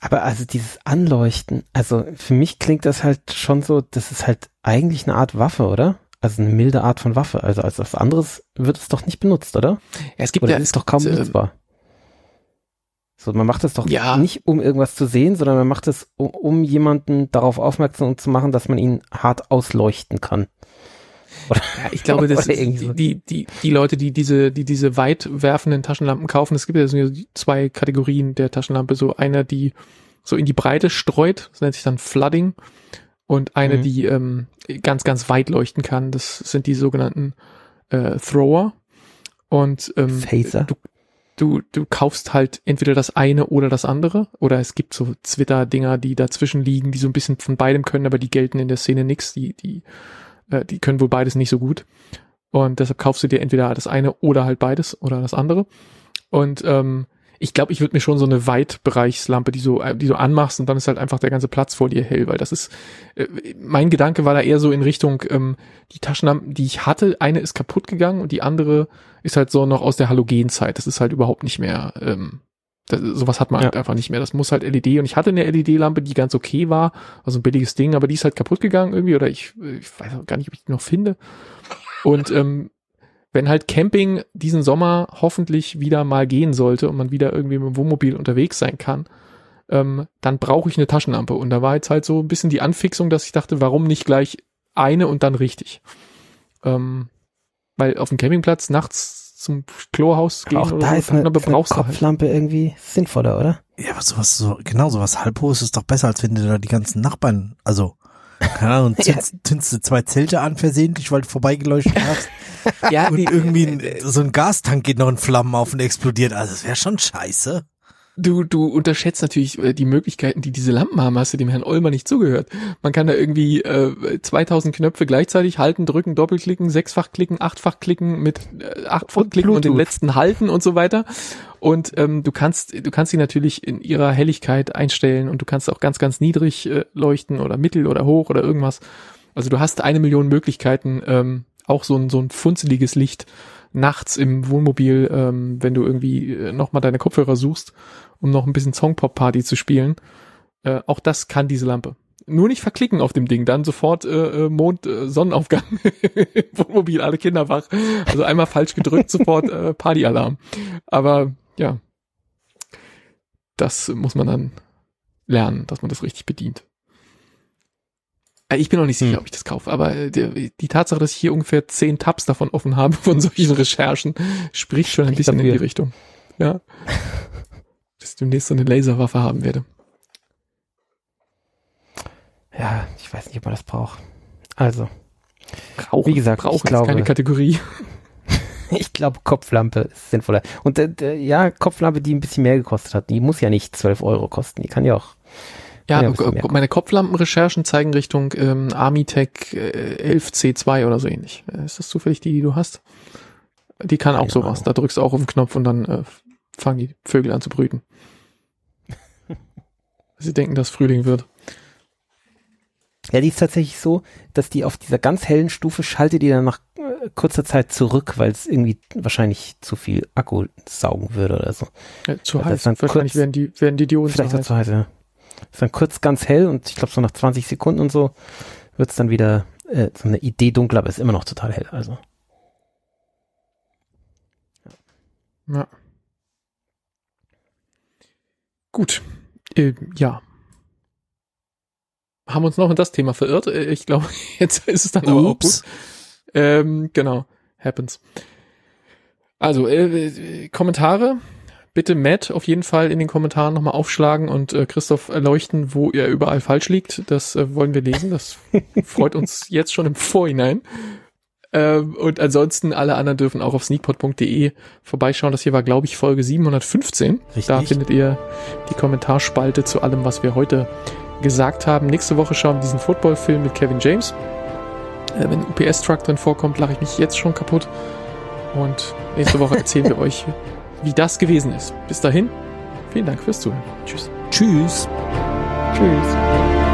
Aber also dieses Anleuchten, also für mich klingt das halt schon so, das ist halt eigentlich eine Art Waffe, oder? Also eine milde Art von Waffe. Also als was anderes wird es doch nicht benutzt, oder? Ja, es gibt Oder ja, ist es doch kaum äh, benutzbar. So, man macht es doch Ja. nicht, um irgendwas zu sehen, sondern man macht es, um, um jemanden darauf aufmerksam zu machen, dass man ihn hart ausleuchten kann. Ja, ich glaube, [laughs] das irgendwie so. die, die, die Leute, die diese, die diese weit werfenden Taschenlampen kaufen, es gibt ja so zwei Kategorien der Taschenlampe. So eine, die so in die Breite streut, das nennt sich dann Flooding. Und eine, Mhm. die ähm, ganz, ganz weit leuchten kann. Das sind die sogenannten äh, Thrower. Und ähm, Phaser. du, du, du kaufst halt entweder das eine oder das andere. Oder es gibt so Twitter-Dinger, die dazwischen liegen, die so ein bisschen von beidem können, aber die gelten in der Szene nix. Die, die, äh, die können wohl beides nicht so gut. Und deshalb kaufst du dir entweder das eine oder halt beides oder das andere. Und ähm, ich glaube, ich würde mir schon so eine Weitbereichslampe, die so, äh, die du anmachst und dann ist halt einfach der ganze Platz vor dir hell, weil das ist, äh, mein Gedanke war da eher so in Richtung, ähm, die Taschenlampen, die ich hatte, eine ist kaputt gegangen und die andere ist halt so noch aus der Halogenzeit. Das ist halt überhaupt nicht mehr, ähm, das, sowas hat man Ja. halt einfach nicht mehr. Das muss halt LED und ich hatte eine LED-Lampe, die ganz okay war, also ein billiges Ding, aber die ist halt kaputt gegangen irgendwie oder ich, ich weiß auch gar nicht, ob ich die noch finde. Und ähm, wenn halt Camping diesen Sommer hoffentlich wieder mal gehen sollte und man wieder irgendwie mit dem Wohnmobil unterwegs sein kann, ähm, dann brauche ich eine Taschenlampe. Und da war jetzt halt so ein bisschen die Anfixung, dass ich dachte, warum nicht gleich eine und dann richtig? Ähm, weil auf dem Campingplatz nachts zum Klohaus gehen Auch oder da so, ist eine, eine halt. Kopflampe irgendwie sinnvoller, oder? Ja, aber sowas so, genau, sowas halbhohes ist doch besser, als wenn du da die ganzen Nachbarn, also, keine Ahnung, [laughs] zündst, zündst du zwei Zelte an versehentlich, weil du vorbeigeleuchtet [laughs] hast Ja, und irgendwie ein, [laughs] so ein Gastank geht noch in Flammen auf und explodiert. Also, das wäre schon scheiße. Du, du unterschätzt natürlich äh, die Möglichkeiten, die diese Lampen haben. Hast du dem Herrn Olmer nicht zugehört? Man kann da irgendwie äh, 2000 Knöpfe gleichzeitig halten, drücken, doppelklicken, sechsfach klicken, achtfach klicken, mit äh, achtfach Und klicken und den Bluetooth. letzten halten und so weiter. Und ähm, du kannst, du kannst sie natürlich in ihrer Helligkeit einstellen und du kannst auch ganz, ganz niedrig äh, leuchten oder mittel oder hoch oder irgendwas. Also du hast eine Million Möglichkeiten, ähm, auch so ein so ein funzeliges Licht nachts im Wohnmobil, ähm, wenn du irgendwie äh, nochmal deine Kopfhörer suchst, um noch ein bisschen Songpop-Party zu spielen. Äh, auch das kann diese Lampe. Nur nicht verklicken auf dem Ding, dann sofort äh, äh, Mond, äh, Sonnenaufgang [laughs] Wohnmobil, alle Kinder wach. Also einmal falsch gedrückt, sofort äh, Partyalarm. Aber ja, das muss man dann lernen, dass man das richtig bedient. Äh, Ich bin noch nicht sicher, Hm. ob ich das kaufe, aber äh, die, die Tatsache, dass ich hier ungefähr zehn Tabs davon offen habe von [laughs] solchen Recherchen, spricht schon ein bisschen in die. Richtung. Ja. Dass ich demnächst so eine Laserwaffe haben werde. Ja, ich weiß nicht, ob man das braucht. Also, Rauchen, Wie gesagt, Rauchen ich glaube- ist keine Kategorie. [laughs] ich glaube, Kopflampe ist sinnvoller. Und äh, ja, Kopflampe, die ein bisschen mehr gekostet hat, die muss ja nicht 12 Euro kosten. Die kann ja auch. Ja, Ja, äh, meine Kopflampenrecherchen zeigen Richtung ähm, Armitech äh, 11C2 oder so ähnlich. Äh, Ist das zufällig die, die du hast? Die kann auch Keine sowas. Da drückst du auch auf den Knopf und dann äh, fangen die Vögel an zu brüten. [laughs] Sie denken, dass Frühling wird. Ja, die ist tatsächlich so, dass die auf dieser ganz hellen Stufe schaltet die dann nach äh, kurzer Zeit zurück, weil es irgendwie wahrscheinlich zu viel Akku saugen würde oder so. Äh, zu Ja, das heiß. dann Wahrscheinlich kurz- werden die, werden die Dioden Vielleicht zu heiß. zu heiß, ja. Ist dann kurz ganz hell und ich glaube so nach 20 Sekunden und so wird's dann wieder äh, so eine Idee dunkler, aber ist immer noch total hell. Also Ja. Gut. Äh, ja. Haben uns noch in das Thema verirrt. Äh, Ich glaube, [laughs] jetzt ist es dann aber auch gut. Ups. Ähm, genau. Happens. Also, äh, äh, Kommentare. Bitte Matt auf jeden Fall in den Kommentaren nochmal aufschlagen und äh, Christoph erleuchten, wo er überall falsch liegt. Das äh, wollen wir lesen. Das [laughs] freut uns jetzt schon im Vorhinein. Ähm, und ansonsten alle anderen dürfen auch auf sneakpot.de vorbeischauen. Das hier war, glaube ich, Folge 715. Richtig. Da findet ihr die Kommentarspalte zu allem, was wir heute gesagt haben. Nächste Woche schauen wir diesen Footballfilm mit Kevin James. Äh, wenn ein UPS-Truck drin vorkommt, lache ich mich jetzt schon kaputt. Und nächste Woche erzählen wir [laughs] euch, wie das gewesen ist. Bis dahin, vielen Dank fürs Zuhören. Tschüss. Tschüss. Tschüss.